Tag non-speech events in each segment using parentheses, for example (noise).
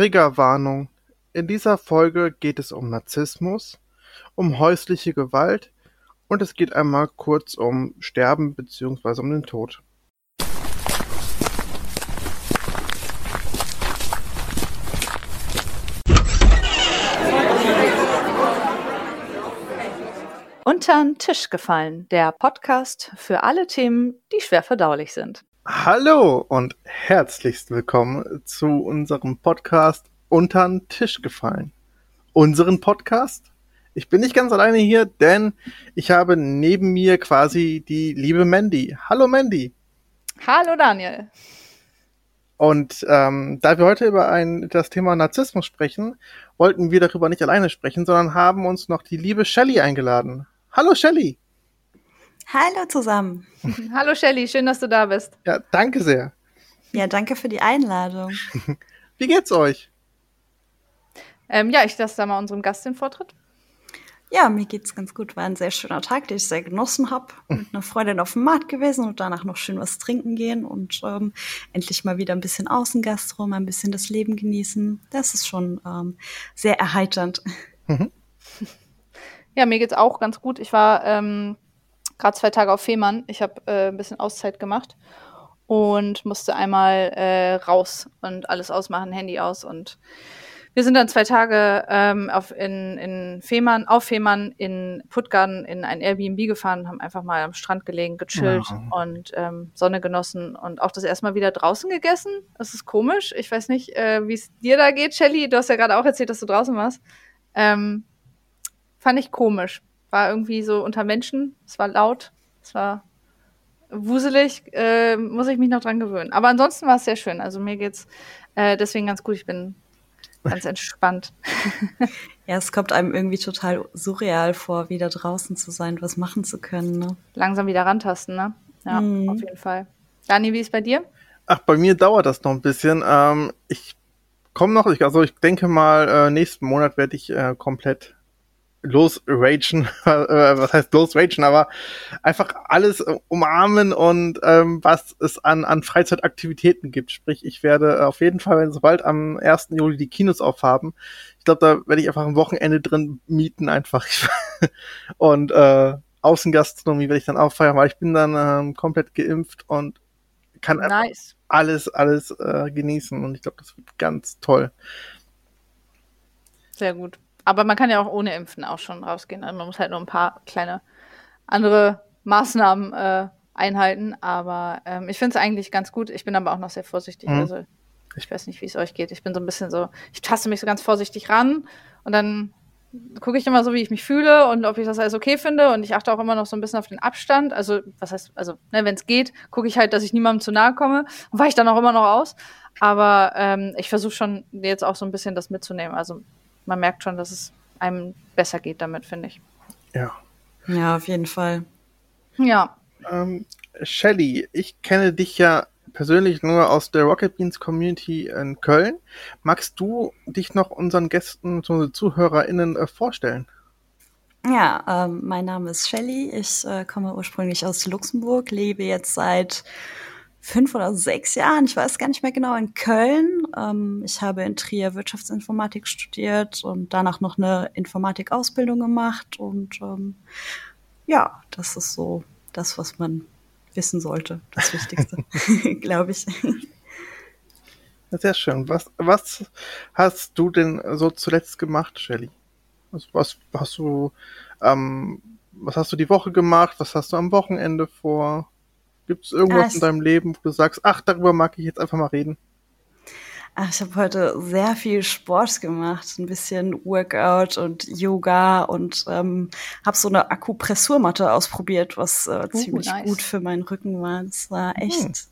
Triggerwarnung. In dieser Folge geht es um Narzissmus, um häusliche Gewalt und es geht einmal kurz um Sterben bzw. um den Tod. Untern Tisch gefallen, der Podcast für alle Themen, die schwer verdaulich sind. Hallo und herzlichst willkommen zu unserem Podcast Untern Tisch gefallen. Unseren Podcast? Ich bin nicht ganz alleine hier, denn ich habe neben mir quasi die liebe Mandy. Hallo Mandy. Hallo Daniel. Und ähm, da wir heute über ein, das Thema Narzissmus sprechen, wollten wir darüber nicht alleine sprechen, sondern haben uns noch die liebe Shelley eingeladen. Hallo Shelley. Hallo zusammen. (laughs) Hallo Shelley, schön, dass du da bist. Ja, danke sehr. Ja, danke für die Einladung. (laughs) Wie geht's euch? Ähm, ja, ich lasse da mal unserem Gast den Vortritt. Ja, mir geht's ganz gut. War ein sehr schöner Tag, den ich sehr genossen habe. Mit einer Freundin auf dem Markt gewesen und danach noch schön was trinken gehen und ähm, endlich mal wieder ein bisschen Außengastro, mal ein bisschen das Leben genießen. Das ist schon ähm, sehr erheiternd. Mhm. (laughs) Ja, mir geht's auch ganz gut. Ich war ähm, gerade zwei Tage auf Fehmarn. Ich habe äh, ein bisschen Auszeit gemacht und musste einmal äh, raus und alles ausmachen, Handy aus. Und wir sind dann zwei Tage ähm, auf, in, in Fehmarn, auf Fehmarn in Puttgarden in ein Airbnb gefahren, haben einfach mal am Strand gelegen, gechillt ja. und ähm, Sonne genossen und auch das erstmal wieder draußen gegessen. Das ist komisch. Ich weiß nicht, äh, wie es dir da geht, Shelly. Du hast ja gerade auch erzählt, dass du draußen warst. Ähm, fand ich komisch. War irgendwie so unter Menschen, es war laut, es war wuselig, äh, muss ich mich noch dran gewöhnen. Aber ansonsten war es sehr schön. Also mir geht's äh, deswegen ganz gut. Ich bin ganz entspannt. (laughs) ja, es kommt einem irgendwie total surreal vor, wieder draußen zu sein, was machen zu können. Ne? Langsam wieder rantasten, ne? Ja, mhm. auf jeden Fall. Dani, wie ist bei dir? Ach, bei mir dauert das noch ein bisschen. Ähm, ich komme noch, ich, also ich denke mal, äh, nächsten Monat werde ich äh, komplett losragen, (laughs) äh, was heißt losragen, aber einfach alles umarmen und ähm, was es an, an Freizeitaktivitäten gibt. Sprich, ich werde auf jeden Fall, wenn sobald am 1. Juli die Kinos aufhaben, ich glaube, da werde ich einfach ein Wochenende drin mieten einfach. (laughs) und äh, Außengastronomie werde ich dann auch feiern, weil ich bin dann ähm, komplett geimpft und kann nice. alles, alles äh, genießen. Und ich glaube, das wird ganz toll. Sehr gut. Aber man kann ja auch ohne Impfen auch schon rausgehen. Also man muss halt nur ein paar kleine andere Maßnahmen äh, einhalten. Aber ähm, ich finde es eigentlich ganz gut. Ich bin aber auch noch sehr vorsichtig. Mhm. Also ich weiß nicht, wie es euch geht. Ich bin so ein bisschen so, ich taste mich so ganz vorsichtig ran und dann gucke ich immer so, wie ich mich fühle und ob ich das alles okay finde. Und ich achte auch immer noch so ein bisschen auf den Abstand. Also, was heißt, also, ne, wenn es geht, gucke ich halt, dass ich niemandem zu nahe komme und weiche dann auch immer noch aus. Aber ähm, ich versuche schon jetzt auch so ein bisschen das mitzunehmen. Also man merkt schon, dass es einem besser geht damit, finde ich. Ja. Ja, auf jeden Fall. Ja. Ähm, Shelly, ich kenne dich ja persönlich nur aus der Rocket Beans Community in Köln. Magst du dich noch unseren Gästen, unseren ZuhörerInnen äh, vorstellen? Ja, ähm, mein Name ist Shelly. Ich äh, komme ursprünglich aus Luxemburg, lebe jetzt seit fünf oder sechs Jahren, ich weiß gar nicht mehr genau, in Köln. Ähm, ich habe in Trier Wirtschaftsinformatik studiert und danach noch eine Informatikausbildung gemacht. Und ähm, ja, das ist so das, was man wissen sollte, das (laughs) Wichtigste, (laughs) glaube ich. Sehr schön. Was, was hast du denn so zuletzt gemacht, Shelly? Was, was hast du, ähm, was hast du die Woche gemacht? Was hast du am Wochenende vor? Gibt es irgendwas ah, in deinem Leben, wo du sagst, ach, darüber mag ich jetzt einfach mal reden? Ach, ich habe heute sehr viel Sport gemacht, ein bisschen Workout und Yoga und ähm, habe so eine Akupressurmatte ausprobiert, was äh, uh, ziemlich nice. gut für meinen Rücken war. Das war echt. Hm. Ist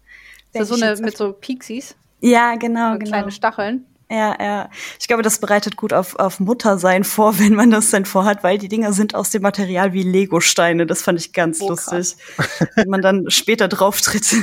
das so eine mit so Pixies? Ja, genau, so genau. Kleine Stacheln. Ja, ja. Ich glaube, das bereitet gut auf, auf Muttersein vor, (laughs) wenn man das denn vorhat, weil die Dinger sind aus dem Material wie Lego-Steine. Das fand ich ganz oh, lustig. wenn man dann später drauf tritt, (laughs)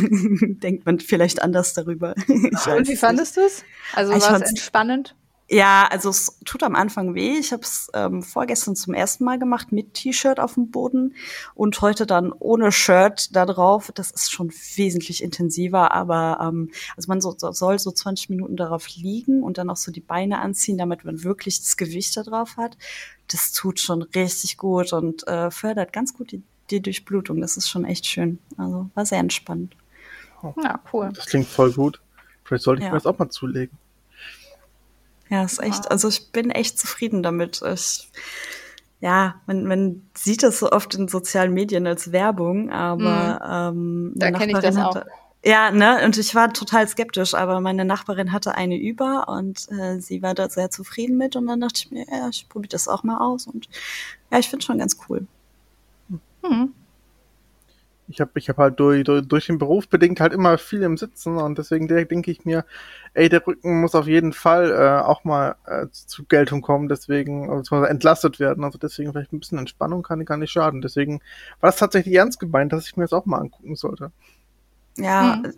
denkt man vielleicht anders darüber. Und wie fandest du es? Also war es entspannend? Ja, also es tut am Anfang weh. Ich habe es ähm, vorgestern zum ersten Mal gemacht mit T-Shirt auf dem Boden und heute dann ohne Shirt da drauf. Das ist schon wesentlich intensiver, aber ähm, also man so, so, soll so 20 Minuten darauf liegen und dann auch so die Beine anziehen, damit man wirklich das Gewicht da drauf hat. Das tut schon richtig gut und äh, fördert ganz gut die, die Durchblutung. Das ist schon echt schön. Also war sehr entspannt. Ja, cool. Das klingt voll gut. Vielleicht sollte ich Ja. mir das auch mal zulegen. Ja, ist echt, also ich bin echt zufrieden damit. Ich, ja, man, man sieht das so oft in sozialen Medien als Werbung, aber ähm, Da eine kenn ich das hatte- Ja, ne, und ich war total skeptisch, aber meine Nachbarin hatte eine über und äh, sie war da sehr zufrieden mit und dann dachte ich mir, ja, ich probiere das auch mal aus und ja, ich finde schon ganz cool. Hm. Ich habe ich hab halt durch, durch, durch den Beruf bedingt halt immer viel im Sitzen und deswegen de- denke ich mir, ey, der Rücken muss auf jeden Fall äh, auch mal äh, zu Geltung kommen, deswegen äh, beziehungsweise entlastet werden. Also deswegen vielleicht ein bisschen Entspannung kann gar nicht schaden. Deswegen war das tatsächlich ernst gemeint, dass ich mir das auch mal angucken sollte. Ja, Mhm.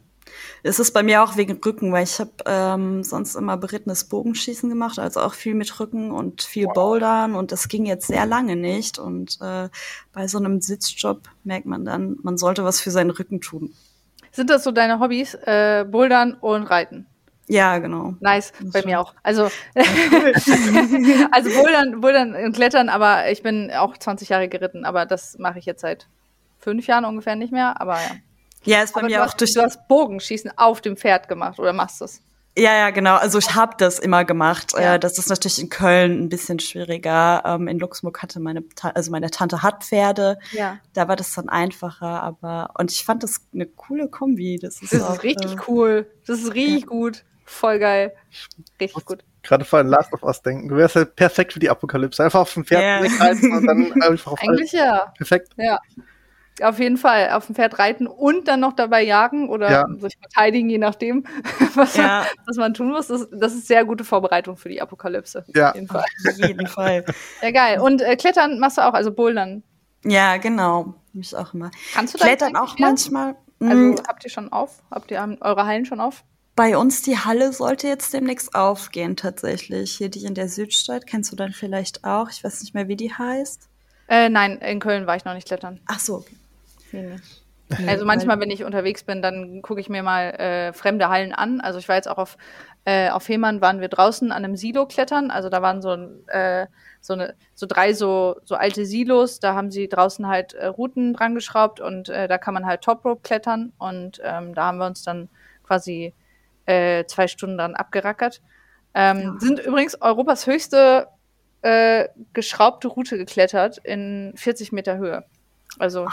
Es ist bei mir auch wegen Rücken, weil ich habe ähm, sonst immer berittenes Bogenschießen gemacht, also auch viel mit Rücken und viel Bouldern und das ging jetzt sehr lange nicht und äh, bei so einem Sitzjob merkt man dann, man sollte was für seinen Rücken tun. Sind das so deine Hobbys? Äh, Bouldern und Reiten. Ja, genau. Nice, bei mir auch. Also, (laughs) also Bouldern, Bouldern und Klettern, aber ich bin auch 20 Jahre geritten, aber das mache ich jetzt seit fünf Jahren ungefähr nicht mehr. Aber ja. Ja, ist bei aber mir du, auch hast, durch. du hast Bogenschießen auf dem Pferd gemacht oder machst das? Ja, ja, genau. Also ich habe das immer gemacht. Ja. Äh, das ist natürlich in Köln ein bisschen schwieriger. Ähm, in Luxemburg hatte meine, Ta also meine Tante hat Pferde. Ja. Da war das dann einfacher, aber und ich fand das eine coole Kombi. Das ist, Das auch, ist richtig äh, cool. Das ist richtig gut. Voll geil. Richtig gut. Gerade vor an Last of Us denken. Du wärst halt perfekt für die Apokalypse. Einfach auf dem Pferd Ja. reiten und dann (laughs) einfach auf Eigentlich ja. alles. Perfekt. Ja. Auf jeden Fall. Auf dem Pferd reiten und dann noch dabei jagen oder Ja. sich verteidigen, je nachdem, (laughs) was, Ja. man, was man tun muss. Das, das ist sehr gute Vorbereitung für die Apokalypse. Ja. Auf jeden Fall. Auf jeden Fall. (laughs) Ja, geil. Und äh, Klettern machst du auch, also Bouldern. Ja, genau. Mich auch immer. Kannst du Klettern auch wieder? manchmal. Also Mm, habt ihr schon auf? Habt ihr eure Hallen schon auf? Bei uns die Halle sollte jetzt demnächst aufgehen, tatsächlich. Hier die in der Südstadt, kennst du dann vielleicht auch. Ich weiß nicht mehr, wie die heißt. Äh, nein, in Köln war ich noch nicht klettern. Ach so. Nee. Also manchmal, wenn ich unterwegs bin, dann gucke ich mir mal äh, fremde Hallen an. Also ich war jetzt auch auf, äh, auf Fehmarn, waren wir draußen an einem Silo klettern. Also da waren so, äh, so, eine, so drei so, so alte Silos. Da haben sie draußen halt äh, Routen dran geschraubt und äh, da kann man halt Top Rope klettern. Und ähm, da haben wir uns dann quasi äh, zwei Stunden dran abgerackert. Ähm, Ja. Sind übrigens Europas höchste äh, geschraubte Route geklettert in 40 Meter Höhe. Also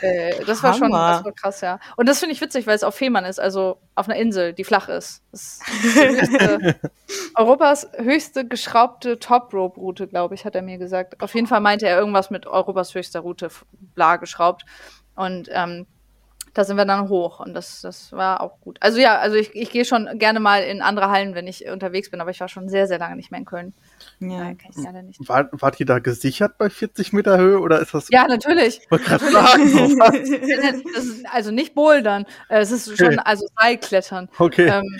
äh, das war schon Hammer. das war krass, ja. Und das finde ich witzig, weil es auf Fehmarn ist, also auf einer Insel, die flach ist. Das ist die höchste, (laughs) Europas höchste geschraubte Top-Rope-Route, glaube ich, hat er mir gesagt. Auf jeden Fall meinte er irgendwas mit Europas höchster Route, bla geschraubt. Und ähm, da sind wir dann hoch und das, das war auch gut. Also ja, also ich, ich gehe schon gerne mal in andere Hallen, wenn ich unterwegs bin, aber ich war schon sehr, sehr lange nicht mehr in Köln. Ja. Nein, kann ich leider nicht. War, wart ihr da gesichert bei 40 Meter Höhe oder ist das? Ja, natürlich. Ich gerade sagen. (laughs) Das ist also nicht Bouldern, äh, es ist schon Okay. also Seilklettern. Okay. Ähm,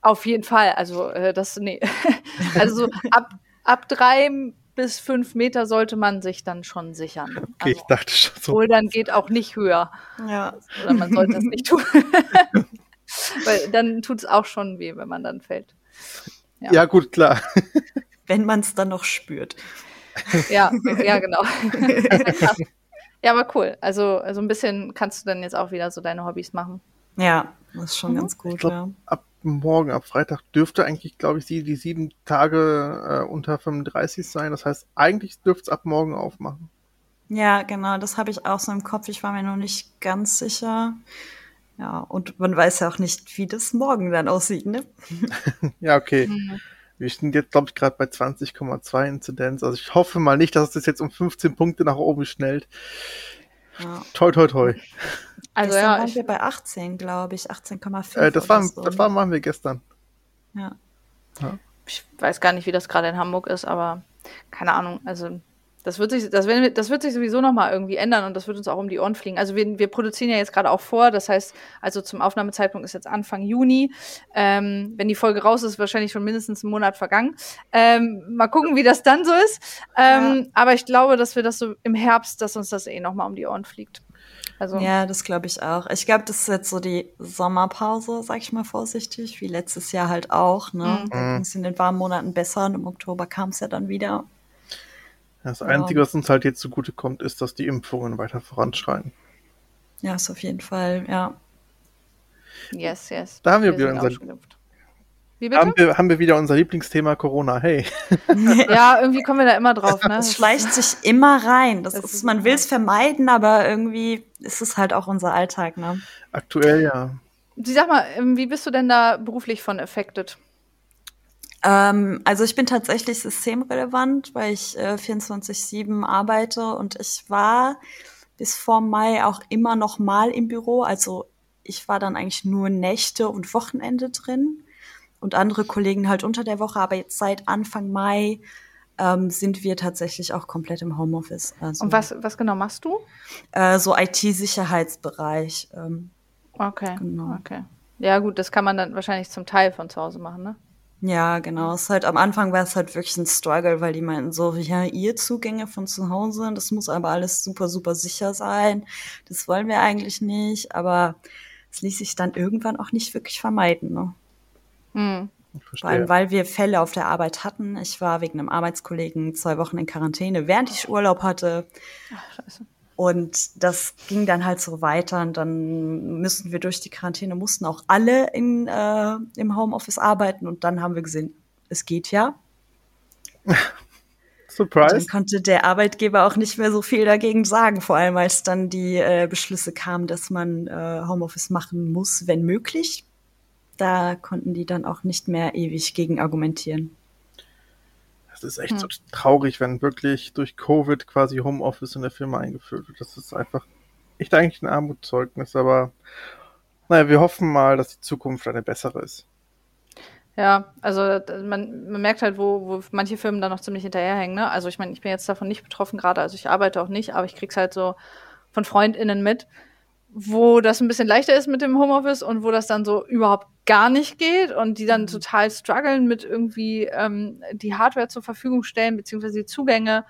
auf jeden Fall. Also äh, das, nee. (laughs) also so ab, ab drei bis fünf Meter sollte man sich dann schon sichern. okay, ich Also, dachte schon so. Bouldern geht auch nicht höher. ja. Oder man sollte es nicht tun. (laughs) Weil dann tut es auch schon weh, wenn man dann fällt. ja. Ja, gut, klar. Wenn man es dann noch spürt. Ja, ja, genau. Ja, aber cool. Also, also ein bisschen kannst du dann jetzt auch wieder so deine Hobbys machen. Ja, das ist schon Mhm. ganz gut, Ich glaub, ja. ab morgen, ab Freitag dürfte eigentlich, glaube ich, die, die sieben Tage äh, unter 35 sein. Das heißt, eigentlich dürfte es ab morgen aufmachen. Ja, genau, das habe ich auch so im Kopf. Ich war mir noch nicht ganz sicher. Ja, und man weiß ja auch nicht, wie das morgen dann aussieht, ne? (laughs) Ja, okay. Mhm. Wir sind jetzt, glaube ich, gerade bei 20,2 Inzidenz. Also ich hoffe mal nicht, dass es das jetzt um 15 Punkte nach oben schnellt. Ja. Toi, toi, toi. Also Gestern ja, waren ich, wir bei 18, glaube ich, 18,5. Äh, das, war, so. das war, waren wir gestern. Ja. ich weiß gar nicht, wie das gerade in Hamburg ist, aber keine Ahnung. Also Das wird sich, das, werden wir, das wird sich sowieso noch mal irgendwie ändern und das wird uns auch um die Ohren fliegen. Also wir, wir produzieren ja jetzt gerade auch vor, das heißt, also zum Aufnahmezeitpunkt ist jetzt Anfang Juni. Ähm, wenn die Folge raus ist, ist wahrscheinlich schon mindestens ein Monat vergangen. Ähm, mal gucken, wie das dann so ist. Ähm, ja. Aber ich glaube, dass wir das so im Herbst, dass uns das eh noch mal um die Ohren fliegt. Also ja, das glaube ich auch. Ich glaube, das ist jetzt so die Sommerpause, sag ich mal vorsichtig, wie letztes Jahr halt auch. Ne? Mhm. Da ging es in den warmen Monaten besser und im Oktober kam es ja dann wieder. Das Einzige, was uns halt jetzt zugute kommt, ist, dass die Impfungen weiter voranschreien. Ja, ist auf jeden Fall, ja. Yes, yes. Da haben wir, wir wieder unser, Wie bitte? Haben wir, haben wir wieder unser Lieblingsthema Corona. Hey. (laughs) ja, irgendwie kommen wir da immer drauf. Ne? Es schleicht sich immer rein. Das, ist, man will es vermeiden, aber irgendwie ist es halt auch unser Alltag. Ne? Aktuell ja. Sie sag mal, ähm, wie bist du denn da beruflich von affected? Ähm, also ich bin tatsächlich systemrelevant, weil ich äh, 24-7 arbeite und ich war bis vor Mai auch immer noch mal im Büro. Also ich war dann eigentlich nur Nächte und Wochenende drin und andere Kollegen halt unter der Woche. Aber jetzt seit Anfang Mai ähm, sind wir tatsächlich auch komplett im Homeoffice. Also, und was, was genau machst du? Äh, so IT-Sicherheitsbereich. Ähm, okay, genau. okay. Ja gut, das kann man dann wahrscheinlich zum Teil von zu Hause machen, ne? Ja, genau. Es ist halt am Anfang war es halt wirklich ein Struggle, weil die meinten so, ja, ihr Zugänge von zu Hause, das muss aber alles super, super sicher sein. Das wollen wir eigentlich nicht, aber es ließ sich dann irgendwann auch nicht wirklich vermeiden. Ne? Hm. Vor allem, weil wir Fälle auf der Arbeit hatten. Ich war wegen einem Arbeitskollegen zwei Wochen in Quarantäne, während ich Urlaub hatte. Ach, scheiße. Und das ging dann halt so weiter und dann müssen wir durch die Quarantäne, mussten auch alle in, äh, im Homeoffice arbeiten und dann haben wir gesehen, es geht ja. (laughs) Surprise. Und dann konnte der Arbeitgeber auch nicht mehr so viel dagegen sagen, vor allem als dann die äh, Beschlüsse kamen, dass man äh, Homeoffice machen muss, wenn möglich. Da konnten die dann auch nicht mehr ewig gegen argumentieren. Das ist echt hm. so traurig, wenn wirklich durch Covid quasi Homeoffice in der Firma eingeführt wird. Das ist einfach echt eigentlich ein Armutszeugnis, aber naja, wir hoffen mal, dass die Zukunft eine bessere ist. Ja, also man, man merkt halt, wo, wo manche Firmen da noch ziemlich hinterherhängen. Ne? Also ich meine, ich bin jetzt davon nicht betroffen gerade, also ich arbeite auch nicht, aber ich krieg's halt so von FreundInnen mit, wo das ein bisschen leichter ist mit dem Homeoffice und wo das dann so überhaupt gar nicht geht und die dann mhm. total strugglen mit irgendwie ähm, die Hardware zur Verfügung stellen, beziehungsweise die Zugänge.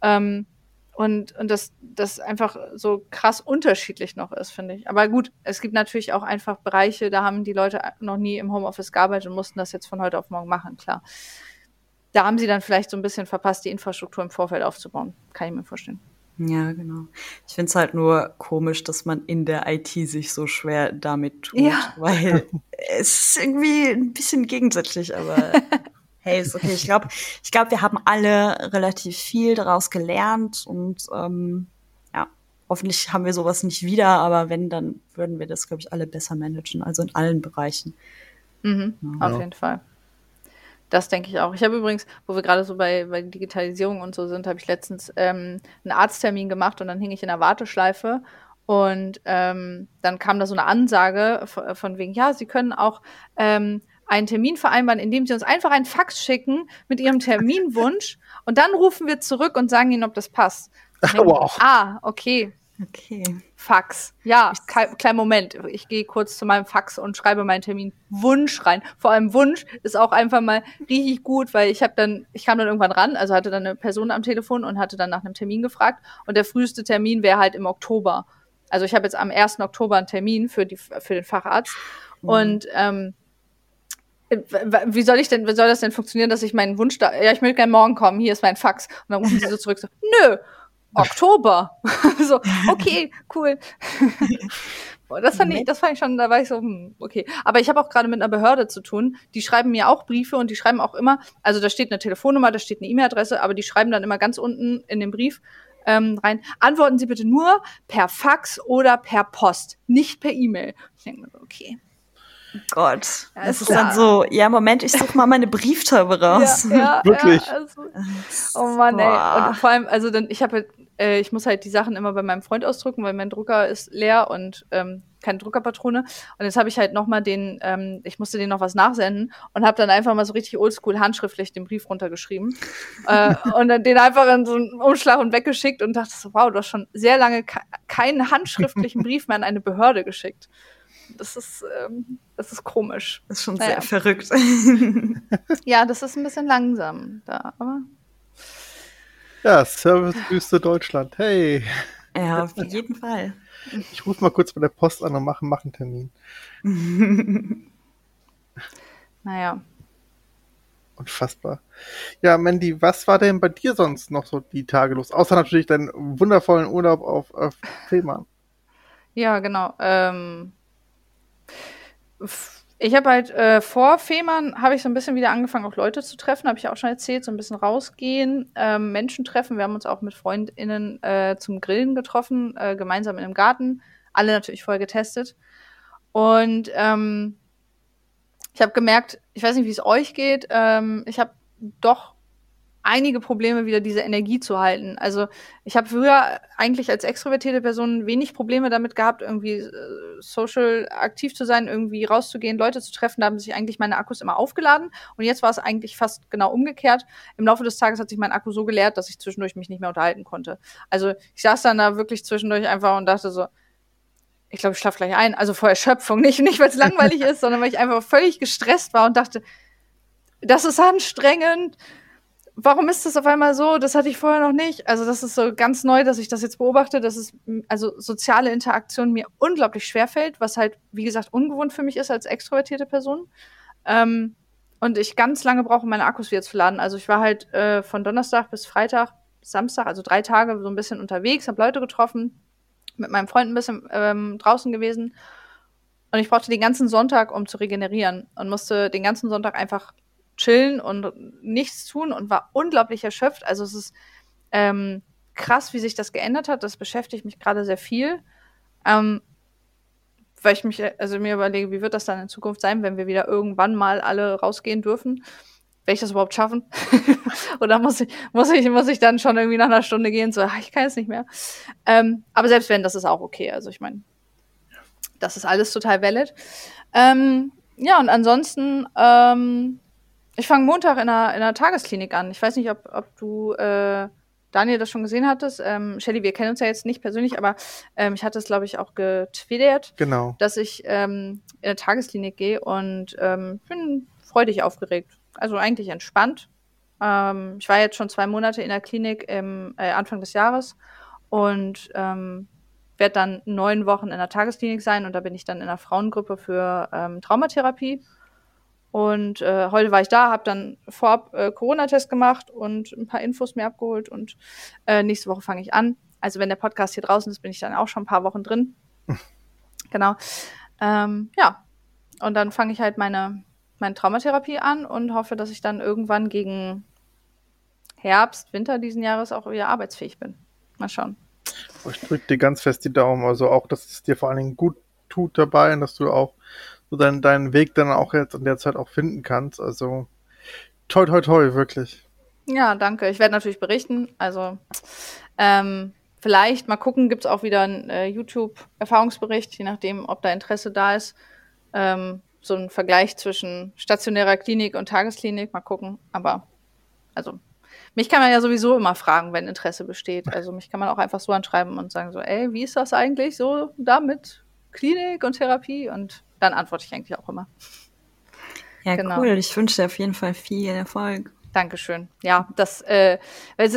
Ähm, und, und das, das einfach so krass unterschiedlich noch ist, finde ich. Aber gut, es gibt natürlich auch einfach Bereiche, da haben die Leute noch nie im Homeoffice gearbeitet und mussten das jetzt von heute auf morgen machen, klar. Da haben sie dann vielleicht so ein bisschen verpasst, die Infrastruktur im Vorfeld aufzubauen. Kann ich mir vorstellen. Ja, genau. Ich finde es halt nur komisch, dass man in der IT sich so schwer damit tut, ja. weil (laughs) es ist irgendwie ein bisschen gegensätzlich, aber (laughs) hey, ist okay. Ich glaube, ich glaube, wir haben alle relativ viel daraus gelernt und ähm, ja, hoffentlich haben wir sowas nicht wieder, aber wenn, dann würden wir das, glaube ich, alle besser managen, also in allen Bereichen. Mhm, ja. Auf jeden Fall. Das denke ich auch. Ich habe übrigens, wo wir gerade so bei, bei Digitalisierung und so sind, habe ich letztens ähm, einen Arzttermin gemacht und dann hing ich in der Warteschleife und ähm, dann kam da so eine Ansage von, von wegen, ja, Sie können auch ähm, einen Termin vereinbaren, indem Sie uns einfach einen Fax schicken mit Ihrem Terminwunsch (laughs) und dann rufen wir zurück und sagen Ihnen, ob das passt. (laughs) Wow. Ah, okay. Okay. Fax. Ja, kleinen Moment. Ich gehe kurz zu meinem Fax und schreibe meinen Termin Wunsch rein. Vor allem Wunsch ist auch einfach mal richtig gut, weil ich habe dann, ich kam dann irgendwann ran, also hatte dann eine Person am Telefon und hatte dann nach einem Termin gefragt und der früheste Termin wäre halt im Oktober. Also ich habe jetzt am 1. Oktober einen Termin für die für den Facharzt mhm. und ähm, wie soll ich denn, wie soll das denn funktionieren, dass ich meinen Wunsch da, ja, ich möchte gerne morgen kommen, hier ist mein Fax. Und dann rufen sie so zurück, so, nö, (laughs) Oktober. (laughs) so, okay, cool. (laughs) das fand ich, das fand ich schon, da war ich so, hm, okay. Aber ich habe auch gerade mit einer Behörde zu tun. Die schreiben mir auch Briefe und die schreiben auch immer, also da steht eine Telefonnummer, da steht eine E-Mail-Adresse, aber die schreiben dann immer ganz unten in den Brief ähm, rein, antworten Sie bitte nur per Fax oder per Post, nicht per E-Mail. Ich denke mir so, okay. Gott. Ja, es ist dann so, ja, Moment, ich suche mal meine Brieftaube (laughs) raus. Ja, ja Wirklich. Ja, also, oh Mann, ey. Und vor allem, also dann, ich habe äh, ich muss halt die Sachen immer bei meinem Freund ausdrucken, weil mein Drucker ist leer und ähm, keine Druckerpatrone. Und jetzt habe ich halt noch mal den, ähm, ich musste den noch was nachsenden und habe dann einfach mal so richtig oldschool handschriftlich den Brief runtergeschrieben (laughs) äh, und dann den einfach in so einen Umschlag und weggeschickt und dachte so, wow, du hast schon sehr lange keinen handschriftlichen (laughs) Brief mehr an eine Behörde geschickt. Das ist, ähm, das ist komisch. Das ist schon naja. sehr verrückt. (laughs) ja, das ist ein bisschen langsam da, aber. Ja, Servicewüste Deutschland. Hey. Ja, auf jeden Fall. Ich rufe mal kurz bei der Post an und mache mach einen Termin. (laughs) naja. Unfassbar. Ja, Mandy, was war denn bei dir sonst noch so die Tage los? Außer natürlich deinen wundervollen Urlaub auf, auf Fehmarn. Ja, genau. Ähm, ich habe halt äh, vor Fehmarn habe ich so ein bisschen wieder angefangen, auch Leute zu treffen, habe ich auch schon erzählt, so ein bisschen rausgehen, ähm, Menschen treffen. Wir haben uns auch mit FreundInnen äh, zum Grillen getroffen, äh, gemeinsam in einem Garten. Alle natürlich voll getestet. Und ähm, ich habe gemerkt, ich weiß nicht, wie es euch geht, ähm, ich habe doch einige Probleme, wieder diese Energie zu halten. Also ich habe früher eigentlich als extrovertierte Person wenig Probleme damit gehabt, irgendwie äh, social aktiv zu sein, irgendwie rauszugehen, Leute zu treffen. Da haben sich eigentlich meine Akkus immer aufgeladen. Und jetzt war es eigentlich fast genau umgekehrt. Im Laufe des Tages hat sich mein Akku so geleert, dass ich zwischendurch mich nicht mehr unterhalten konnte. Also ich saß dann da wirklich zwischendurch einfach und dachte so, ich glaube, ich schlafe gleich ein. Also vor Erschöpfung, (laughs) nicht, nicht weil es langweilig ist, sondern weil ich einfach völlig gestresst war und dachte, das ist anstrengend warum ist das auf einmal so? Das hatte ich vorher noch nicht. Also das ist so ganz neu, dass ich das jetzt beobachte, dass es also soziale Interaktion mir unglaublich schwer fällt, was halt wie gesagt ungewohnt für mich ist als extrovertierte Person. Ähm, und ich ganz lange brauche, meine Akkus wieder zu laden. Also ich war halt äh, von Donnerstag bis Freitag, Samstag, also drei Tage so ein bisschen unterwegs, habe Leute getroffen, mit meinem Freund ein bisschen ähm, draußen gewesen. Und ich brauchte den ganzen Sonntag, um zu regenerieren und musste den ganzen Sonntag einfach chillen und nichts tun und war unglaublich erschöpft. Also es ist ähm, krass, wie sich das geändert hat. Das beschäftigt mich gerade sehr viel. Ähm, weil ich mich, also mir überlege, wie wird das dann in Zukunft sein, wenn wir wieder irgendwann mal alle rausgehen dürfen? Werde ich das überhaupt schaffen? (laughs) Oder muss ich, muss ich, muss ich dann schon irgendwie nach einer Stunde gehen, so, ach, ich kann jetzt nicht mehr. Ähm, aber selbst wenn, das ist auch okay. Also ich meine, das ist alles total valid. Ähm, ja, und ansonsten, ähm, ich fange Montag in einer, in einer Tagesklinik an. Ich weiß nicht, ob, ob du, äh, Daniel, das schon gesehen hattest. Ähm, Shelly, wir kennen uns ja jetzt nicht persönlich, aber ähm, ich hatte es, glaube ich, auch getwittert, genau. dass ich ähm, in eine Tagesklinik gehe und ähm, bin freudig aufgeregt. Also eigentlich entspannt. Ähm, ich war jetzt schon zwei Monate in der Klinik im äh, Anfang des Jahres und ähm, werde dann neun Wochen in der Tagesklinik sein und da bin ich dann in einer Frauengruppe für ähm, Traumatherapie und äh, heute war ich da, habe dann vorab äh, Corona-Test gemacht und ein paar Infos mir abgeholt und äh, nächste Woche fange ich an. Also wenn der Podcast hier draußen ist, bin ich dann auch schon ein paar Wochen drin. (laughs) genau. Ähm, ja. Und dann fange ich halt meine, meine Traumatherapie an und hoffe, dass ich dann irgendwann gegen Herbst, Winter diesen Jahres auch wieder arbeitsfähig bin. Mal schauen. Ich drücke dir ganz fest die Daumen. Also auch, dass es dir vor allen Dingen gut tut dabei und dass du auch so deinen, deinen Weg dann auch jetzt in der Zeit auch finden kannst. Also toi, toi, toi, wirklich. Ja, danke. Ich werde natürlich berichten. Also ähm, vielleicht mal gucken, gibt es auch wieder einen äh, YouTube-Erfahrungsbericht, je nachdem, ob da Interesse da ist. Ähm, so ein Vergleich zwischen stationärer Klinik und Tagesklinik, mal gucken. Aber also mich kann man ja sowieso immer fragen, wenn Interesse besteht. Also mich kann man auch einfach so anschreiben und sagen so, ey, wie ist das eigentlich so damit Klinik und Therapie? Und dann antworte ich eigentlich auch immer. Ja, genau. cool. Ich wünsche dir auf jeden Fall viel Erfolg. Dankeschön. Ja, das, äh,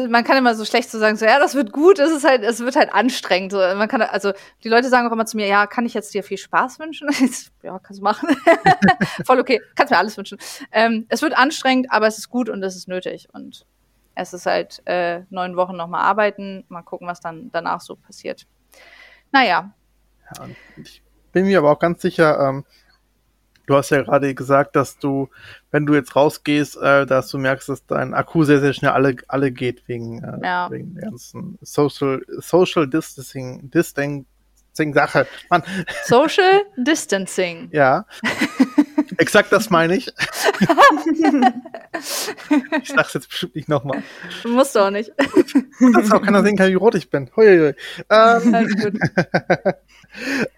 man kann immer so schlecht so sagen, so, ja, das wird gut, es ist halt, es wird halt anstrengend. So, man kann, also, die Leute sagen auch immer zu mir, ja, kann ich jetzt dir viel Spaß wünschen? (laughs) ja, kannst du machen. (laughs) Voll okay, kannst mir alles wünschen. Ähm, es wird anstrengend, aber es ist gut und es ist nötig. Und es ist halt äh, neun Wochen nochmal arbeiten, mal gucken, was dann danach so passiert. Naja. Ja, ich bin mir aber auch ganz sicher, ähm, du hast ja gerade gesagt, dass du, wenn du jetzt rausgehst, äh, dass du merkst, dass dein Akku sehr, sehr schnell alle, alle geht wegen, äh, ja. wegen der ganzen Social, Social Distancing, Distancing Sache. Mann. Social Distancing. ja. (laughs) Exakt das meine ich. (laughs) ich sag's jetzt bestimmt nicht nochmal. Musst du auch nicht. Das auch keiner sehen kann, wie rot ich bin. Huiuiui. Ähm,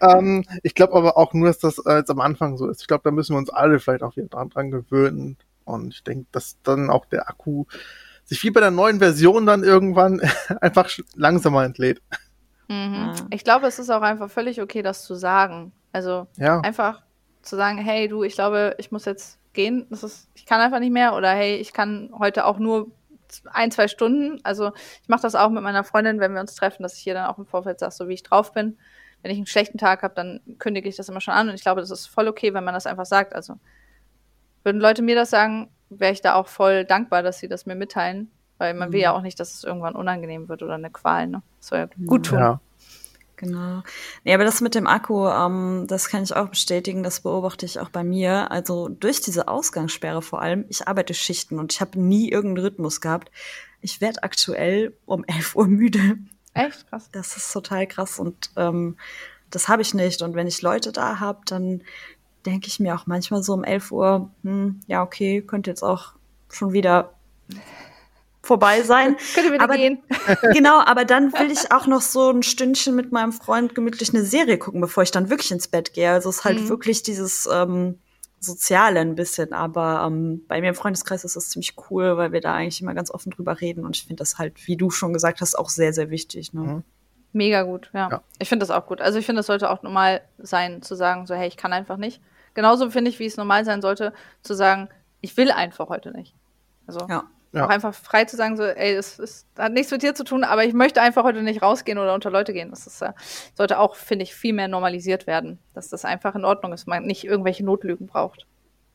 (laughs) ähm, ich glaube aber auch nur, dass das äh, jetzt am Anfang so ist. Ich glaube, da müssen wir uns alle vielleicht auch wieder dran, dran gewöhnen. Und ich denke, dass dann auch der Akku sich wie bei der neuen Version dann irgendwann (laughs) einfach langsamer entlädt. Mhm. Ich glaube, es ist auch einfach völlig okay, das zu sagen. Also Ja. einfach zu sagen, hey du, ich glaube, ich muss jetzt gehen. Das ist, ich kann einfach nicht mehr. Oder hey, ich kann heute auch nur ein, zwei Stunden. Also ich mache das auch mit meiner Freundin, wenn wir uns treffen, dass ich ihr dann auch im Vorfeld sage, so wie ich drauf bin. Wenn ich einen schlechten Tag habe, dann kündige ich das immer schon an. Und ich glaube, das ist voll okay, wenn man das einfach sagt. Also würden Leute mir das sagen, wäre ich da auch voll dankbar, dass sie das mir mitteilen. Weil man will ja auch nicht, dass es irgendwann unangenehm wird oder eine Qual. Ne? Das soll ja gut tun. Ja. Genau. Nee, aber das mit dem Akku, ähm, das kann ich auch bestätigen, das beobachte ich auch bei mir. Also durch diese Ausgangssperre vor allem, ich arbeite Schichten und ich habe nie irgendeinen Rhythmus gehabt. Ich werde aktuell um (laughs) 11 Uhr müde. Echt krass. Das ist total krass und ähm, das habe ich nicht. Und wenn ich Leute da habe, dann denke ich mir auch manchmal so um 11 Uhr, hm, ja, okay, könnte jetzt auch schon wieder vorbei sein. (laughs) Könnte wieder Aber- gehen. (laughs) genau, aber dann will ich auch noch so ein Stündchen mit meinem Freund gemütlich eine Serie gucken, bevor ich dann wirklich ins Bett gehe. Also es ist halt Mhm. wirklich dieses ähm, Soziale ein bisschen. Aber ähm, bei mir im Freundeskreis ist das ziemlich cool, weil wir da eigentlich immer ganz offen drüber reden. Und ich finde das halt, wie du schon gesagt hast, auch sehr, sehr wichtig. Ne? Mhm. Mega gut, ja. Ja. Ich finde das auch gut. Also ich finde, das sollte auch normal sein, zu sagen, so, hey, ich kann einfach nicht. Genauso finde ich, wie es normal sein sollte, zu sagen, ich will einfach heute nicht. Also Ja. Ja. auch einfach frei zu sagen, so, ey, das, ist, hat nichts mit dir zu tun, aber ich möchte einfach heute nicht rausgehen oder unter Leute gehen. Das ist, äh, sollte auch, finde ich, viel mehr normalisiert werden, dass das einfach in Ordnung ist, man nicht irgendwelche Notlügen braucht.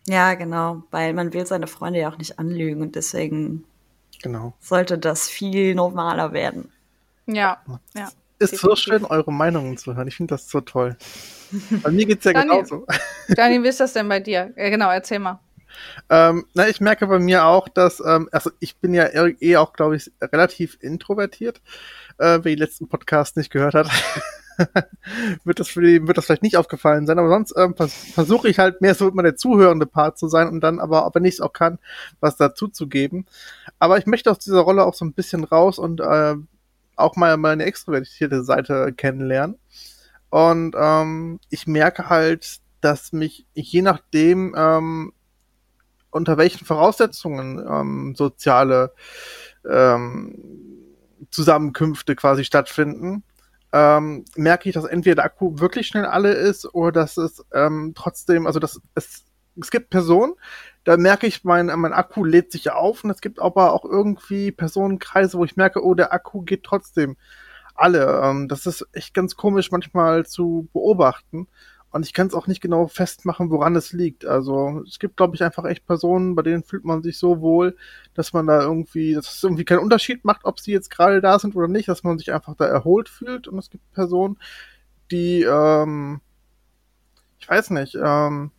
Ja, genau, weil man will seine Freunde ja auch nicht anlügen und deswegen Genau. sollte das viel normaler werden. Ja, ja. Ist so schön, eure Meinungen zu hören. Ich finde das so toll. Bei mir geht's ja Daniel. genauso. Daniel, wie ist das denn bei dir? Ja, genau, erzähl mal. Ähm, na, ich merke bei mir auch, dass, ähm, also ich bin ja eh auch, glaube ich, relativ introvertiert. Äh, wer die letzten Podcasts nicht gehört hat, (laughs) wird, das für die, wird das vielleicht nicht aufgefallen sein. Aber sonst ähm, vers versuche ich halt mehr so immer der zuhörende Part zu sein und dann aber, wenn ich es auch kann, was dazu zu geben. Aber ich möchte aus dieser Rolle auch so ein bisschen raus und äh, auch mal meine extrovertierte Seite kennenlernen. Und ähm, ich merke halt, dass mich je nachdem, ähm, unter welchen Voraussetzungen ähm, soziale ähm, Zusammenkünfte quasi stattfinden, ähm, merke ich, dass entweder der Akku wirklich schnell alle ist oder dass es ähm, trotzdem, also dass es, es gibt Personen, da merke ich, mein, mein Akku lädt sich auf und es gibt aber auch irgendwie Personenkreise, wo ich merke, oh, der Akku geht trotzdem alle. Ähm, das ist echt ganz komisch manchmal zu beobachten. Und ich kann es auch nicht genau festmachen, woran es liegt. Also es gibt, glaube ich, einfach echt Personen, bei denen fühlt man sich so wohl, dass man da irgendwie, dass es irgendwie keinen Unterschied macht, ob sie jetzt gerade da sind oder nicht, dass man sich einfach da erholt fühlt. Und es gibt Personen, die, ähm, ich weiß nicht, ähm,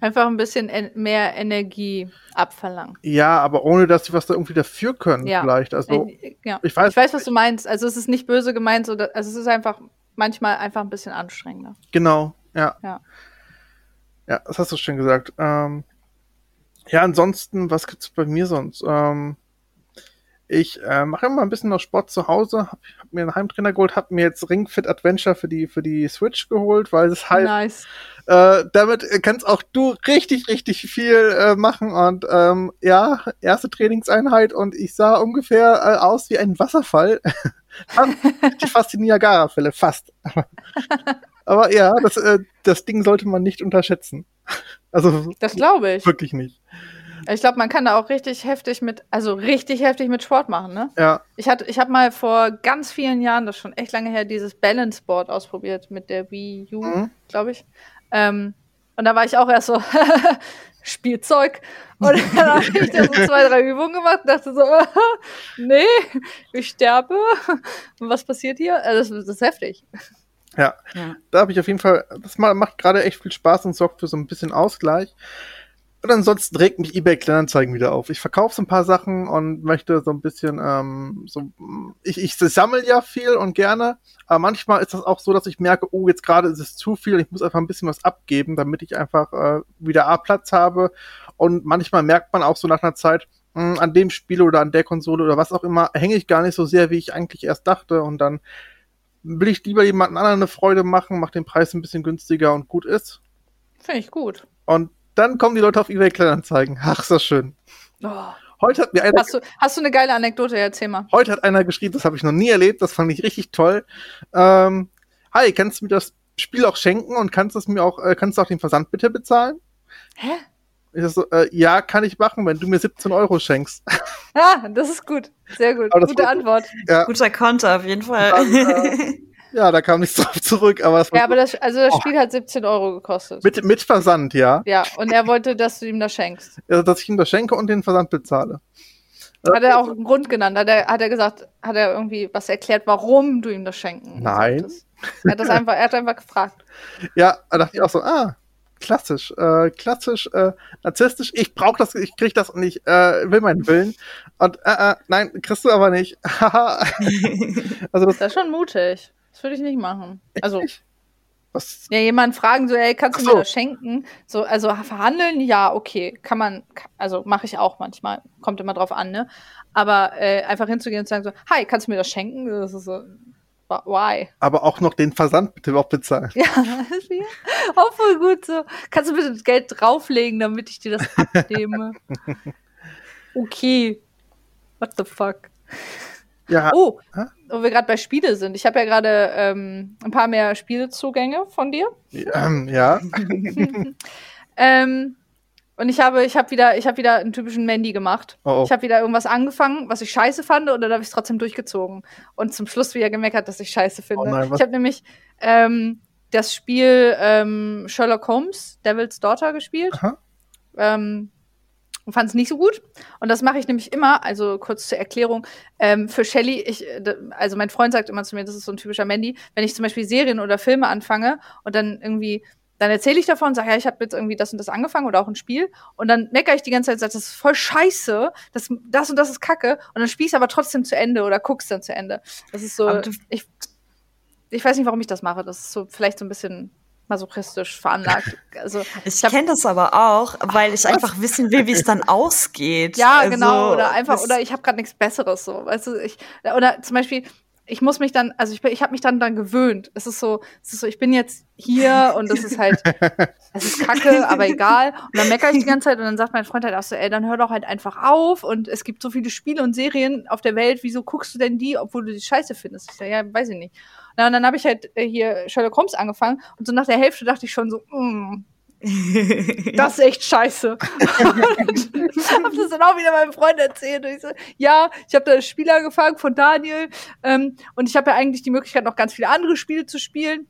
Einfach ein bisschen en mehr Energie abverlangen. ja, aber ohne, dass sie was da irgendwie dafür können, Ja. vielleicht. Also Äh, ja. ich weiß, Ich weiß, was du meinst. Also es ist nicht böse gemeint, also es ist einfach manchmal einfach ein bisschen anstrengender. Genau, ja. Ja. Ja, das hast du schön gesagt. Ähm, ja, ansonsten, was gibt's bei mir sonst? Ähm, ich äh, mache immer ein bisschen noch Sport zu Hause, hab, hab mir einen Heimtrainer geholt, hab mir jetzt Ring Fit Adventure für die für die Switch geholt, weil es halt Nice. äh, damit kannst auch du richtig, richtig viel äh, machen. Und ähm, ja, erste Trainingseinheit und ich sah ungefähr äh, aus wie ein Wasserfall. (laughs) Fast die Niagara-Fälle, fast. (laughs) Aber ja, das, äh, das Ding sollte man nicht unterschätzen. Also Das glaube ich. wirklich nicht. Ich glaube, man kann da auch richtig heftig mit, also richtig heftig mit Sport machen, ne? Ja, Ich hatte, ich habe mal vor ganz vielen Jahren, das ist schon echt lange her, dieses Balance Board ausprobiert mit der Wii U, Mhm. glaube ich. Ähm, und da war ich auch erst so (laughs) Spielzeug. Und dann (laughs) habe ich da so zwei, drei Übungen gemacht und dachte so, nee, ich sterbe. Und was passiert hier? Also das, das ist heftig. ja. Ja. Da habe ich auf jeden Fall, das ma- macht gerade echt viel Spaß und sorgt für so ein bisschen Ausgleich. Und ansonsten regt mich eBay Kleinanzeigen wieder auf. Ich verkaufe so ein paar Sachen und möchte so ein bisschen, ähm, so, ich, ich sammle ja viel und gerne, aber manchmal ist das auch so, dass ich merke, oh, jetzt gerade ist es zu viel und ich muss einfach ein bisschen was abgeben, damit ich einfach äh, wieder A Platz habe Und manchmal merkt man auch so nach einer Zeit, mh, hm, an dem Spiel oder an der Konsole oder was auch immer, hänge ich gar nicht so sehr, wie ich eigentlich erst dachte. Und dann will ich lieber jemanden anderen eine Freude machen, mach den Preis ein bisschen günstiger und gut ist. Finde ich gut. Und dann kommen die Leute auf eBay Kleinanzeigen. Ach, ist das schön. Oh. Heute hat mir einer. Hast du, hast du eine geile Anekdote? Erzähl mal. Heute hat einer geschrieben, das habe ich noch nie erlebt, das fand ich richtig toll. Ähm, hi, kannst du mir das Spiel auch schenken und kannst es mir auch, äh, kannst du auch den Versand bitte bezahlen? Hä? Ich so, äh, ja, kann ich machen, wenn du mir 17 Euro schenkst. Ah, das ist gut. Sehr gut. Gute Antwort. Ja. Guter Konter auf jeden Fall. Dann, (laughs) äh, ja, da kam nichts (laughs) drauf zurück, aber es war Ja, aber das, also das oh. Spiel hat 17 Euro gekostet. Mit, mit Versand, ja. Ja, und er wollte, dass du ihm das schenkst. (laughs) Ja, dass ich ihm das schenke und den Versand bezahle. Hat er auch einen Grund genannt? Hat er, hat er gesagt, hat er irgendwie was erklärt, warum du ihm das schenken Nein. Solltest? Er hat das einfach, er hat einfach gefragt. (laughs) Ja, da dachte ich auch so, ah, klassisch, äh, klassisch, äh, narzisstisch, ich brauche das, ich krieg das und ich äh, will meinen Willen. Und äh, äh, nein, kriegst du aber nicht. also das, das ist schon mutig. Das würde ich nicht machen. Also. (laughs) Was? Ja, jemand fragen so, ey, kannst du so. mir das schenken? So, also verhandeln, ja, okay, kann man, also mache ich auch manchmal, kommt immer drauf an, ne? Aber äh, einfach hinzugehen und zu sagen so, hi, kannst du mir das schenken? Das ist so, Why? Aber auch noch den Versand bitte auch bezahlen. (laughs) Ja, auch voll gut so. Kannst du bitte das Geld drauflegen, damit ich dir das abnehme? (laughs) okay. What the fuck? Ja. Oh, wo wir gerade bei Spiele sind. Ich habe ja gerade ähm, ein paar mehr Spielezugänge von dir. Ähm, ja. (laughs) ähm, und ich habe, ich habe wieder, ich habe wieder einen typischen Mandy gemacht. Oh, oh. Ich habe wieder irgendwas angefangen, was ich scheiße fand, und dann habe ich es trotzdem durchgezogen. Und zum Schluss wieder gemeckert, dass ich scheiße finde. Oh nein, ich habe nämlich ähm, das Spiel ähm, Sherlock Holmes, Devil's Daughter gespielt. Ähm, und fand es nicht so gut. Und das mache ich nämlich immer, also kurz zur Erklärung, ähm, für Shelly, ich, also mein Freund sagt immer zu mir, das ist so ein typischer Mandy, wenn ich zum Beispiel Serien oder Filme anfange und dann irgendwie dann erzähle ich davon, sage, ja, ich habe jetzt irgendwie das und das angefangen oder auch ein Spiel. Und dann meckere ich die ganze Zeit, sage, das ist voll scheiße, das, das und das ist Kacke. Und dann spielst aber trotzdem zu Ende oder guckst dann zu Ende. Das ist so, ich, ich weiß nicht, warum ich das mache. Das ist so vielleicht so ein bisschen masochistisch veranlagt. (laughs) Also, ich, ich kenne das aber auch, weil ich (laughs) einfach wissen will, wie es dann ausgeht. Ja, also, genau. Oder einfach, oder ich habe gerade nichts Besseres so. Weißt du, ich, oder zum Beispiel, ich muss mich dann, also ich, ich habe mich dann dann gewöhnt. Es ist so, es ist so, ich bin jetzt hier (laughs) und es ist halt, es ist kacke, aber egal. Und dann meckere ich die ganze Zeit und dann sagt mein Freund halt auch so, ey, dann hör doch halt einfach auf und es gibt so viele Spiele und Serien auf der Welt, wieso guckst du denn die, obwohl du die scheiße findest? Ich sag, ja, weiß ich nicht. Na, und dann habe ich halt äh, hier Sherlock Holmes angefangen und so nach der Hälfte dachte ich schon so, mm, (laughs) das ist echt scheiße. (laughs) und hab das dann auch wieder meinem Freund erzählt. Und ich so, ja, ich habe da das Spiel angefangen von Daniel ähm, und ich habe ja eigentlich die Möglichkeit, noch ganz viele andere Spiele zu spielen.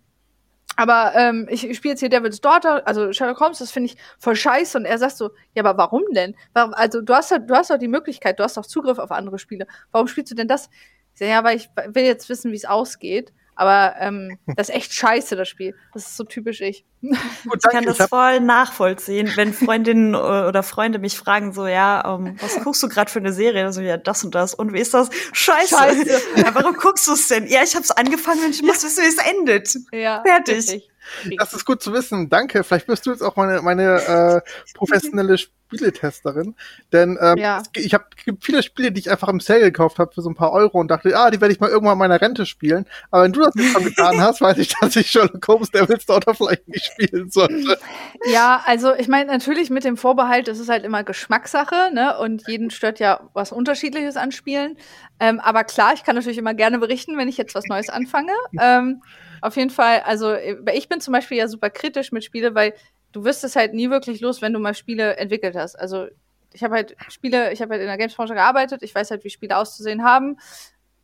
Aber ähm, ich, ich spiele jetzt hier Devil's Daughter, also Sherlock Holmes, das finde ich voll scheiße. Und er sagt so, ja, aber warum denn? Warum, also du hast, du hast doch die Möglichkeit, du hast doch Zugriff auf andere Spiele. Warum spielst du denn das? Ich sag, ja, weil ich will jetzt wissen, wie es ausgeht. Aber ähm, das ist echt scheiße, das Spiel. Das ist so typisch ich. Gut, ich kann das voll nachvollziehen, wenn Freundinnen oder Freunde mich fragen, so, ja, um, ähm, was guckst du gerade für eine Serie? Also, ja, das und das. Und wie ist das? Scheiße. Scheiße. ja, warum guckst du es denn? Ja, ich hab's angefangen und ich muss wissen, wie es endet. Ja, Fertig. Richtig. Das ist gut zu wissen. Danke. Vielleicht bist du jetzt auch meine, meine äh, professionelle (laughs) Spieletesterin. Denn ähm, ja. ich habe viele Spiele, die ich einfach im Sale gekauft habe für so ein paar Euro und dachte, ah, die werde ich mal irgendwann in meiner Rente spielen. Aber wenn du das jetzt schon getan hast, weiß ich, dass ich Sherlock Holmes Devil's Daughter vielleicht nicht spielen sollte. Ja, also ich meine natürlich mit dem Vorbehalt, das ist halt immer Geschmackssache, ne? Und jeden stört ja was Unterschiedliches an Spielen. Ähm, aber klar, ich kann natürlich immer gerne berichten, wenn ich jetzt was Neues anfange. Ähm, auf jeden Fall, also ich bin zum Beispiel ja super kritisch mit Spiele, weil du wirst es halt nie wirklich los, wenn du mal Spiele entwickelt hast. Also ich habe halt Spiele, ich habe halt in der Gamesbranche gearbeitet, ich weiß halt, wie Spiele auszusehen haben.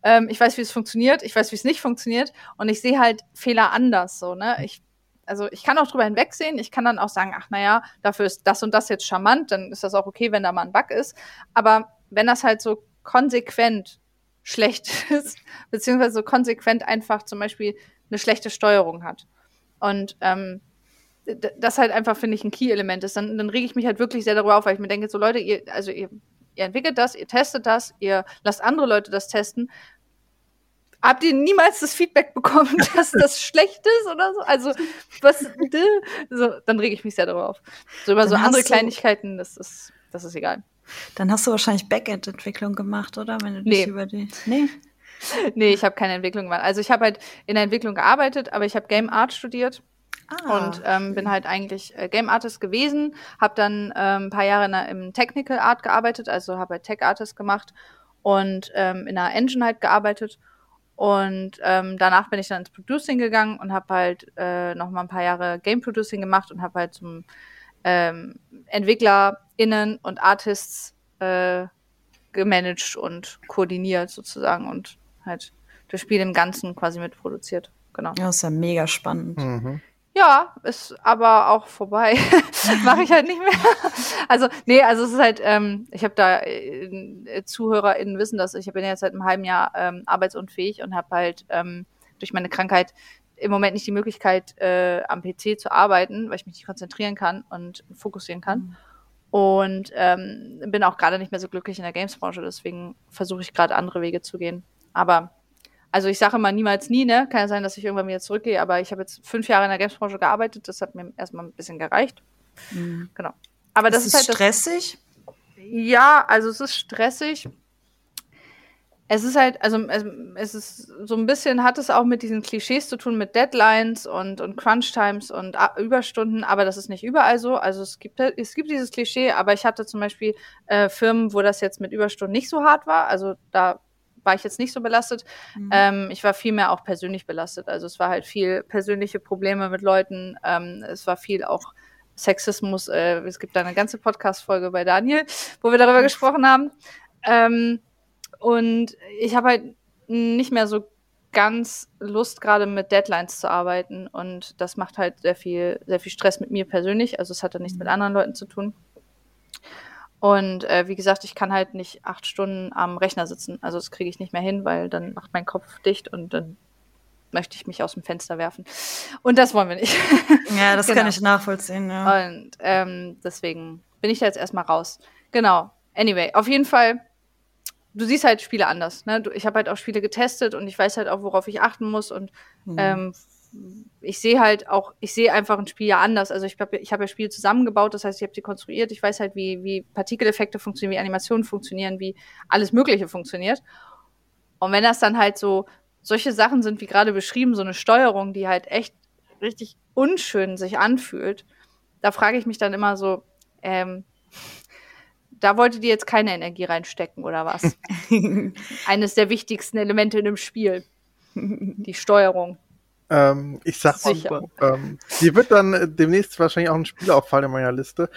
Ähm, ich weiß, wie es funktioniert, ich weiß, wie es nicht funktioniert und ich sehe halt Fehler anders so, ne? Ich also ich kann auch drüber hinwegsehen, ich kann dann auch sagen, ach naja, dafür ist das und das jetzt charmant, dann ist das auch okay, wenn da mal ein Bug ist. Aber wenn das halt so konsequent schlecht (laughs) ist, beziehungsweise so konsequent einfach zum Beispiel eine schlechte Steuerung hat. Und ähm, das halt einfach, finde ich, ein Key-Element ist. Dann, dann rege ich mich halt wirklich sehr darüber auf, weil ich mir denke, so Leute, ihr, also ihr, ihr entwickelt das, ihr testet das, ihr lasst andere Leute das testen. habt ihr niemals das Feedback bekommen, (laughs) dass das schlecht ist oder so? Also, was, (laughs) so, dann rege ich mich sehr darüber auf. So über dann so andere Kleinigkeiten, das ist, das ist egal. Dann hast du wahrscheinlich Backend-Entwicklung gemacht, oder? Wenn du nee. über die. Nee. (laughs) nee, ich habe keine Entwicklung gemacht. Also ich habe halt in der Entwicklung gearbeitet, aber ich habe Game Art studiert. Ah, und ähm, bin halt eigentlich äh, Game Artist gewesen, habe dann ähm, ein paar Jahre in, im Technical Art gearbeitet, also habe halt Tech Artist gemacht und ähm, in einer Engine halt gearbeitet. Und ähm, danach bin ich dann ins Producing gegangen und habe halt äh, noch mal ein paar Jahre Game Producing gemacht und habe halt zum ähm, EntwicklerInnen und Artists äh, gemanagt und koordiniert sozusagen und halt das Spiel im Ganzen quasi mitproduziert. Genau. Ja, ist ja mega spannend. Mhm. Ja, ist aber auch vorbei. (laughs) Mache ich halt nicht mehr. Also, nee, also es ist halt, ähm, ich habe da äh, ZuhörerInnen wissen das, ich bin jetzt seit einem halben Jahr ähm, arbeitsunfähig und habe halt ähm, durch meine Krankheit im Moment nicht die Möglichkeit, äh, am PC zu arbeiten, weil ich mich nicht konzentrieren kann und fokussieren kann. Mhm. Und ähm, bin auch gerade nicht mehr so glücklich in der Games-Branche, deswegen versuche ich gerade andere Wege zu gehen. Aber also ich sage mal niemals nie, ne? Kann ja sein, dass ich irgendwann wieder zurückgehe, aber ich habe jetzt fünf Jahre in der Games-Branche gearbeitet, das hat mir erstmal ein bisschen gereicht. Mhm. Genau. Aber das ist, ist halt stressig. Das, ja, also es ist stressig. Es ist halt, also es ist so ein bisschen, hat es auch mit diesen Klischees zu tun, mit Deadlines und, und Crunch-Times und Überstunden, aber das ist nicht überall so. Also es gibt, es gibt dieses Klischee, aber ich hatte zum Beispiel äh, Firmen, wo das jetzt mit Überstunden nicht so hart war. Also da war ich jetzt nicht so belastet. Mhm. Ähm, ich war viel mehr auch persönlich belastet. Also es war halt viel persönliche Probleme mit Leuten. Ähm, es war viel auch Sexismus. Äh, es gibt da eine ganze Podcast-Folge bei Daniel, wo wir darüber gesprochen haben. Ähm, und ich habe halt nicht mehr so ganz Lust, gerade mit Deadlines zu arbeiten. Und das macht halt sehr viel, sehr viel Stress mit mir persönlich. Also es hat dann nichts mit mhm. anderen Leuten zu tun. Und äh, wie gesagt, ich kann halt nicht acht Stunden am Rechner sitzen. Also das kriege ich nicht mehr hin, weil dann macht mein Kopf dicht und dann möchte ich mich aus dem Fenster werfen. Und das wollen wir nicht. (laughs) Ja, das genau. kann ich nachvollziehen. Ja. Und ähm, deswegen bin ich da jetzt erstmal raus. Genau. Anyway, auf jeden Fall, du siehst halt Spiele anders. Ne? Ich habe halt auch Spiele getestet und ich weiß halt auch, worauf ich achten muss und mhm. ähm, ich sehe halt auch, ich sehe einfach ein Spiel ja anders. Also ich habe ich hab ja Spiele zusammengebaut, das heißt, ich habe sie konstruiert. Ich weiß halt, wie, wie Partikeleffekte funktionieren, wie Animationen funktionieren, wie alles Mögliche funktioniert. Und wenn das dann halt so solche Sachen sind, wie gerade beschrieben, so eine Steuerung, die halt echt richtig unschön sich anfühlt, da frage ich mich dann immer so, ähm, da wolltet ihr jetzt keine Energie reinstecken oder was? (laughs) Eines der wichtigsten Elemente in dem Spiel. Die Steuerung. Ähm, ich sag mal, Sicher. ähm, die wird dann demnächst wahrscheinlich auch ein Spiel auffallen in meiner Liste.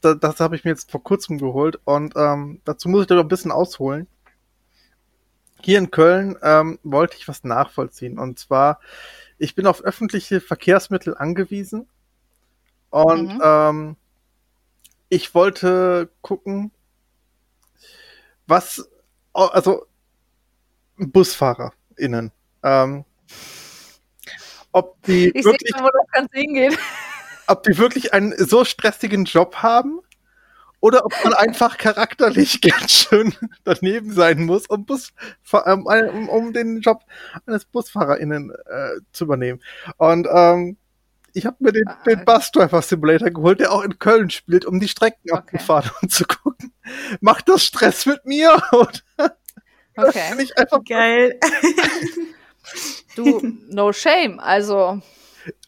Das, das habe ich mir jetzt vor kurzem geholt und ähm, dazu muss ich doch ein bisschen ausholen. Hier in Köln ähm, wollte ich was nachvollziehen und zwar, ich bin auf öffentliche Verkehrsmittel angewiesen und mhm. ähm, ich wollte gucken, was, also BusfahrerInnen, ähm, ob die ich wirklich, sehe, wo das Ganze hingeht. Ob die wirklich einen so stressigen Job haben oder ob man einfach charakterlich (laughs) ganz schön daneben sein muss, um, Bus, um, um den Job eines BusfahrerInnen äh, zu übernehmen. Und ähm, ich habe mir den, ah, den Busdriver Simulator geholt, der auch in Köln spielt, um die Strecken okay. abzufahren und zu gucken, macht das Stress mit mir? (laughs) Oder okay. ich einfach geil. (laughs) Du, no shame. Also,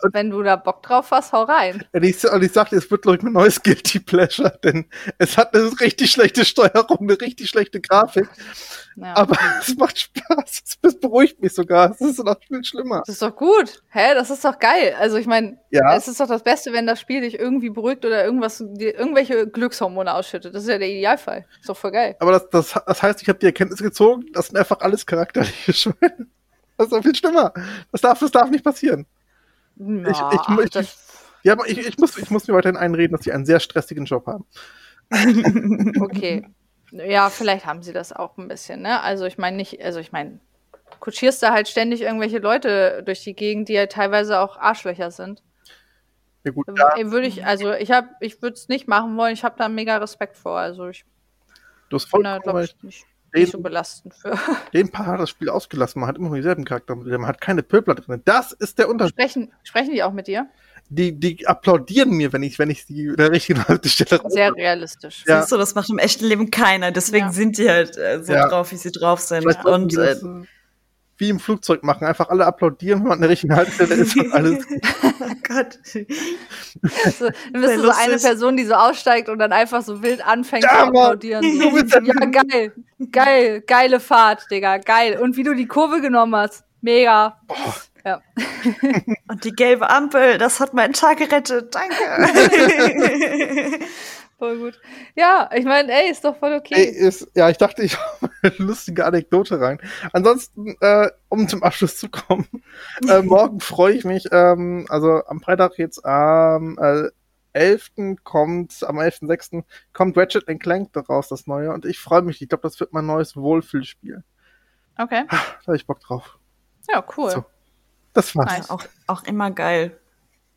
und wenn du da Bock drauf hast, hau rein. Und ich, und ich sagte, es wird, glaube ich, mein neues Guilty Pleasure, denn es hat eine richtig schlechte Steuerung, eine richtig schlechte Grafik. Ja. Aber (laughs) es macht Spaß. Es beruhigt mich sogar. Es ist noch viel schlimmer. Das ist doch gut. Hä? Das ist doch geil. Also ich meine, ja. es ist doch das Beste, wenn das Spiel dich irgendwie beruhigt oder irgendwas, dir irgendwelche Glückshormone ausschüttet. Das ist ja der Idealfall. Ist doch voll geil. Aber das, das, das heißt, ich habe die Erkenntnis gezogen, das sind einfach alles charakterliche Schweine. Das ist doch viel schlimmer. Das darf, das darf nicht passieren. Ja, ich, ich, ich, ja, aber ich, ich, muss, ich muss mir weiterhin einreden, dass sie einen sehr stressigen Job haben. (laughs) Okay. Ja, vielleicht haben sie das auch ein bisschen, ne? Also ich meine nicht, also ich meine, kutschierst da halt ständig irgendwelche Leute durch die Gegend, die ja teilweise auch Arschlöcher sind. Ja, gut. Ja. Würde ich, also ich habe, ich würde es nicht machen wollen, ich habe da mega Respekt vor. Also ich du hast vollkommen recht. Den, so belastend für. (laughs) den Paar hat das Spiel ausgelassen. Man hat immer noch dieselben Charakter. Man hat keine Pöbler drin. Das ist der Unterschied. Sprechen, sprechen die auch mit dir? Die, die applaudieren mir, wenn ich, wenn ich die in der richtigen Haltestelle Sehr realistisch. Ja. Siehst du, das macht im echten Leben keiner. Deswegen Ja. sind die halt äh, so Ja. drauf, wie sie drauf sind. Vielleicht Und wie im Flugzeug machen. Einfach alle applaudieren, wenn man an der richtigen Haltestelle ist und alles. (laughs) oh Gott. So, dann bist du so eine. Person, die so aussteigt und dann einfach so wild anfängt Ja, zu applaudieren. Du bist Ja, geil. Geil. Geile Fahrt, Digga. Geil. Und wie du die Kurve genommen hast. Mega. Ja. Und die gelbe Ampel, das hat meinen Tag gerettet. Danke. (laughs) (laughs) Voll gut. Ja, ich meine, ey, ist doch voll Ey, okay. ist, ja, ich dachte, ich (laughs) hau eine lustige Anekdote rein. Ansonsten, äh, um zum Abschluss zu kommen, (laughs) äh, morgen freue ich mich, ähm, also am Freitag jetzt am äh, 11. kommt, am 11.6. kommt Ratchet Clank daraus, das neue, und ich freue mich. Ich glaube, das wird mein neues Wohlfühlspiel. Okay. Da habe ich Bock drauf. Ja, cool. So. Das war's. Nice. auch, auch immer geil.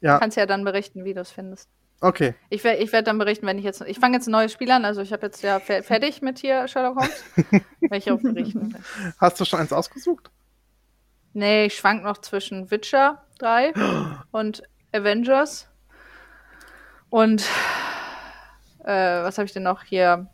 Ja, Kannst ja dann berichten, wie du es findest. Okay. Ich werde ich werd dann berichten, wenn ich jetzt. Ich fange jetzt ein neues Spiel an, also ich habe jetzt ja fer fertig mit hier Sherlock Holmes. (laughs) Ich auch berichten. Hast du schon eins ausgesucht? Nee, ich schwank noch zwischen Witcher 3 (gasps) und Avengers. Und äh, was habe ich denn noch hier?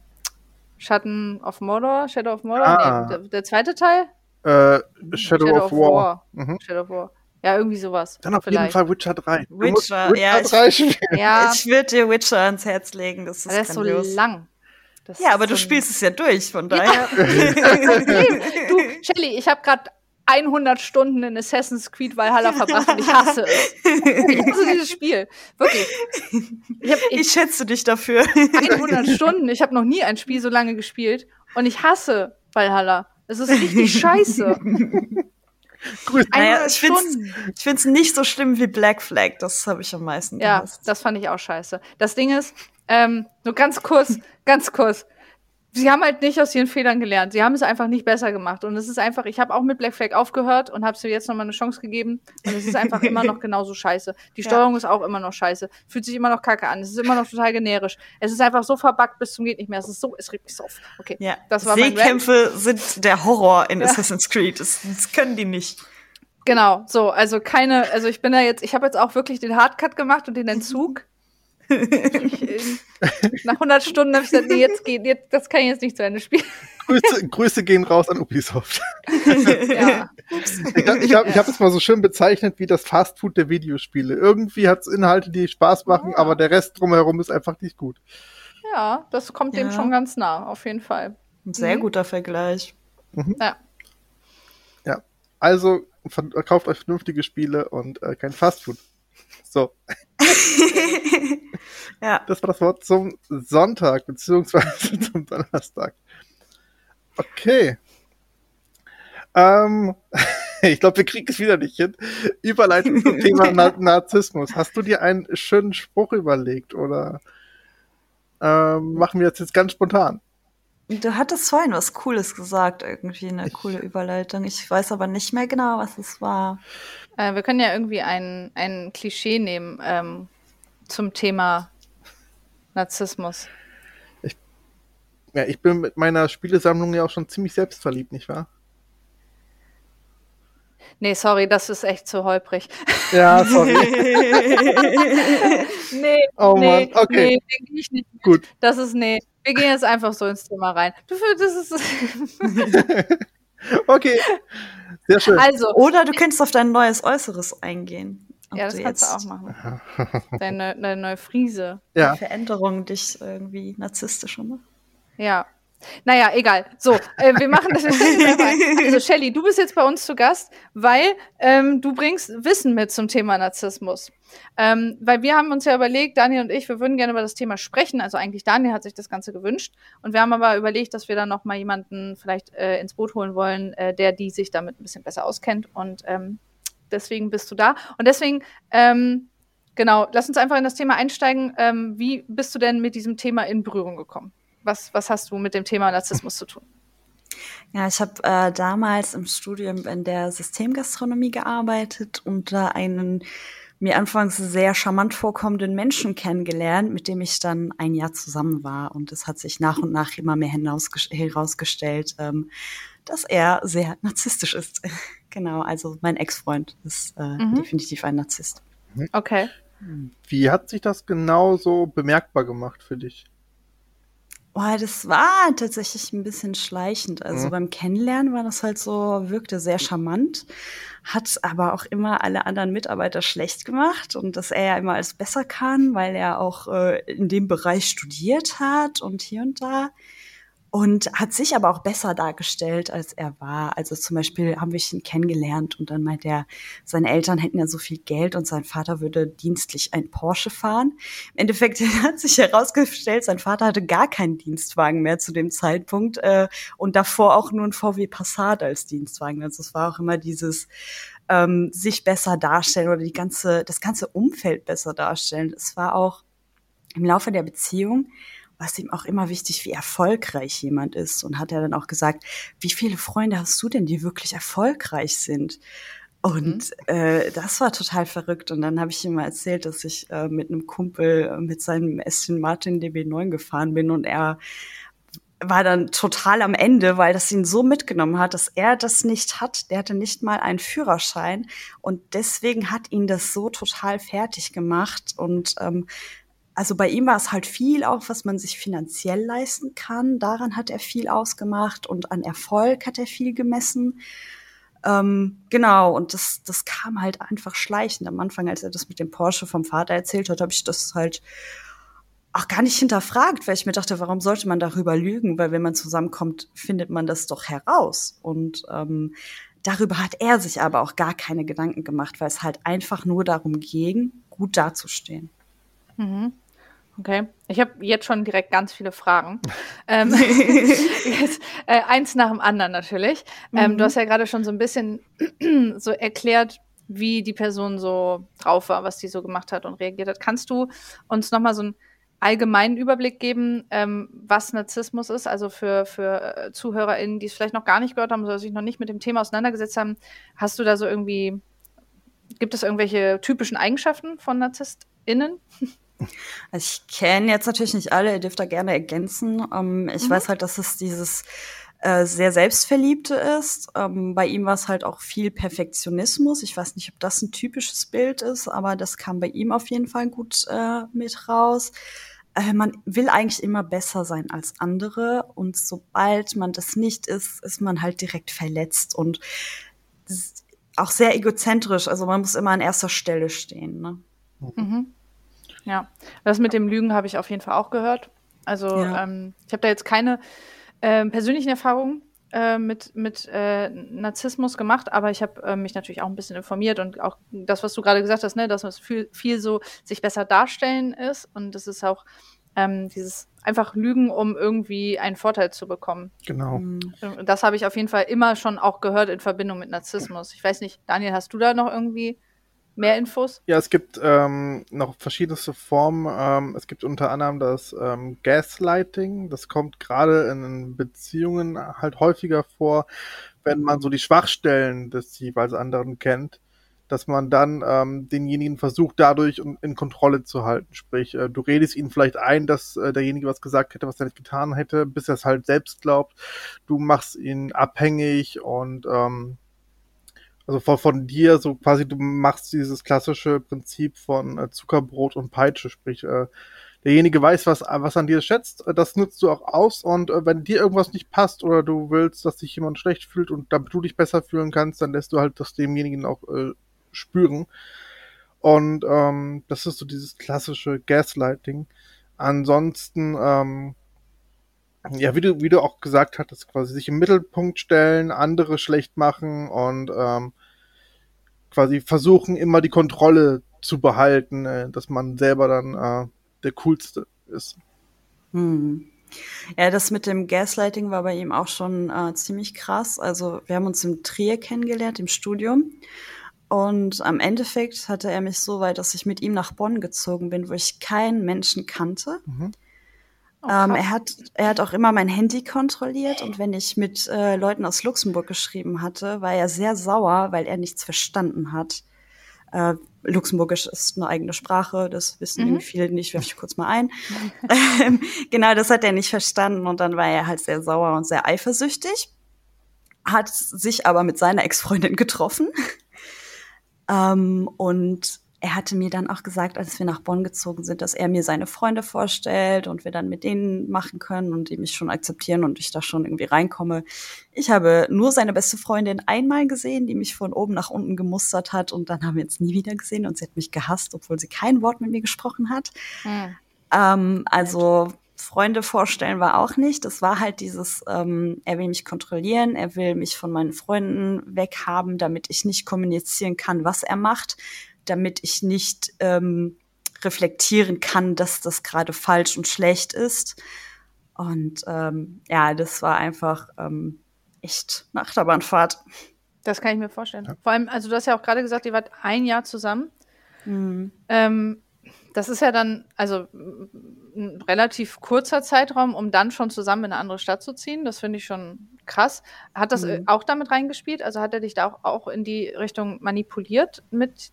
Schatten of Mordor? Shadow of Mordor? Ah. Nee, der, der zweite Teil? Äh, Shadow, of War. Mhm. Shadow of War. Ja, irgendwie sowas. Dann auf jeden Vielleicht. Fall Witcher 3. Du musst Witcher, Witcher (laughs) ja, ich- 3 spielen. Ja, Ich würde dir Witcher ans Herz legen. Das ist, der ist so lang. Das Ja, aber du spielst es ja durch, von Ja. daher. (laughs) (laughs) du, Shelly, ich habe gerade 100 Stunden in Assassin's Creed Valhalla verbracht und ich hasse es. Ich hasse dieses Spiel. Wirklich. Ich habe Ich schätze dich dafür. 100 Stunden. Ich habe noch nie ein Spiel so lange gespielt und ich hasse Valhalla. Es ist richtig scheiße. (laughs) Grüß. Naja, 100 ich find's- Stunden. Ich finde es nicht so schlimm wie Black Flag. Das habe ich am meisten Ja, gehasst. das fand ich auch scheiße. Das Ding ist, ähm, nur ganz kurz, ganz kurz. Sie haben halt nicht aus ihren Fehlern gelernt. Sie haben es einfach nicht besser gemacht. Und es ist einfach, ich habe auch mit Black Flag aufgehört und habe es jetzt nochmal eine Chance gegeben. Und es ist einfach immer noch (laughs) genauso scheiße. Die Ja. Steuerung ist auch immer noch scheiße. Fühlt sich immer noch kacke an. Es ist immer noch total generisch. Es ist einfach so verbuggt bis zum geht nicht mehr. Es ist so, es regt mich so auf. Okay. Ja, Das war. Seekämpfe sind der Horror in Ja. Assassin's Creed. Das, das können die nicht. Genau, so, also keine, also ich bin da jetzt, ich habe jetzt auch wirklich den Hardcut gemacht und den (laughs) Entzug. Ich, nach 100 Stunden habe ich gesagt, nee, jetzt geht, jetzt, das kann ich jetzt nicht zu Ende spielen. Grüße, Grüße gehen raus an Ubisoft. (laughs) ja. Ich habe ich hab, ich hab es mal so schön bezeichnet wie das Fastfood der Videospiele. Irgendwie hat es Inhalte, die Spaß machen, Ja. aber der Rest drumherum ist einfach nicht gut. ja, das kommt dem Ja. schon ganz nah, auf jeden Fall. Ein sehr Mhm. guter Vergleich. Ja. Also ver- kauft euch vernünftige Spiele und äh, kein Fastfood. So, (laughs) ja. das war das Wort zum Sonntag, beziehungsweise (laughs) zum Donnerstag. Okay. Ähm, (laughs) ich glaube, wir kriegen es wieder nicht hin. Überleitung zum Thema Na Narzissmus. Hast du dir einen schönen Spruch überlegt oder ähm, machen wir das jetzt ganz spontan? Du hattest vorhin was Cooles gesagt, irgendwie eine coole Überleitung. Ich weiß aber nicht mehr genau, was es war. Äh, wir können ja irgendwie ein, ein Klischee nehmen ähm, zum Thema Narzissmus. Ja, ich bin mit meiner Spielesammlung ja auch schon ziemlich selbstverliebt, nicht wahr? Nee, sorry, das ist echt zu holprig. Ja, (laughs) sorry. nee, Oh nee, Mann, okay. nee, ich nicht. Gut. Das ist, nee. Wir gehen jetzt einfach so ins Thema rein. Du, das ist, (laughs) (laughs) Okay. Sehr schön. also, Oder du könntest auf dein neues Äußeres eingehen. Ja, das du kannst du auch machen. (laughs) Deine, deine neue Friese. Ja. Veränderung dich irgendwie narzisstischer macht. Ja. Naja, egal. So, äh, wir machen das. Also, (laughs) Shelly, du bist jetzt bei uns zu Gast, weil ähm, du bringst Wissen mit zum Thema Narzissmus. Ähm, weil wir haben uns ja überlegt, Daniel und ich, wir würden gerne über das Thema sprechen. Also eigentlich Daniel hat sich das Ganze gewünscht. Und wir haben aber überlegt, dass wir dann noch mal jemanden vielleicht äh, ins Boot holen wollen, äh, der die sich damit ein bisschen besser auskennt. Und ähm, deswegen bist du da. Und deswegen, ähm, genau, lass uns einfach in das Thema einsteigen. Ähm, wie bist du denn mit diesem Thema in Berührung gekommen? Was, was hast du mit dem Thema Narzissmus zu tun? Ja, ich habe äh, damals im Studium in der Systemgastronomie gearbeitet und da einen mir anfangs sehr charmant vorkommenden Menschen kennengelernt, mit dem ich dann ein Jahr zusammen war. Und es hat sich nach und nach immer mehr herausgestellt, ähm, dass er sehr narzisstisch ist. (laughs) genau, also mein Ex-Freund ist äh, mhm. definitiv ein Narzisst. Okay. Wie hat sich das genau so bemerkbar gemacht für dich? Boah, das war tatsächlich ein bisschen schleichend. Also mhm. beim Kennenlernen war das halt so, wirkte sehr charmant, hat aber auch immer alle anderen Mitarbeiter schlecht gemacht und dass er ja immer alles besser kann, weil er auch äh, in dem Bereich studiert hat und hier und da und hat sich aber auch besser dargestellt, als er war. Also zum Beispiel haben wir ihn kennengelernt und dann meint er, seine Eltern hätten ja so viel Geld und sein Vater würde dienstlich ein Porsche fahren. Im Endeffekt (laughs) hat sich herausgestellt, sein Vater hatte gar keinen Dienstwagen mehr zu dem Zeitpunkt äh, und davor auch nur ein VW Passat als Dienstwagen. Also es war auch immer dieses ähm, sich besser darstellen oder die ganze, das ganze Umfeld besser darstellen. Es war auch im Laufe der Beziehung was ihm auch immer wichtig, wie erfolgreich jemand ist. Und hat er dann auch gesagt, wie viele Freunde hast du denn, die wirklich erfolgreich sind? Und mhm. äh, das war total verrückt. Und dann habe ich ihm mal erzählt, dass ich äh, mit einem Kumpel äh, mit seinem Aston Martin DB9 gefahren bin und er war dann total am Ende, weil das ihn so mitgenommen hat, dass er das nicht hat. Der hatte nicht mal einen Führerschein und deswegen hat ihn das so total fertig gemacht und ähm, also bei ihm war es halt viel auch, was man sich finanziell leisten kann. Daran hat er viel ausgemacht und an Erfolg hat er viel gemessen. Ähm, genau, und das, das kam halt einfach schleichend. Am Anfang, als er das mit dem Porsche vom Vater erzählt hat, habe ich das halt auch gar nicht hinterfragt, weil ich mir dachte, warum sollte man darüber lügen? Weil wenn man zusammenkommt, findet man das doch heraus. Und ähm, darüber hat er sich aber auch gar keine Gedanken gemacht, weil es halt einfach nur darum ging, gut dazustehen. Mhm. Okay, ich habe jetzt schon direkt ganz viele Fragen. (laughs) ähm, (laughs) jetzt, äh, eins nach dem anderen natürlich. Ähm, mhm. Du hast ja gerade schon so ein bisschen (clears throat) so erklärt, wie die Person so drauf war, was die so gemacht hat und reagiert hat. Kannst du uns nochmal so einen allgemeinen Überblick geben, ähm, was Narzissmus ist? Also für, für äh, ZuhörerInnen, die es vielleicht noch gar nicht gehört haben oder sich noch nicht mit dem Thema auseinandergesetzt haben, hast du da so irgendwie, gibt es irgendwelche typischen Eigenschaften von NarzisstInnen? (laughs) Also ich kenne jetzt natürlich nicht alle, ihr dürft da gerne ergänzen. Ähm, ich mhm. weiß halt, dass es dieses äh, sehr selbstverliebte ist. Ähm, bei ihm war es halt auch viel Perfektionismus. Ich weiß nicht, ob das ein typisches Bild ist, aber das kam bei ihm auf jeden Fall gut äh, mit raus. Äh, man will eigentlich immer besser sein als andere und sobald man das nicht ist, ist man halt direkt verletzt und auch sehr egozentrisch. Also man muss immer an erster Stelle stehen. Ne? Mhm. Ja, das mit dem Lügen habe ich auf jeden Fall auch gehört. Also ja. ähm, ich habe da jetzt keine äh, persönlichen Erfahrungen äh, mit, mit äh, Narzissmus gemacht, aber ich habe äh, mich natürlich auch ein bisschen informiert und auch das, was du gerade gesagt hast, ne, dass es viel, viel so sich besser darstellen ist und das ist auch ähm, dieses einfach Lügen, um irgendwie einen Vorteil zu bekommen. Genau. Mhm. Das habe ich auf jeden Fall immer schon auch gehört in Verbindung mit Narzissmus. Ich weiß nicht, Daniel, hast du da noch irgendwie Mehr Infos? Ja, es gibt ähm, noch verschiedenste Formen. Ähm, es gibt unter anderem das ähm, Gaslighting. Das kommt gerade in Beziehungen halt häufiger vor, wenn man so die Schwachstellen des jeweils anderen kennt, dass man dann ähm, denjenigen versucht, dadurch in, Kontrolle zu halten. Sprich, äh, du redest ihn vielleicht ein, dass äh, derjenige was gesagt hätte, was er nicht getan hätte, bis er es halt selbst glaubt. Du machst ihn abhängig und ähm, also von, von dir, so quasi, du machst dieses klassische Prinzip von äh, Zuckerbrot und Peitsche, sprich, äh, derjenige weiß, was, was an dir schätzt, äh, das nutzt du auch aus und äh, wenn dir irgendwas nicht passt oder du willst, dass sich jemand schlecht fühlt und damit du dich besser fühlen kannst, dann lässt du halt das demjenigen auch äh, spüren. Und ähm, das ist so dieses klassische Gaslighting. Ansonsten, ähm, ja, wie du, wie du auch gesagt hattest, quasi sich im Mittelpunkt stellen, andere schlecht machen und ähm, quasi versuchen, immer die Kontrolle zu behalten, äh, dass man selber dann äh, der Coolste ist. Hm. Ja, das mit dem Gaslighting war bei ihm auch schon äh, ziemlich krass. Also wir haben uns im Trier kennengelernt, im Studium. Und am Endeffekt hatte er mich so weit, dass ich mit ihm nach Bonn gezogen bin, wo ich keinen Menschen kannte. Mhm. Oh, ähm, er, hat, er hat auch immer mein Handy kontrolliert und wenn ich mit äh, Leuten aus Luxemburg geschrieben hatte, war er sehr sauer, weil er nichts verstanden hat. Äh, Luxemburgisch ist eine eigene Sprache, das wissen mhm. viele nicht, werfe ich kurz mal ein. Ähm, genau, das hat er nicht verstanden und dann war er halt sehr sauer und sehr eifersüchtig, hat sich aber mit seiner Ex-Freundin getroffen (laughs) ähm, und er hatte mir dann auch gesagt, als wir nach Bonn gezogen sind, dass er mir seine Freunde vorstellt und wir dann mit denen machen können und die mich schon akzeptieren und ich da schon irgendwie reinkomme. Ich habe nur seine beste Freundin einmal gesehen, die mich von oben nach unten gemustert hat und dann haben wir uns nie wieder gesehen und sie hat mich gehasst, obwohl sie kein Wort mit mir gesprochen hat. Mhm. Ähm, also Freunde vorstellen war auch nicht. Es war halt dieses, ähm, er will mich kontrollieren, er will mich von meinen Freunden weghaben, damit ich nicht kommunizieren kann, was er macht damit ich nicht ähm, reflektieren kann, dass das gerade falsch und schlecht ist. Und ähm, ja, das war einfach ähm, echt eine Achterbahnfahrt. Das kann ich mir vorstellen. Ja. Vor allem, also du hast ja auch gerade gesagt, ihr wart ein Jahr zusammen. Mhm. Ähm, das ist ja dann, also ein relativ kurzer Zeitraum, um dann schon zusammen in eine andere Stadt zu ziehen. Das finde ich schon krass. Hat das mhm. auch damit reingespielt? Also hat er dich da auch, auch in die Richtung manipuliert mit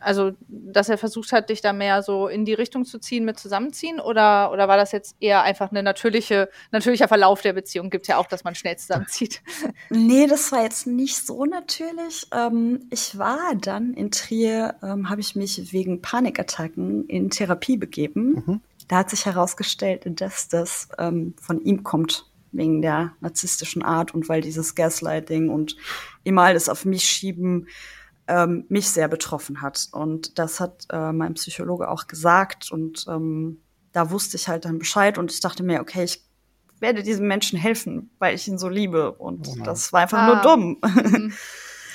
also, dass er versucht hat, dich da mehr so in die Richtung zu ziehen mit Zusammenziehen? Oder, oder war das jetzt eher einfach eine natürliche, natürlicher Verlauf der Beziehung? Gibt ja auch, dass man schnell zusammenzieht. (laughs) Nee, das war jetzt nicht so natürlich. Ähm, ich war dann in Trier, ähm, habe ich mich wegen Panikattacken in Therapie begeben. Mhm. Da hat sich herausgestellt, dass das ähm, von ihm kommt, wegen der narzisstischen Art und weil dieses Gaslighting und immer alles auf mich schieben ähm, mich sehr betroffen hat. Und das hat äh, mein Psychologe auch gesagt. Und ähm, da wusste ich halt dann Bescheid und ich dachte mir, okay, ich werde diesem Menschen helfen, weil ich ihn so liebe. Und oh das war einfach ah. nur dumm. Mhm. (laughs)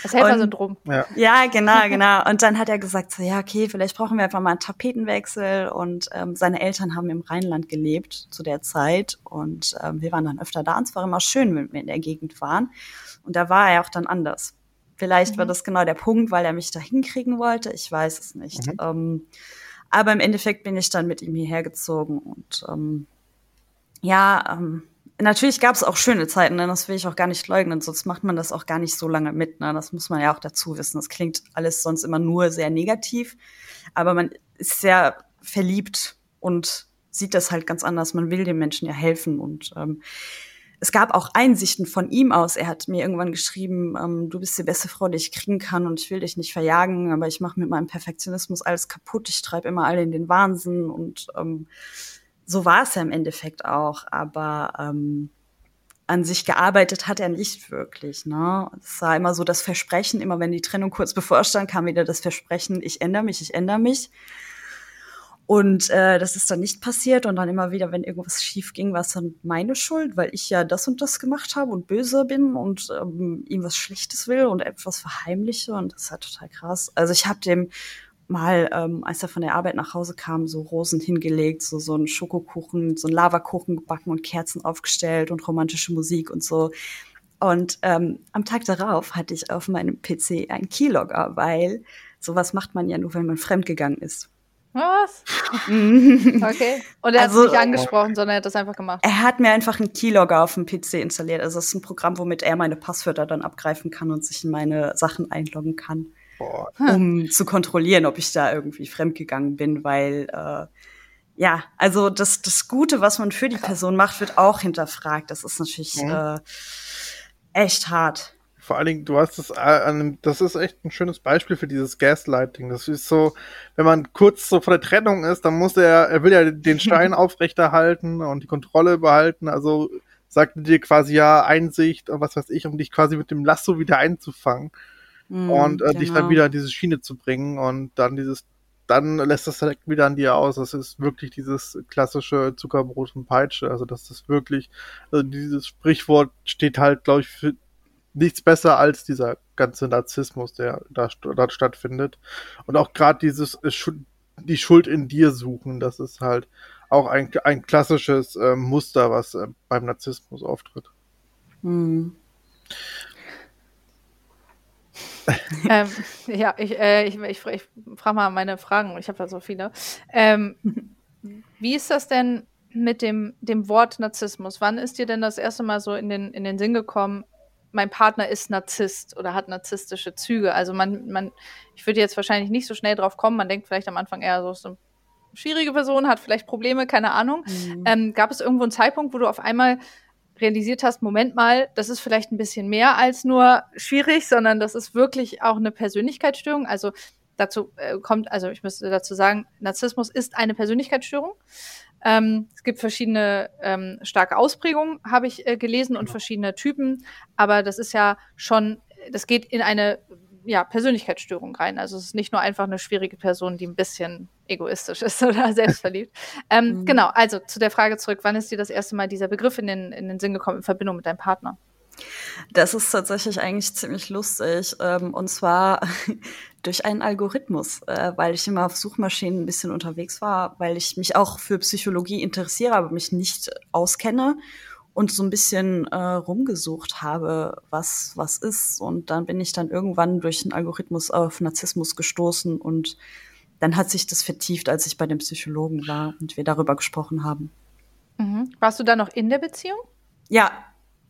Das Helfersyndrom. Ja. ja, genau, genau. Und dann hat er gesagt, so, ja, okay, vielleicht brauchen wir einfach mal einen Tapetenwechsel. Und ähm, seine Eltern haben im Rheinland gelebt zu der Zeit. Und ähm, wir waren dann öfter da. Und es war immer schön, wenn wir in der Gegend waren. Und da war er auch dann anders. Vielleicht mhm. war das genau der Punkt, weil er mich da hinkriegen wollte. Ich weiß es nicht. Mhm. Ähm, aber im Endeffekt bin ich dann mit ihm hierher gezogen und ähm, ja, ähm, natürlich gab es auch schöne Zeiten, ne? das will ich auch gar nicht leugnen, sonst macht man das auch gar nicht so lange mit. Ne? Das muss man ja auch dazu wissen. Das klingt alles sonst immer nur sehr negativ, aber man ist sehr verliebt und sieht das halt ganz anders. Man will den Menschen ja helfen und ähm, es gab auch Einsichten von ihm aus. Er hat mir irgendwann geschrieben, ähm, du bist die beste Frau, die ich kriegen kann und ich will dich nicht verjagen, aber ich mache mit meinem Perfektionismus alles kaputt. Ich treibe immer alle in den Wahnsinn und ähm, so war es ja im Endeffekt auch. Aber ähm, an sich gearbeitet hat er nicht wirklich. Ne? Es war immer so das Versprechen, immer wenn die Trennung kurz bevorstand, kam wieder das Versprechen, ich ändere mich, ich ändere mich. Und äh, das ist dann nicht passiert und dann immer wieder, wenn irgendwas schief ging, war es dann meine Schuld, weil ich ja das und das gemacht habe und böse bin und ähm, ihm was Schlechtes will und etwas verheimliche und das ist halt total krass. Also ich habe dem mal, ähm, als er von der Arbeit nach Hause kam, so Rosen hingelegt, so so einen Schokokuchen, so einen Lavakuchen gebacken und Kerzen aufgestellt und romantische Musik und so. Und ähm, am Tag darauf hatte ich auf meinem PC einen Keylogger, weil sowas macht man ja nur, wenn man fremdgegangen ist. Was? okay. Und er also, hat es nicht angesprochen, sondern er hat das einfach gemacht. Er hat mir einfach einen Keylogger auf dem PC installiert. Also es ist ein Programm, womit er meine Passwörter dann abgreifen kann und sich in meine Sachen einloggen kann. Boah. Um zu kontrollieren, ob ich da irgendwie fremdgegangen bin, weil äh, ja, also das, das Gute, was man für die Person macht, wird auch hinterfragt. Das ist natürlich mhm. äh, echt hart vor allen Dingen, du hast es, äh, das ist echt ein schönes Beispiel für dieses Gaslighting. Das ist so, wenn man kurz so vor der Trennung ist, dann muss er, er will ja den (laughs) Stein aufrechterhalten und die Kontrolle behalten. Also sagt dir quasi ja Einsicht und was weiß ich, um dich quasi mit dem Lasso wieder einzufangen mm, und äh, genau. dich dann genau. wieder in diese Schiene zu bringen und dann dieses dann lässt das direkt wieder an dir aus. Das ist wirklich dieses klassische Zuckerbrot und Peitsche. Also das ist wirklich, also dieses Sprichwort steht halt, glaube ich, für, nichts besser als dieser ganze Narzissmus, der da dort stattfindet. Und auch gerade dieses äh, die Schuld in dir suchen, das ist halt auch ein, ein klassisches äh, Muster, was äh, beim Narzissmus auftritt. Hm. (laughs) ähm, ja, ich, äh, ich, ich, ich frage mal meine Fragen, ich habe da so viele. Ähm, wie ist das denn mit dem, dem Wort Narzissmus? Wann ist dir denn das erste Mal so in den, in den Sinn gekommen, mein Partner ist Narzisst oder hat narzisstische Züge. Also man, man, ich würde jetzt wahrscheinlich nicht so schnell drauf kommen. Man denkt vielleicht am Anfang eher so, so eine schwierige Person, hat vielleicht Probleme, keine Ahnung. Mhm. Ähm, gab es irgendwo einen Zeitpunkt, wo du auf einmal realisiert hast, Moment mal, das ist vielleicht ein bisschen mehr als nur schwierig, sondern das ist wirklich auch eine Persönlichkeitsstörung. Also dazu äh, kommt, also ich müsste dazu sagen, Narzissmus ist eine Persönlichkeitsstörung. Ähm, es gibt verschiedene ähm, starke Ausprägungen, habe ich äh, gelesen, und genau. verschiedene Typen. Aber das ist ja schon, das geht in eine ja, Persönlichkeitsstörung rein. Also es ist nicht nur einfach eine schwierige Person, die ein bisschen egoistisch ist (laughs) oder selbstverliebt. ähm, mhm. Genau, also zu der Frage zurück, wann ist dir das erste Mal dieser Begriff in den, in den Sinn gekommen in Verbindung mit deinem Partner? Das ist tatsächlich eigentlich ziemlich lustig. Ähm, und zwar durch einen Algorithmus, äh, weil ich immer auf Suchmaschinen ein bisschen unterwegs war, weil ich mich auch für Psychologie interessiere, aber mich nicht auskenne und so ein bisschen äh, rumgesucht habe, was was ist. Und dann bin ich dann irgendwann durch einen Algorithmus auf Narzissmus gestoßen und dann hat sich das vertieft, als ich bei dem Psychologen war und wir darüber gesprochen haben. Mhm. Warst du da noch in der Beziehung? Ja,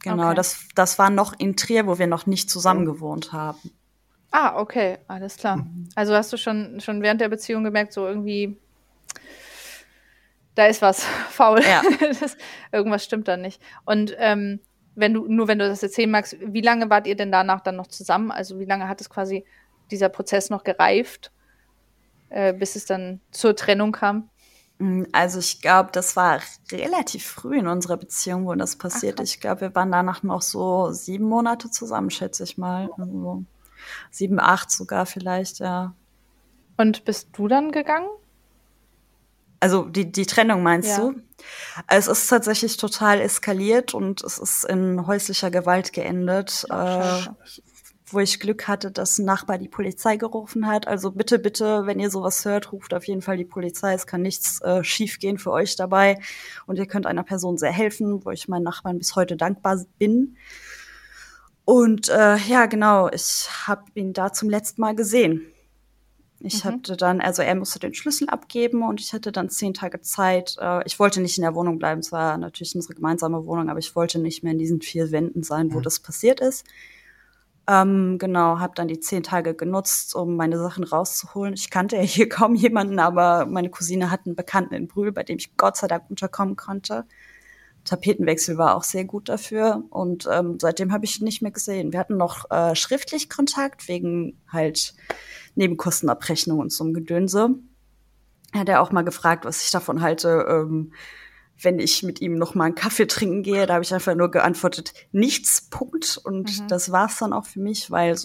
Genau, okay. das, das war noch in Trier, wo wir noch nicht zusammen gewohnt haben. Ah, okay, alles klar. Mhm. Also hast du schon, schon während der Beziehung gemerkt, so irgendwie, da ist was (laughs) faul. Ja. (laughs) das, irgendwas stimmt da nicht. Und ähm, wenn du, nur wenn du das erzählen magst, wie lange wart ihr denn danach dann noch zusammen? Also wie lange hat es quasi dieser Prozess noch gereift, äh, bis es dann zur Trennung kam? Mm, also ich glaube, das war relativ früh in unserer Beziehung, wo das passiert. Ach, ich glaube, wir waren danach noch so sieben Monate zusammen, schätze ich mal. Also sieben, acht sogar vielleicht, ja. Und bist du dann gegangen? Also die, die Trennung meinst ja. du? Es ist tatsächlich total eskaliert und es ist in häuslicher Gewalt geendet. Äh, wo ich Glück hatte, dass ein Nachbar die Polizei gerufen hat. Also bitte, bitte, wenn ihr sowas hört, ruft auf jeden Fall die Polizei. Es kann nichts äh, schiefgehen für euch dabei. Und ihr könnt einer Person sehr helfen, wo ich meinen Nachbarn bis heute dankbar bin. Und äh, ja, genau, ich habe ihn da zum letzten Mal gesehen. Ich mhm. hatte dann, also er musste den Schlüssel abgeben und ich hatte dann zehn Tage Zeit. Äh, ich wollte nicht in der Wohnung bleiben, es war natürlich unsere gemeinsame Wohnung, aber ich wollte nicht mehr in diesen vier Wänden sein, wo mhm. das passiert ist. Ähm, genau, habe dann die zehn Tage genutzt, um meine Sachen rauszuholen. Ich kannte ja hier kaum jemanden, aber meine Cousine hat einen Bekannten in Brühl, bei dem ich Gott sei Dank unterkommen konnte. Tapetenwechsel war auch sehr gut dafür und ähm, seitdem habe ich ihn nicht mehr gesehen. Wir hatten noch äh, schriftlich Kontakt wegen halt Nebenkostenabrechnung und so einem Gedönse. Hat er auch mal gefragt, was ich davon halte, ähm, wenn ich mit ihm noch mal einen Kaffee trinken gehe. Da habe ich einfach nur geantwortet, nichts, Punkt. Und mhm. das war's dann auch für mich, weil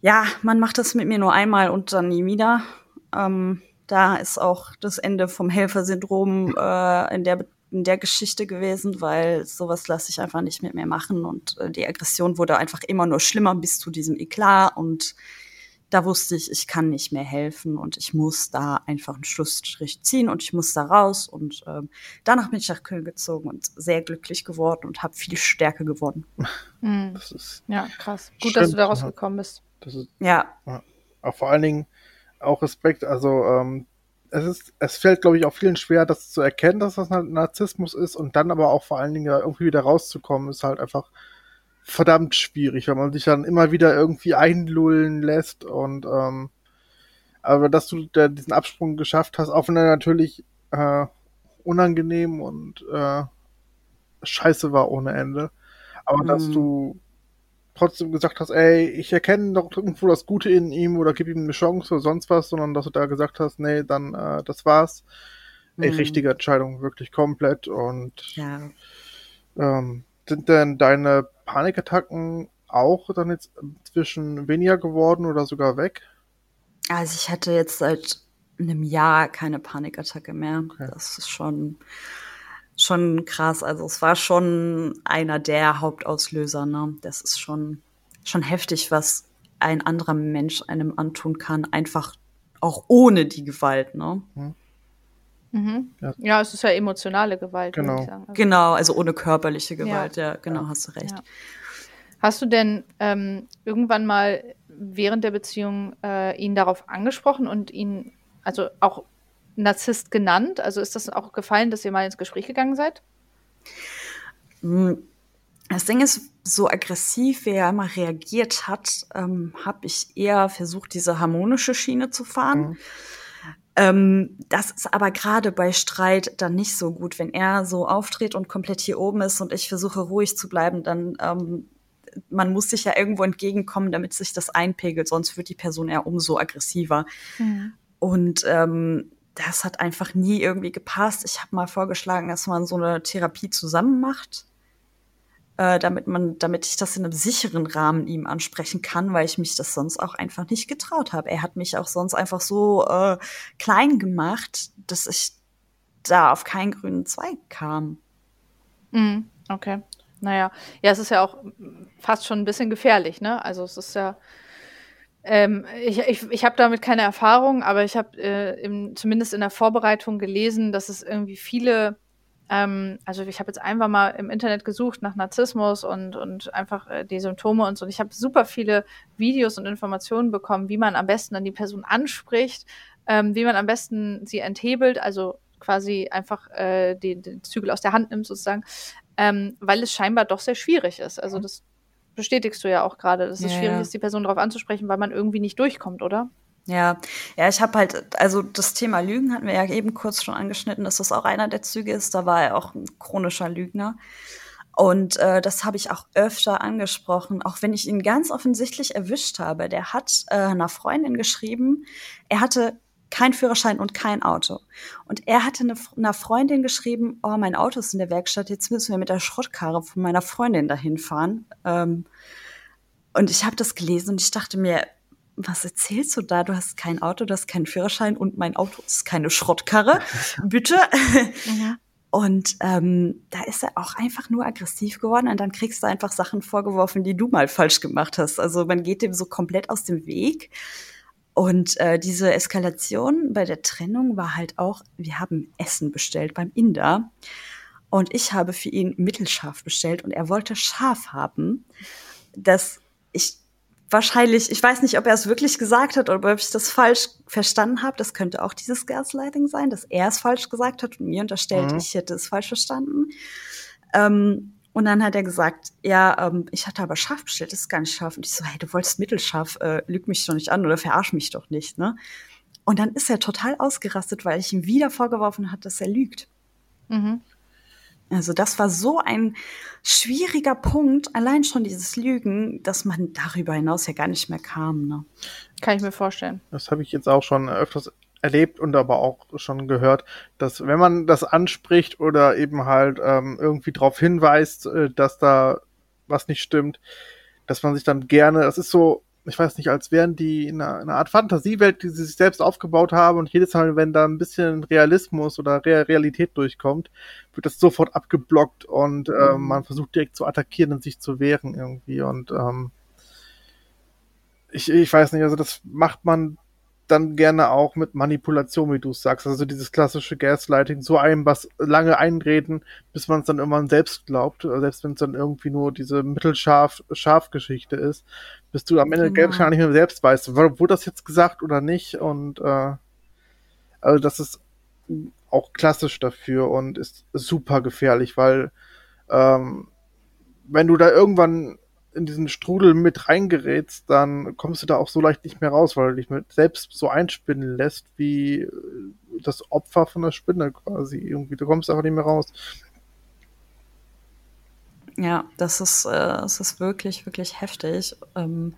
ja, man macht das mit mir nur einmal und dann nie wieder. Ähm, da ist auch das Ende vom Helfersyndrom (laughs) äh, in der in der Geschichte gewesen, weil sowas lasse ich einfach nicht mit mir machen und äh, die Aggression wurde einfach immer nur schlimmer bis zu diesem Eklat und da wusste ich, ich kann nicht mehr helfen und ich muss da einfach einen Schlussstrich ziehen und ich muss da raus. Und ähm, danach bin ich nach Köln gezogen und sehr glücklich geworden und habe viel Stärke gewonnen. (laughs) Mhm. Das ist ja, krass. Gut, stimmt, dass du da rausgekommen bist. Ist, ja. ja. Auch vor allen Dingen auch Respekt. Also ähm, es ist, es fällt, glaube ich, auch vielen schwer, das zu erkennen, dass das Narzissmus ist und dann aber auch vor allen Dingen irgendwie wieder rauszukommen, ist halt einfach verdammt schwierig, weil man sich dann immer wieder irgendwie einlullen lässt und ähm, aber dass du da diesen Absprung geschafft hast, auch wenn er natürlich äh, unangenehm und äh, scheiße war ohne Ende, aber mhm. dass du trotzdem gesagt hast, ey, ich erkenne doch irgendwo das Gute in ihm oder gib ihm eine Chance oder sonst was, sondern dass du da gesagt hast, nee, dann äh, das war's. Mhm. Ey, richtige Entscheidung, wirklich komplett und ja. ähm, sind denn deine Panikattacken auch dann jetzt zwischen weniger geworden oder sogar weg? Also ich hatte jetzt seit einem Jahr keine Panikattacke mehr. Okay. Das ist schon, schon krass. Also es war schon einer der Hauptauslöser. Ne? Das ist schon, schon heftig, was ein anderer Mensch einem antun kann, einfach auch ohne die Gewalt. Ne? Hm. Mhm. Ja. ja. es ist ja emotionale Gewalt. Genau, also genau also ohne körperliche Gewalt, ja, ja genau, ja. hast du recht. Hast du denn ähm, irgendwann mal während der Beziehung äh, ihn darauf angesprochen und ihn also auch Narzisst genannt? Also ist das auch gefallen, dass ihr mal ins Gespräch gegangen seid? Hm, Das Ding ist, so aggressiv, wie er immer reagiert hat, ähm, habe ich eher versucht, diese harmonische Schiene zu fahren. Mhm. Ähm, das ist aber gerade bei Streit dann nicht so gut. Wenn er so auftritt und komplett hier oben ist und ich versuche ruhig zu bleiben, dann ähm, man muss sich ja irgendwo entgegenkommen, damit sich das einpegelt, sonst wird die Person eher umso aggressiver. Mhm. Und ähm, das hat einfach nie irgendwie gepasst. Ich habe mal vorgeschlagen, dass man so eine Therapie zusammen macht äh, damit man, damit ich das in einem sicheren Rahmen ihm ansprechen kann, weil ich mich das sonst auch einfach nicht getraut habe. Er hat mich auch sonst einfach so äh, klein gemacht, dass ich da auf keinen grünen Zweig kam. Mm, okay. Naja, ja, es ist ja auch fast schon ein bisschen gefährlich, ne? Also es ist ja, ähm, ich ich, ich habe damit keine Erfahrung, aber ich habe äh, zumindest in der Vorbereitung gelesen, dass es irgendwie viele ähm, also ich habe jetzt einfach mal im Internet gesucht nach Narzissmus und, und einfach äh, die Symptome und so. Und ich habe super viele Videos und Informationen bekommen, wie man am besten dann die Person anspricht, ähm, wie man am besten sie enthebelt, also quasi einfach äh, den, den Zügel aus der Hand nimmt sozusagen, ähm, weil es scheinbar doch sehr schwierig ist. Also das bestätigst du ja auch gerade, dass es ja, schwierig ja. ist, die Person darauf anzusprechen, weil man irgendwie nicht durchkommt, oder? Ja, ja, ich habe halt, also das Thema Lügen hatten wir ja eben kurz schon angeschnitten, dass das auch einer der Züge ist. Da war er auch ein chronischer Lügner. Und äh, das habe ich auch öfter angesprochen, auch wenn ich ihn ganz offensichtlich erwischt habe. Der hat äh, einer Freundin geschrieben, er hatte kein Führerschein und kein Auto. Und er hatte eine, einer Freundin geschrieben, oh, mein Auto ist in der Werkstatt, jetzt müssen wir mit der Schrottkarre von meiner Freundin dahin fahren. Ähm, und ich habe das gelesen und ich dachte mir, was erzählst du da? Du hast kein Auto, du hast keinen Führerschein und mein Auto ist keine Schrottkarre. (laughs) Bitte. Mhm. Und ähm, da ist er auch einfach nur aggressiv geworden und dann kriegst du einfach Sachen vorgeworfen, die du mal falsch gemacht hast. Also man geht dem so komplett aus dem Weg. Und äh, diese Eskalation bei der Trennung war halt auch, wir haben Essen bestellt beim Inder. Und ich habe für ihn mittelscharf bestellt und er wollte scharf haben. Das, ich wahrscheinlich, ich weiß nicht, ob er es wirklich gesagt hat oder ob ich das falsch verstanden habe. Das könnte auch dieses Gaslighting sein, dass er es falsch gesagt hat und mir unterstellt, mhm. ich hätte es falsch verstanden. Ähm, und dann hat er gesagt, ja, ähm, ich hatte aber scharf bestellt, das ist gar nicht scharf. Und ich so, hey, du wolltest mittelscharf, äh, lüg mich doch nicht an oder verarsch mich doch nicht, ne? Und dann ist er total ausgerastet, weil ich ihm wieder vorgeworfen hat, dass er lügt. Mhm. Also das war so ein schwieriger Punkt, allein schon dieses Lügen, dass man darüber hinaus ja gar nicht mehr kam. Ne? Kann ich mir vorstellen. Das habe ich jetzt auch schon öfters erlebt und aber auch schon gehört, dass wenn man das anspricht oder eben halt ähm, irgendwie darauf hinweist, äh, dass da was nicht stimmt, dass man sich dann gerne, das ist so, ich weiß nicht, als wären die in einer, in einer, Art Fantasiewelt, die sie sich selbst aufgebaut haben und jedes Mal, wenn da ein bisschen Realismus oder Realität durchkommt, wird das sofort abgeblockt und äh, mhm. man versucht direkt zu attackieren und sich zu wehren irgendwie und ähm, ich, ich weiß nicht, also das macht man dann gerne auch mit Manipulation, wie du es sagst. Also dieses klassische Gaslighting, so einem was lange einreden, bis man es dann irgendwann selbst glaubt, selbst wenn es dann irgendwie nur diese mittelscharf scharf Geschichte ist, bis du am Ende genau. gar nicht mehr selbst weißt, wurde das jetzt gesagt oder nicht und äh, also das ist auch klassisch dafür und ist super gefährlich, weil ähm, wenn du da irgendwann in diesen Strudel mit reingerätst, dann kommst du da auch so leicht nicht mehr raus, weil du dich mit selbst so einspinnen lässt, wie äh, das Opfer von der Spinne quasi. Irgendwie, du kommst einfach nicht mehr raus. Ja, das ist, äh, das ist wirklich, wirklich heftig. Ähm,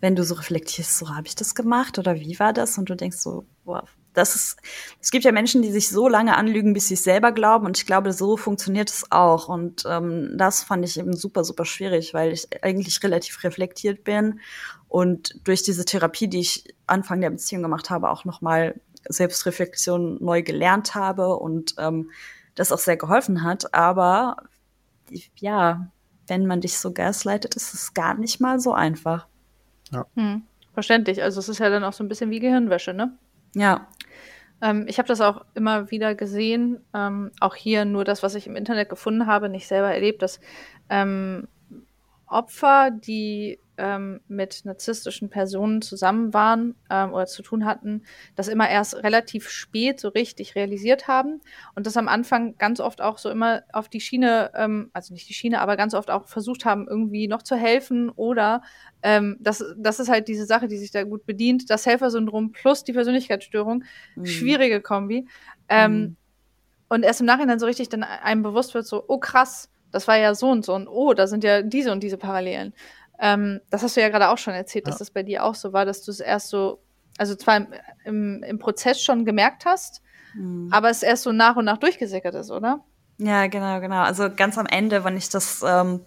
wenn du so reflektierst, so habe ich das gemacht oder wie war das? Und du denkst so, boah, das ist, es gibt ja Menschen, die sich so lange anlügen, bis sie es selber glauben. Und ich glaube, so funktioniert es auch. Und ähm, das fand ich eben super, super schwierig, weil ich eigentlich relativ reflektiert bin und durch diese Therapie, die ich Anfang der Beziehung gemacht habe, auch nochmal Selbstreflexion neu gelernt habe und ähm, das auch sehr geholfen hat. Aber ja, wenn man dich so gaslightet, ist es gar nicht mal so einfach. Ja. Hm, verständlich. Also es ist ja dann auch so ein bisschen wie Gehirnwäsche, ne? Ja. Ähm, ich habe das auch immer wieder gesehen, ähm, auch hier nur das, was ich im Internet gefunden habe, nicht selber erlebt, dass ähm, Opfer, die ähm, mit narzisstischen Personen zusammen waren ähm, oder zu tun hatten, das immer erst relativ spät so richtig realisiert haben und das am Anfang ganz oft auch so immer auf die Schiene, ähm, also nicht die Schiene, aber ganz oft auch versucht haben, irgendwie noch zu helfen oder ähm, das, das ist halt diese Sache, die sich da gut bedient, das Helfersyndrom plus die Persönlichkeitsstörung, mhm. schwierige Kombi. Ähm, mhm. Und erst im Nachhinein so richtig dann einem bewusst wird, so, oh krass, das war ja so und so und oh, da sind ja diese und diese Parallelen. Ähm, das hast du ja gerade auch schon erzählt, ja. dass das bei dir auch so war, dass du es erst so, also zwar im, im, im Prozess schon gemerkt hast, mhm. aber es erst so nach und nach durchgesickert ist, oder? Ja, genau, genau. Also ganz am Ende, wenn ich das ähm,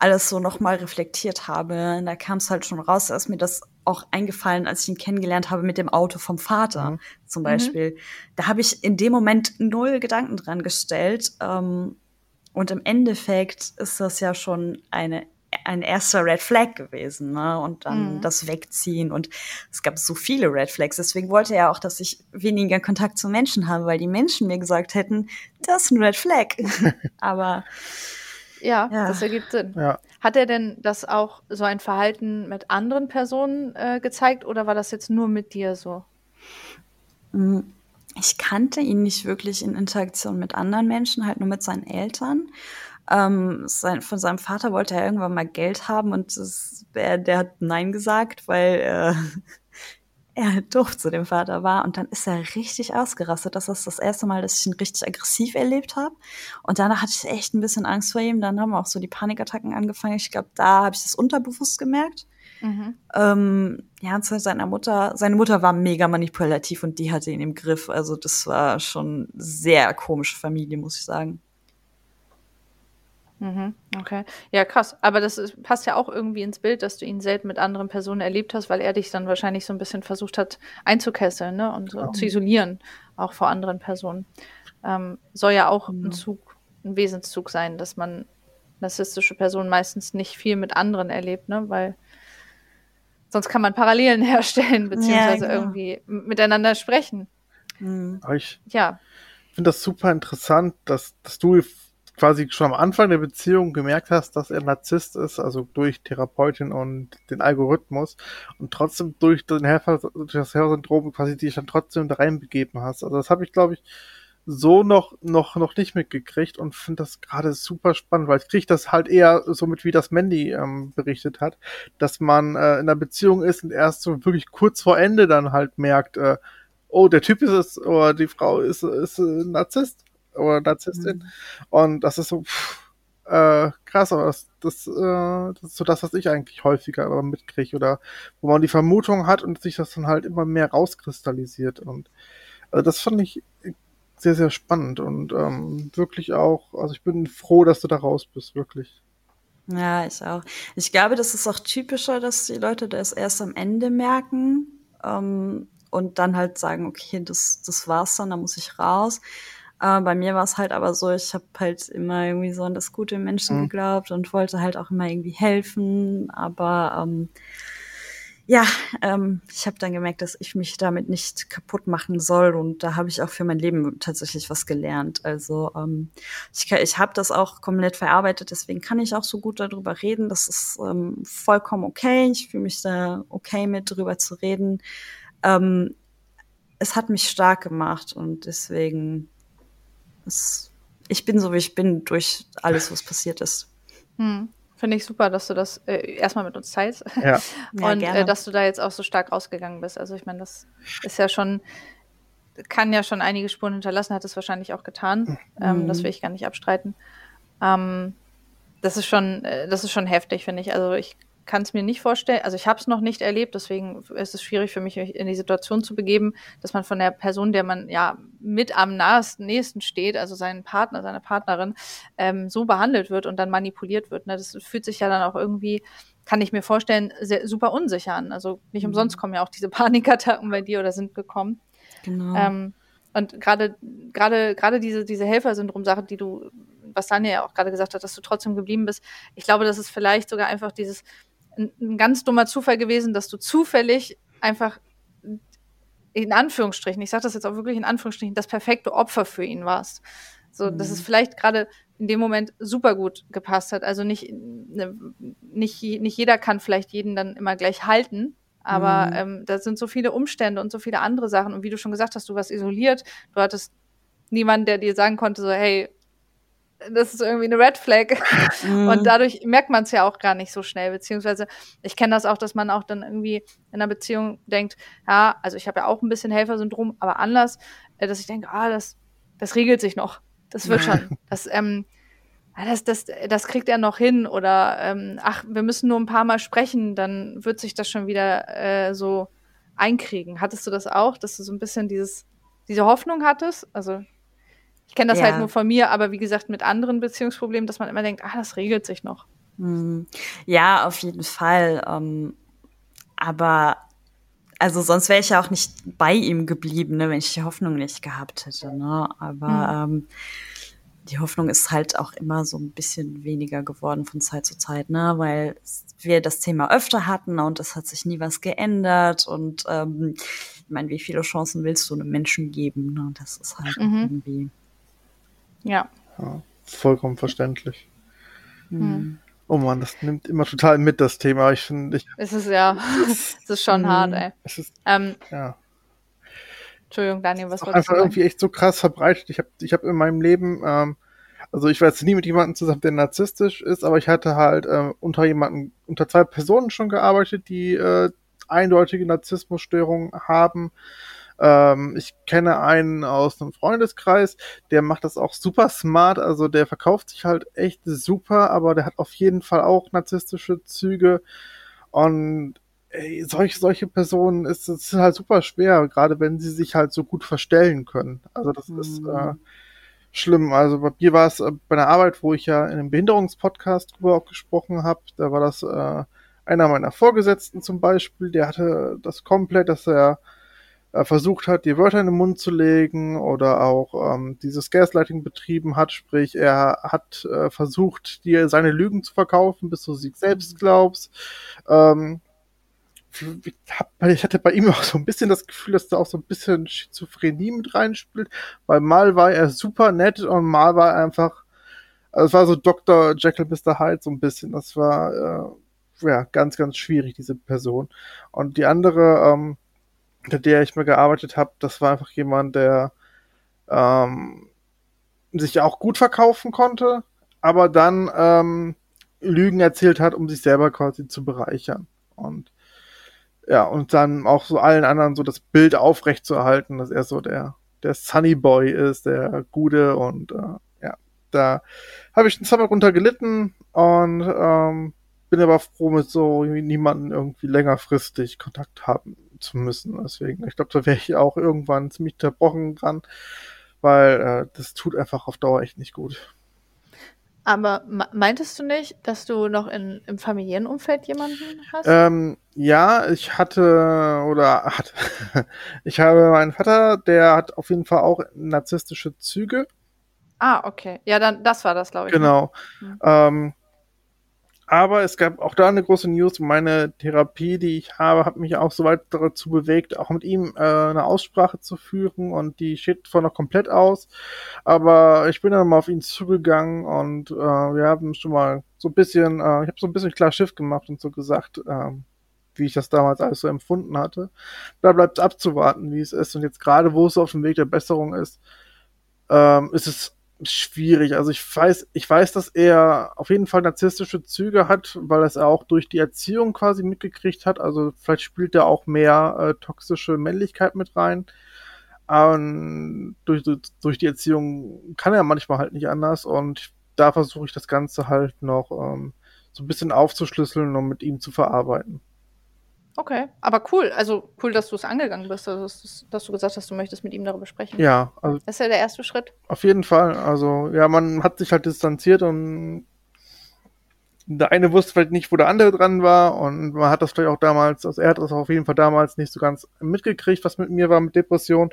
alles so nochmal reflektiert habe, da kam es halt schon raus, dass mir das auch eingefallen, als ich ihn kennengelernt habe mit dem Auto vom Vater mhm. zum Beispiel. Mhm. Da habe ich in dem Moment null Gedanken dran gestellt. Ähm, und im Endeffekt ist das ja schon eine ein erster Red Flag gewesen, ne? Und dann mhm. das Wegziehen. Und es gab so viele Red Flags. Deswegen wollte er auch, dass ich weniger Kontakt zu Menschen habe, weil die Menschen mir gesagt hätten, das ist ein Red Flag. (laughs) Aber ja, ja, das ergibt Sinn. Ja. Hat er denn das auch so ein Verhalten mit anderen Personen äh, gezeigt oder war das jetzt nur mit dir so? Mm, ich kannte ihn nicht wirklich in Interaktion mit anderen Menschen, halt nur mit seinen Eltern. Ähm, sein, von seinem Vater wollte er irgendwann mal Geld haben und das, der, der hat Nein gesagt, weil äh, (laughs) er doof zu dem Vater war. Und dann ist er richtig ausgerastet. Das ist das erste Mal, dass ich ihn richtig aggressiv erlebt habe. Und danach hatte ich echt ein bisschen Angst vor ihm. Dann haben auch so die Panikattacken angefangen. Ich glaube, da habe ich das unterbewusst gemerkt. Mhm. Ähm, ja, zu seiner Mutter. Seine Mutter war mega manipulativ und die hatte ihn im Griff. Also das war schon sehr komische Familie, muss ich sagen. Mhm, okay. Ja, krass. Aber das ist, passt ja auch irgendwie ins Bild, dass du ihn selten mit anderen Personen erlebt hast, weil er dich dann wahrscheinlich so ein bisschen versucht hat einzukesseln ne? und so ja. zu isolieren, auch vor anderen Personen. Ähm, soll ja auch mhm. ein Zug, ein Wesenszug sein, dass man narzisstische Personen meistens nicht viel mit anderen erlebt, ne? weil sonst kann man Parallelen (laughs) herstellen, beziehungsweise ja, genau. irgendwie miteinander sprechen. Mhm. Ich ja. finde das super interessant, dass, dass du quasi schon am Anfang der Beziehung gemerkt hast, dass er Narzisst ist, also durch Therapeutin und den Algorithmus und trotzdem durch den Helfer, durch das Helfersyndrom quasi dich dann trotzdem da reinbegeben hast. Also das habe ich, glaube ich, so noch, noch, noch nicht mitgekriegt und finde das gerade super spannend, weil ich kriege das halt eher so mit, wie das Mandy ähm, berichtet hat, dass man äh, in einer Beziehung ist und erst so wirklich kurz vor Ende dann halt merkt, äh, oh, der Typ ist es oder die Frau ist, ist, ein Narzisst oder Narzisstin. Mhm. Und das ist so pff, äh, krass, aber das, das, äh, das ist so das, was ich eigentlich häufiger mitkriege oder wo man die Vermutung hat und sich das dann halt immer mehr rauskristallisiert. Und also das fand ich sehr, sehr spannend und ähm, wirklich auch, also ich bin froh, dass du da raus bist, wirklich. Ja, ich auch. Ich glaube, das ist auch typischer, dass die Leute das erst am Ende merken ähm, und dann halt sagen, okay, das, das war's dann, da muss ich raus. Äh, bei mir war es halt aber so, ich habe halt immer irgendwie so an das Gute im Menschen mhm. geglaubt und wollte halt auch immer irgendwie helfen. Aber ähm, ja, ähm, ich habe dann gemerkt, dass ich mich damit nicht kaputt machen soll und da habe ich auch für mein Leben tatsächlich was gelernt. Also ähm, ich, ich habe das auch komplett verarbeitet, deswegen kann ich auch so gut darüber reden. Das ist ähm, vollkommen okay. Ich fühle mich da okay mit, darüber zu reden. Ähm, es hat mich stark gemacht und deswegen es, ich bin so, wie ich bin, durch alles, was passiert ist. Hm. Finde ich super, dass du das äh, erstmal mit uns teilst. Ja. (laughs) Und ja, äh, dass du da jetzt auch so stark rausgegangen bist. Also ich meine, das ist ja schon, kann ja schon einige Spuren hinterlassen, hat es wahrscheinlich auch getan. Mhm. Ähm, das will ich gar nicht abstreiten. Ähm, das ist schon, äh, das ist schon heftig, finde ich. Also ich kann es mir nicht vorstellen, also ich habe es noch nicht erlebt, deswegen ist es schwierig für mich, mich in die Situation zu begeben, dass man von der Person, der man ja mit am nahesten, nächsten steht, also seinen Partner, seine Partnerin, ähm, so behandelt wird und dann manipuliert wird. Ne? Das fühlt sich ja dann auch irgendwie, kann ich mir vorstellen, sehr, super unsicher an. Also nicht mhm. umsonst kommen ja auch diese (laughs) Panikattacken bei dir oder sind gekommen. Genau. Ähm, und gerade gerade gerade diese diese Helfersyndrom-Sache, die du was Daniel ja auch gerade gesagt hat, dass du trotzdem geblieben bist. Ich glaube, das ist vielleicht sogar einfach dieses, ein, ein ganz dummer Zufall gewesen, dass du zufällig einfach in Anführungsstrichen, ich sage das jetzt auch wirklich in Anführungsstrichen, das perfekte Opfer für ihn warst. So, mhm. dass es vielleicht gerade in dem Moment super gut gepasst hat. Also nicht, ne, nicht, nicht jeder kann vielleicht jeden dann immer gleich halten. Aber Mhm. ähm, da sind so viele Umstände und so viele andere Sachen. Und wie du schon gesagt hast, du warst isoliert. Du hattest niemanden, der dir sagen konnte, so, hey, das ist irgendwie eine Red Flag. Mhm. Und dadurch merkt man es ja auch gar nicht so schnell. Beziehungsweise, ich kenne das auch, dass man auch dann irgendwie in einer Beziehung denkt, ja, also ich habe ja auch ein bisschen Helfersyndrom, aber anders, äh, dass ich denke, ah, das, das regelt sich noch. Das wird schon. (laughs) Das, ähm, ah, das, das, das kriegt er noch hin. Oder ähm, ach, wir müssen nur ein paar Mal sprechen, dann wird sich das schon wieder äh, so einkriegen. Hattest du das auch, dass du so ein bisschen dieses, diese Hoffnung hattest? Also ich kenne das Ja. halt nur von mir, aber wie gesagt mit anderen Beziehungsproblemen, dass man immer denkt, ah, das regelt sich noch. Mhm. Ja, auf jeden Fall. Ähm, aber also sonst wäre ich ja auch nicht bei ihm geblieben, ne, wenn ich die Hoffnung nicht gehabt hätte. Ne? Aber ähm, die Hoffnung ist halt auch immer so ein bisschen weniger geworden von Zeit zu Zeit, ne? Weil wir das Thema öfter hatten und es hat sich nie was geändert. Und ähm, ich meine, wie viele Chancen willst du einem Menschen geben? Ne? Das ist halt Mhm. irgendwie. Ja. Ja, vollkommen verständlich. Mhm. Oh man, das nimmt immer total mit, das Thema. Ich finde, ich, Es ist ja, (laughs) (laughs) es ist schon Mhm. hart, ey. es ist, Ähm, ja. Entschuldigung, Daniel, was auch wolltest einfach sagen? irgendwie echt so krass verbreitet. Ich habe ich hab in meinem Leben, ähm, also ich war jetzt nie mit jemandem zusammen, der narzisstisch ist, aber ich hatte halt äh, unter jemanden, unter zwei Personen schon gearbeitet, die äh, eindeutige Narzissmusstörungen haben. Ähm, ich kenne einen aus einem Freundeskreis, der macht das auch super smart, also der verkauft sich halt echt super, aber der hat auf jeden Fall auch narzisstische Züge und ey, solche, solche Personen ist es ist halt super schwer, gerade wenn sie sich halt so gut verstellen können. Also das ist Mhm. äh, schlimm. Also bei mir war es äh, bei einer Arbeit, wo ich ja in einem Behinderungspodcast drüber auch gesprochen habe, da war das äh, einer meiner Vorgesetzten zum Beispiel, der hatte das komplett, dass er versucht hat, die Wörter in den Mund zu legen oder auch ähm, dieses Gaslighting betrieben hat, sprich er hat äh, versucht, dir seine Lügen zu verkaufen, bis du sie selbst glaubst. Ähm, ich, hab, ich hatte bei ihm (laughs) auch so ein bisschen das Gefühl, dass da auch so ein bisschen Schizophrenie mit reinspielt, weil mal war er super nett und mal war er einfach, also es war so Dr. Jekyll Mr. Hyde so ein bisschen. Das war äh, ja ganz, ganz schwierig, diese Person. Und die andere, ähm, mit der ich mal gearbeitet habe, das war einfach jemand, der ähm, sich auch gut verkaufen konnte, aber dann ähm, Lügen erzählt hat, um sich selber quasi zu bereichern. Und ja, und dann auch so allen anderen so das Bild aufrechtzuerhalten, dass er so der, der Sunny Boy ist, der Gute und äh, ja, da habe ich einen Zeit runter gelitten und ähm, bin aber froh, mit so niemanden irgendwie längerfristig Kontakt haben zu müssen. Deswegen, ich glaube, da wäre ich auch irgendwann ziemlich zerbrochen dran, weil äh, das tut einfach auf Dauer echt nicht gut. Aber me- meintest du nicht, dass du noch in, im familiären Umfeld jemanden hast? Ähm, ja, ich hatte oder hatte, (laughs) ich habe meinen Vater, der hat auf jeden Fall auch narzisstische Züge. ah, okay. Ja, dann das war das, glaube ich. ne? Genau. Mhm. Ähm, aber es gab auch da eine große News. Meine Therapie, die ich habe, hat mich auch so weit dazu bewegt, auch mit ihm äh, eine Aussprache zu führen und die steht zwar noch komplett aus, aber ich bin dann mal auf ihn zugegangen und äh, wir haben schon mal so ein bisschen, äh, ich habe so ein bisschen klar Schiff gemacht und so gesagt, ähm, wie ich das damals alles so empfunden hatte. Da bleibt es abzuwarten, wie es ist und jetzt gerade, wo es auf dem Weg der Besserung ist, ähm, ist es schwierig. Also ich weiß, ich weiß, dass er auf jeden Fall narzisstische Züge hat, weil er es auch durch die Erziehung quasi mitgekriegt hat. Also vielleicht spielt er auch mehr äh, toxische Männlichkeit mit rein. Ähm, durch, durch, durch die Erziehung kann er manchmal halt nicht anders und da versuche ich das Ganze halt noch ähm, so ein bisschen aufzuschlüsseln und mit ihm zu verarbeiten. Okay, aber cool. Also cool, dass du es angegangen bist, also, dass, dass du gesagt hast, du möchtest mit ihm darüber sprechen. Ja, also Das ist ja der erste Schritt. Auf jeden Fall. Also, ja, man hat sich halt distanziert und der eine wusste vielleicht nicht, wo der andere dran war und man hat das vielleicht auch damals, also er hat das auf jeden Fall damals nicht so ganz mitgekriegt, was mit mir war mit Depression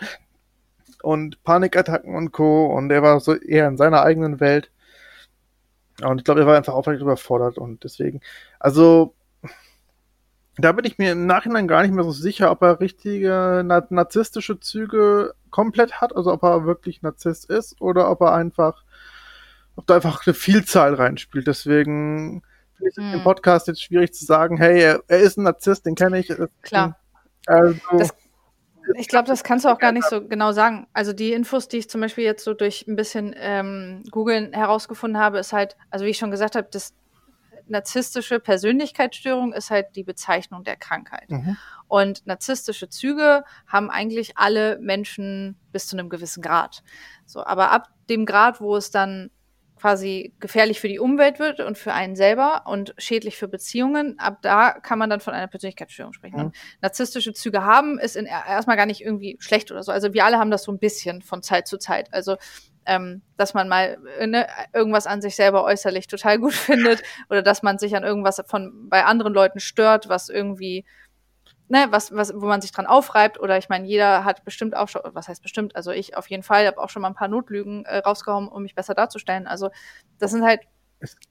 und Panikattacken und Co. Und er war so eher in seiner eigenen Welt. Und ich glaube, er war einfach auch vielleicht überfordert und deswegen, also da bin ich mir im Nachhinein gar nicht mehr so sicher, ob er richtige na narzisstische Züge komplett hat, also ob er wirklich Narzisst ist oder ob er einfach, ob da einfach eine Vielzahl reinspielt. Deswegen finde ich hm. im Podcast jetzt schwierig zu sagen, hey, er, er ist ein Narzisst, den kenne ich. Klar. Also, das, ich glaube, das kannst du auch gar nicht so genau sagen. Also die Infos, die ich zum Beispiel jetzt so durch ein bisschen ähm, Googeln herausgefunden habe, ist halt, also wie ich schon gesagt habe, das narzisstische Persönlichkeitsstörung ist halt die Bezeichnung der Krankheit. Mhm. Und narzisstische Züge haben eigentlich alle Menschen bis zu einem gewissen Grad. So, aber ab dem Grad, wo es dann quasi gefährlich für die Umwelt wird und für einen selber und schädlich für Beziehungen, ab da kann man dann von einer Persönlichkeitsstörung sprechen. Mhm. narzisstische Züge haben, ist in, erstmal gar nicht irgendwie schlecht oder so. Also wir alle haben das so ein bisschen von Zeit zu Zeit. Also ähm, dass man mal ne, irgendwas an sich selber äußerlich total gut (laughs) findet oder dass man sich an irgendwas von bei anderen Leuten stört, was irgendwie ne, was, was, wo man sich dran aufreibt, oder ich meine, jeder hat bestimmt auch schon, was heißt bestimmt, also ich auf jeden Fall habe auch schon mal ein paar Notlügen äh, rausgehauen, um mich besser darzustellen. Also das sind halt,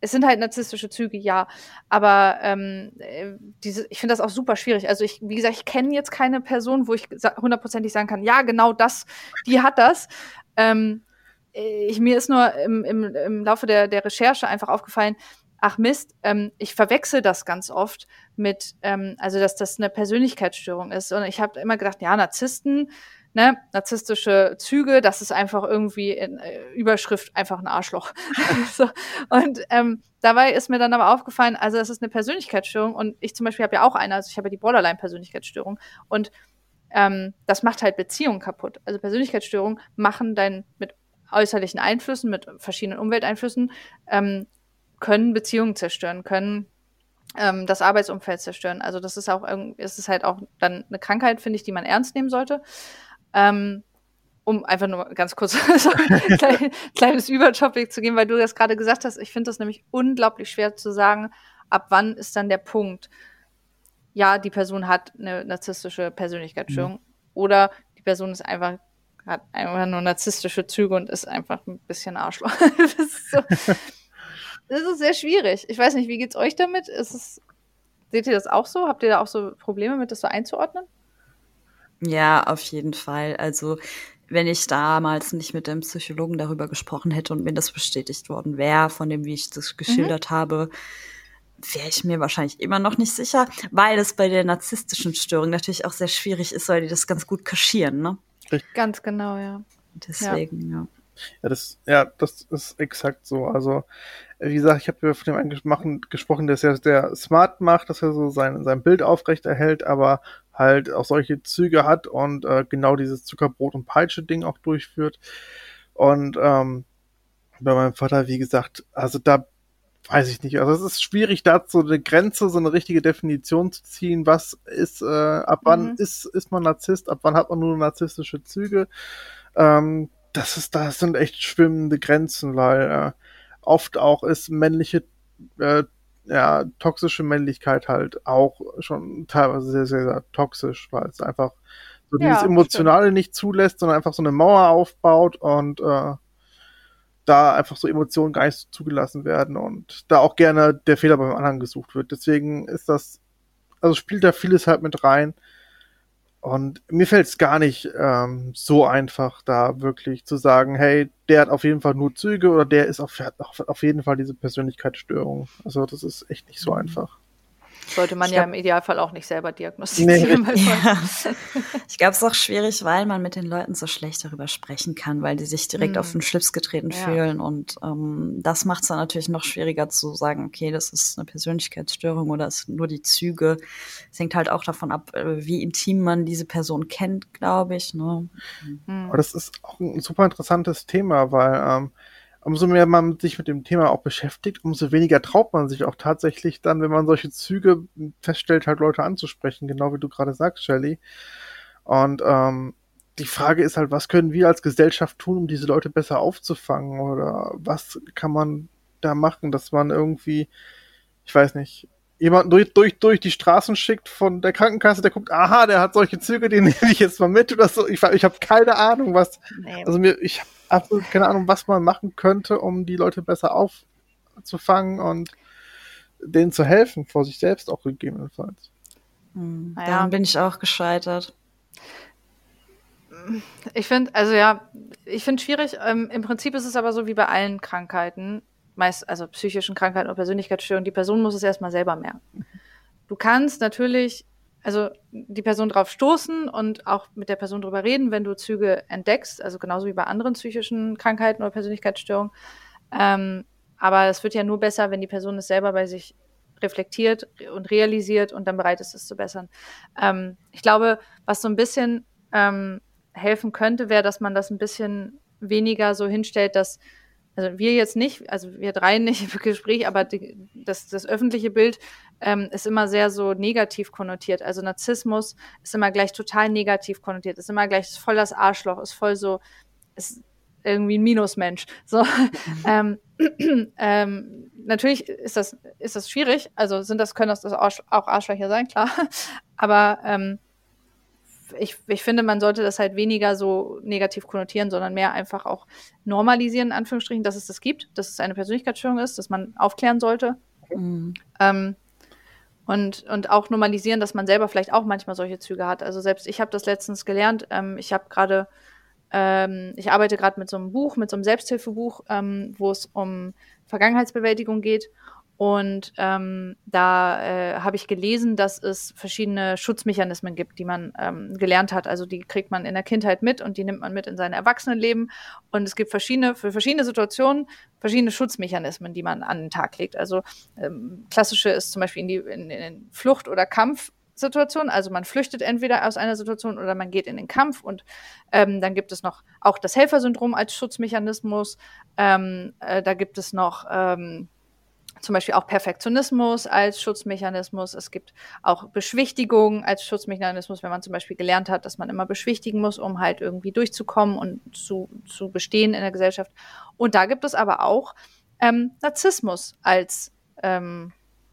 es sind halt narzisstische Züge, ja. Aber ähm, äh, diese, ich finde das auch super schwierig. Also ich, wie gesagt, ich kenne jetzt keine Person, wo ich hundertprozentig sagen kann, ja, genau das, die hat das. Ähm, ich, mir ist nur im, im, im Laufe der, der Recherche einfach aufgefallen, ach Mist, ähm, ich verwechsel das ganz oft mit, ähm, also dass das eine Persönlichkeitsstörung ist. Und ich habe immer gedacht, ja, Narzissten, ne, narzisstische Züge, das ist einfach irgendwie in äh, Überschrift einfach ein Arschloch. (laughs) so. Und ähm, dabei ist mir dann aber aufgefallen, also das ist eine Persönlichkeitsstörung und ich zum Beispiel habe ja auch eine, also ich habe ja die Borderline-Persönlichkeitsstörung und ähm, das macht halt Beziehungen kaputt. Also Persönlichkeitsstörungen machen dein mit äußerlichen Einflüssen, mit verschiedenen Umwelteinflüssen, ähm, können Beziehungen zerstören, können ähm, das Arbeitsumfeld zerstören. Also das ist auch ist es halt auch dann eine Krankheit, finde ich, die man ernst nehmen sollte. Ähm, um einfach nur ganz kurz (laughs) so ein klein, kleines Übertopic zu geben, weil du das gerade gesagt hast. Ich finde das nämlich unglaublich schwer zu sagen, ab wann ist dann der Punkt, ja, die Person hat eine narzisstische Persönlichkeitsstörung mhm. oder die Person ist einfach hat einfach nur narzisstische Züge und ist einfach ein bisschen Arschloch. (laughs) das, ist so, das ist sehr schwierig. Ich weiß nicht, wie geht's euch damit? Ist es, seht ihr das auch so? Habt ihr da auch so Probleme mit, das so einzuordnen? Ja, auf jeden Fall. Also, wenn ich damals nicht mit dem Psychologen darüber gesprochen hätte und mir das bestätigt worden wäre, von dem, wie ich das geschildert mhm. habe, wäre ich mir wahrscheinlich immer noch nicht sicher, weil es bei der narzisstischen Störung natürlich auch sehr schwierig ist, weil die das ganz gut kaschieren, ne? Richtig. Ganz genau, ja. Deswegen, ja. Ja, das, ja, das ist exakt so. Also, wie gesagt, ich habe von dem einen gesprochen, der es ja sehr smart macht, dass er so sein, sein Bild aufrecht erhält, aber halt auch solche Züge hat und äh, genau dieses Zuckerbrot- und Peitsche-Ding auch durchführt. Und ähm, bei meinem Vater, wie gesagt, also da weiß ich nicht. Also es ist schwierig, da so eine Grenze, so eine richtige Definition zu ziehen. Was ist, äh, ab wann mhm. ist, ist man Narzisst, ab wann hat man nur narzisstische Züge? Ähm, das ist, das sind echt schwimmende Grenzen, weil äh, oft auch ist männliche, äh, ja, toxische Männlichkeit halt auch schon teilweise sehr, sehr, sehr toxisch, weil es einfach so ja, dieses Emotionale stimmt. nicht zulässt, sondern einfach so eine Mauer aufbaut und äh, da einfach so Emotionen gar nicht zugelassen werden und da auch gerne der Fehler beim anderen gesucht wird. Deswegen ist das, also spielt da vieles halt mit rein. Und mir fällt es gar nicht ähm, so einfach, da wirklich zu sagen, hey, der hat auf jeden Fall nur Züge oder der ist auf, auf jeden Fall diese Persönlichkeitsstörung. Also das ist echt nicht so mhm. einfach. Sollte man ich ja glaub, im Idealfall auch nicht selber diagnostizieren. Nee. Ja. (laughs) ich glaube, es ist auch schwierig, weil man mit den Leuten so schlecht darüber sprechen kann, weil die sich direkt hm. auf den Schlips getreten ja. fühlen. Und ähm, das macht es dann natürlich noch schwieriger zu sagen, okay, das ist eine Persönlichkeitsstörung oder es sind nur die Züge. Es hängt halt auch davon ab, äh, wie intim man diese Person kennt, glaube ich. Ne? Mhm. Aber das ist auch ein super interessantes Thema, weil ähm, umso mehr man sich mit dem Thema auch beschäftigt, umso weniger traut man sich auch tatsächlich dann, wenn man solche Züge feststellt, halt Leute anzusprechen, genau wie du gerade sagst, Shelly. Und ähm, die Frage ist halt, was können wir als Gesellschaft tun, um diese Leute besser aufzufangen? Oder was kann man da machen, dass man irgendwie, ich weiß nicht, jemanden durch, durch, durch die Straßen schickt von der Krankenkasse, der guckt, aha, der hat solche Züge, den (laughs) nehme ich jetzt mal mit oder so. Ich, ich habe keine Ahnung, was. Nee. Also mir, ich habe absolut keine Ahnung, was man machen könnte, um die Leute besser aufzufangen und denen zu helfen, vor sich selbst auch gegebenenfalls. Hm, naja. Dann bin ich auch gescheitert. Ich finde, also ja, ich finde schwierig. Ähm, Im Prinzip ist es aber so wie bei allen Krankheiten meist, also psychischen Krankheiten oder Persönlichkeitsstörungen, die Person muss es erstmal selber merken. Du kannst natürlich, also die Person drauf stoßen und auch mit der Person drüber reden, wenn du Züge entdeckst, also genauso wie bei anderen psychischen Krankheiten oder Persönlichkeitsstörungen. Ähm, aber es wird ja nur besser, wenn die Person es selber bei sich reflektiert und realisiert und dann bereit ist, es zu bessern. Ähm, ich glaube, was so ein bisschen ähm, helfen könnte, wäre, dass man das ein bisschen weniger so hinstellt, dass also wir jetzt nicht, also wir drei nicht im Gespräch, aber die, das, das öffentliche Bild ähm, ist immer sehr so negativ konnotiert. Also Narzissmus ist immer gleich total negativ konnotiert, ist immer gleich ist voll das Arschloch, ist voll so, ist irgendwie ein Minusmensch. So, (laughs) ähm, (clears throat) ähm, natürlich ist das, ist das schwierig. Also sind das, können das auch Arschlöcher sein, klar. (laughs) Aber ähm, ich, ich finde, man sollte das halt weniger so negativ konnotieren, sondern mehr einfach auch normalisieren, in Anführungsstrichen, dass es das gibt, dass es eine Persönlichkeitsstörung ist, dass man aufklären sollte. Mhm. Ähm, und, und auch normalisieren, dass man selber vielleicht auch manchmal solche Züge hat. Also selbst ich habe das letztens gelernt. Ähm, ich habe gerade, ähm, ich arbeite gerade mit so einem Buch, mit so einem Selbsthilfebuch, ähm, wo es um Vergangenheitsbewältigung geht. Und ähm, da äh, habe ich gelesen, dass es verschiedene Schutzmechanismen gibt, die man ähm, gelernt hat. Also die kriegt man in der Kindheit mit und die nimmt man mit in sein Erwachsenenleben. Und es gibt verschiedene, für verschiedene Situationen verschiedene Schutzmechanismen, die man an den Tag legt. Also ähm, klassische ist zum Beispiel in die in, in Flucht- oder Kampfsituation. Also man flüchtet entweder aus einer Situation oder man geht in den Kampf. Und ähm, dann gibt es noch auch das Helfersyndrom als Schutzmechanismus. Ähm, äh, da gibt es noch ähm, zum Beispiel auch Perfektionismus als Schutzmechanismus. Es gibt auch Beschwichtigung als Schutzmechanismus, wenn man zum Beispiel gelernt hat, dass man immer beschwichtigen muss, um halt irgendwie durchzukommen und zu, zu bestehen in der Gesellschaft. Und da gibt es aber auch ähm, Narzissmus als ähm,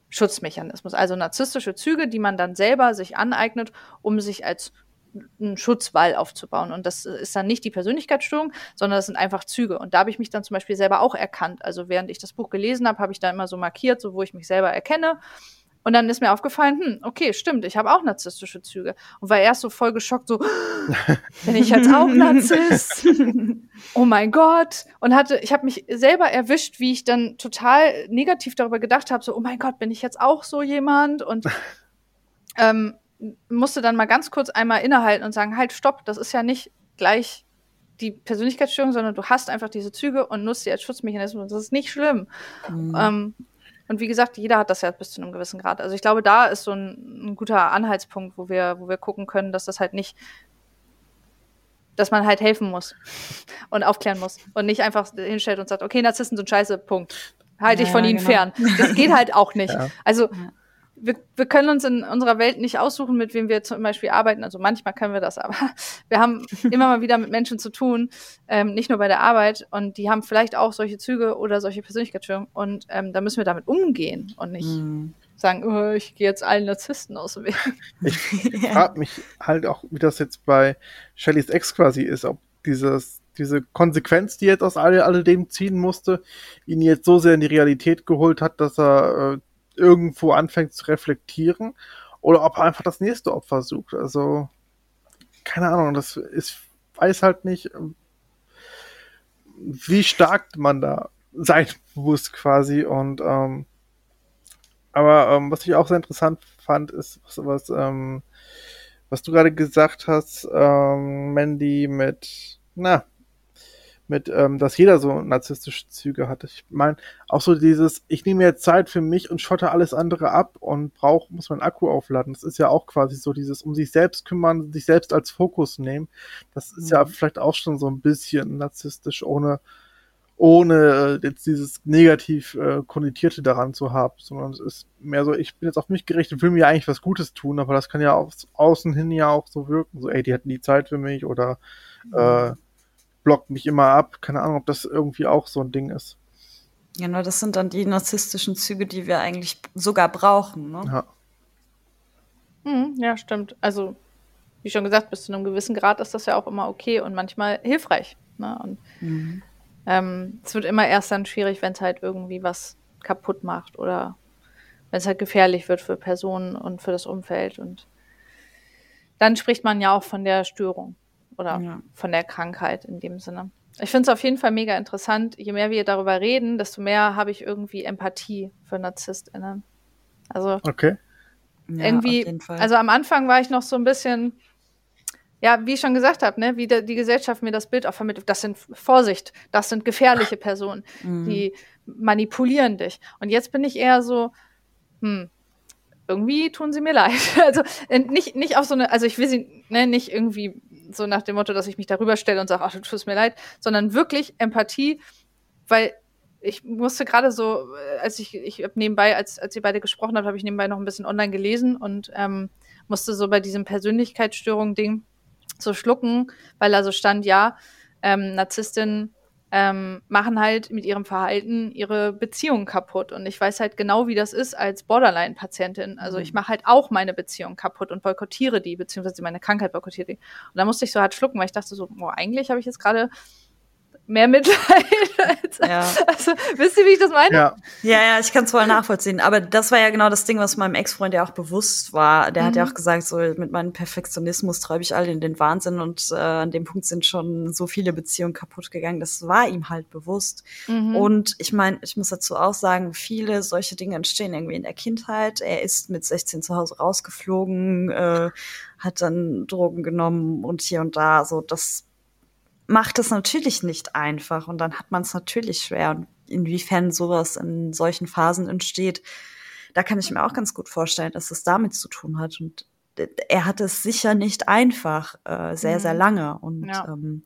Schutzmechanismus, also narzisstische Züge, die man dann selber sich aneignet, um sich als einen Schutzwall aufzubauen. Und das ist dann nicht die Persönlichkeitsstörung, sondern das sind einfach Züge. Und da habe ich mich dann zum Beispiel selber auch erkannt. Also während ich das Buch gelesen habe, habe ich da immer so markiert, so wo ich mich selber erkenne. Und dann ist mir aufgefallen, hm, okay, stimmt, ich habe auch narzisstische Züge. Und war erst so voll geschockt, so, (laughs) bin ich jetzt auch Narzisst? (laughs) oh mein Gott. Und hatte, ich habe mich selber erwischt, wie ich dann total negativ darüber gedacht habe, so, oh mein Gott, bin ich jetzt auch so jemand? Und (laughs) ähm, musste dann mal ganz kurz einmal innehalten und sagen, halt, stopp, das ist ja nicht gleich die Persönlichkeitsstörung, sondern du hast einfach diese Züge und nutzt sie als Schutzmechanismus. Das ist nicht schlimm. Mhm. Ähm, und wie gesagt, jeder hat das ja bis zu einem gewissen Grad. Also ich glaube, da ist so ein, ein, guter Anhaltspunkt, wo wir, wo wir gucken können, dass das halt nicht, dass man halt helfen muss (laughs) und aufklären muss und nicht einfach hinstellt und sagt, okay, Narzissten sind scheiße, Punkt. Halte ja, ich von ihnen genau. fern. Das geht halt auch nicht. (laughs) Ja. Also wir, wir können uns in unserer Welt nicht aussuchen, mit wem wir zum Beispiel arbeiten. Also manchmal können wir das, aber (laughs) wir haben immer mal wieder mit Menschen zu tun, ähm, nicht nur bei der Arbeit. Und die haben vielleicht auch solche Züge oder solche Persönlichkeitsstörungen. Und ähm, da müssen wir damit umgehen und nicht mhm. sagen, oh, ich gehe jetzt allen Narzissten aus dem Weg. (laughs) Ich (laughs) frage mich halt auch, wie das jetzt bei Shellys Ex quasi ist, ob dieses diese Konsequenz, die jetzt aus all, alledem ziehen musste, ihn jetzt so sehr in die Realität geholt hat, dass er äh, irgendwo anfängt zu reflektieren oder ob er einfach das nächste Opfer sucht. Also, keine Ahnung, das ist, weiß halt nicht, wie stark man da sein (laughs) muss quasi und ähm, aber ähm, was ich auch sehr interessant fand, ist was, was, ähm, was du gerade gesagt hast, ähm, Mandy mit, na, mit, ähm, dass jeder so narzisstische Züge hat. Ich meine, auch so dieses, ich nehme jetzt Zeit für mich und schotte alles andere ab und brauch, muss mein Akku aufladen. Das ist ja auch quasi so dieses, um sich selbst kümmern, sich selbst als Fokus nehmen. Das ist mhm. ja vielleicht auch schon so ein bisschen narzisstisch, ohne, ohne äh, jetzt dieses negativ äh, konnotierte daran zu haben, sondern es ist mehr so, ich bin jetzt auf mich gerichtet, will mir eigentlich was Gutes tun, aber das kann ja auch außen hin ja auch so wirken, so, ey, die hatten die Zeit für mich oder mhm. äh, blockt mich immer ab. Keine Ahnung, ob das irgendwie auch so ein Ding ist. Ja, nur das sind dann die narzisstischen Züge, die wir eigentlich sogar brauchen. Ne? Ja. Hm, ja, stimmt. Also, wie schon gesagt, bis zu einem gewissen Grad ist das ja auch immer okay und manchmal hilfreich. Ne? Und mhm. ähm, es wird immer erst dann schwierig, wenn es halt irgendwie was kaputt macht oder wenn es halt gefährlich wird für Personen und für das Umfeld. Und dann spricht man ja auch von der Störung oder ja. von der Krankheit in dem Sinne. Ich finde es auf jeden Fall mega interessant. Je mehr wir darüber reden, desto mehr habe ich irgendwie Empathie für NarzisstInnen. Also Okay. Ja, irgendwie, auf jeden Fall. also am Anfang war ich noch so ein bisschen, ja, wie ich schon gesagt habe, ne, wie der, die Gesellschaft mir das Bild auch vermittelt. Das sind Vorsicht, das sind gefährliche Personen, Mhm. die manipulieren dich. Und jetzt bin ich eher so, hm, irgendwie tun sie mir leid. (laughs) Also nicht, nicht auf so eine, also ich will sie ne, nicht irgendwie so nach dem Motto, dass ich mich darüber stelle und sage, ach, du tust mir leid, sondern wirklich Empathie, weil ich musste gerade so, äh, als ich, ich hab nebenbei, als, als ihr beide gesprochen habt, habe ich nebenbei noch ein bisschen online gelesen und ähm, musste so bei diesem Persönlichkeitsstörung-Ding so schlucken, weil da so stand, ja, ähm, Narzisstinnen ähm, machen halt mit ihrem Verhalten ihre Beziehung kaputt. Und ich weiß halt genau, wie das ist als Borderline-Patientin. Also ich mache halt auch meine Beziehung kaputt und boykottiere die, beziehungsweise meine Krankheit boykottiere die. Und da musste ich so hart schlucken, weil ich dachte so, boah, eigentlich habe ich jetzt gerade mehr Mitleid (laughs) als, Ja. also, wisst ihr, wie ich das meine? Ja, Ja, ja, ich kann es voll nachvollziehen. Aber das war ja genau das Ding, was meinem Ex-Freund ja auch bewusst war. Der hat ja Mhm. auch gesagt, so mit meinem Perfektionismus treibe ich alle in den Wahnsinn und äh, an dem Punkt sind schon so viele Beziehungen kaputt gegangen. Das war ihm halt bewusst. Mhm. Und ich meine, ich muss dazu auch sagen, viele solche Dinge entstehen irgendwie in der Kindheit. Er ist mit 16 zu Hause rausgeflogen, äh, hat dann Drogen genommen und hier und da. So, das macht es natürlich nicht einfach und dann hat man es natürlich schwer. Und inwiefern sowas in solchen Phasen entsteht, da kann ich mir auch ganz gut vorstellen, dass es damit zu tun hat. Und er hatte es sicher nicht einfach, äh, sehr, Mhm. sehr lange. Und Ja. ähm,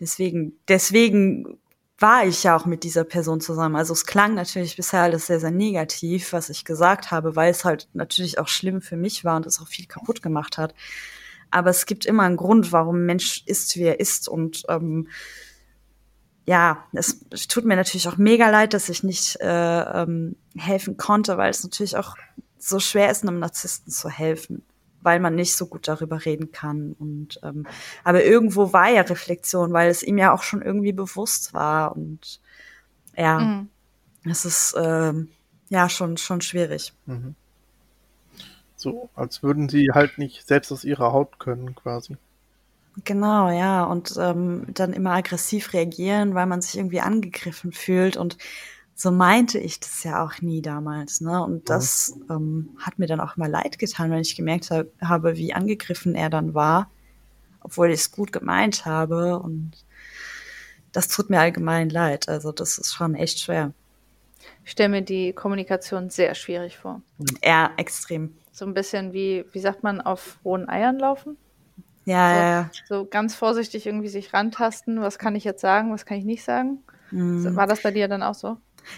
deswegen, deswegen war ich ja auch mit dieser Person zusammen. Also es klang natürlich bisher alles sehr, sehr negativ, was ich gesagt habe, weil es halt natürlich auch schlimm für mich war und es auch viel kaputt gemacht hat. Aber es gibt immer einen Grund, warum ein Mensch ist, wie er ist. Und ähm, ja, es tut mir natürlich auch mega leid, dass ich nicht äh, ähm, helfen konnte, weil es natürlich auch so schwer ist, einem Narzissten zu helfen, weil man nicht so gut darüber reden kann. Und ähm, aber irgendwo war ja Reflexion, weil es ihm ja auch schon irgendwie bewusst war. Und ja, Mhm. es ist ähm, ja schon schon schwierig. Mhm. So, als würden sie halt nicht selbst aus ihrer Haut können, quasi. Genau, ja. Und ähm, dann immer aggressiv reagieren, weil man sich irgendwie angegriffen fühlt. Und so meinte ich das ja auch nie damals. Ne? Und das ähm, hat mir dann auch immer leid getan, wenn ich gemerkt hab, habe, wie angegriffen er dann war, obwohl ich es gut gemeint habe. Und das tut mir allgemein leid. Also das ist schon echt schwer. Ich stelle mir die Kommunikation sehr schwierig vor. Ja, extrem. So ein bisschen wie, wie sagt man, auf rohen Eiern laufen? Ja, So. ja, ja. So ganz vorsichtig irgendwie sich rantasten. Was kann ich jetzt sagen, was kann ich nicht sagen? Mhm. War das bei dir dann auch so?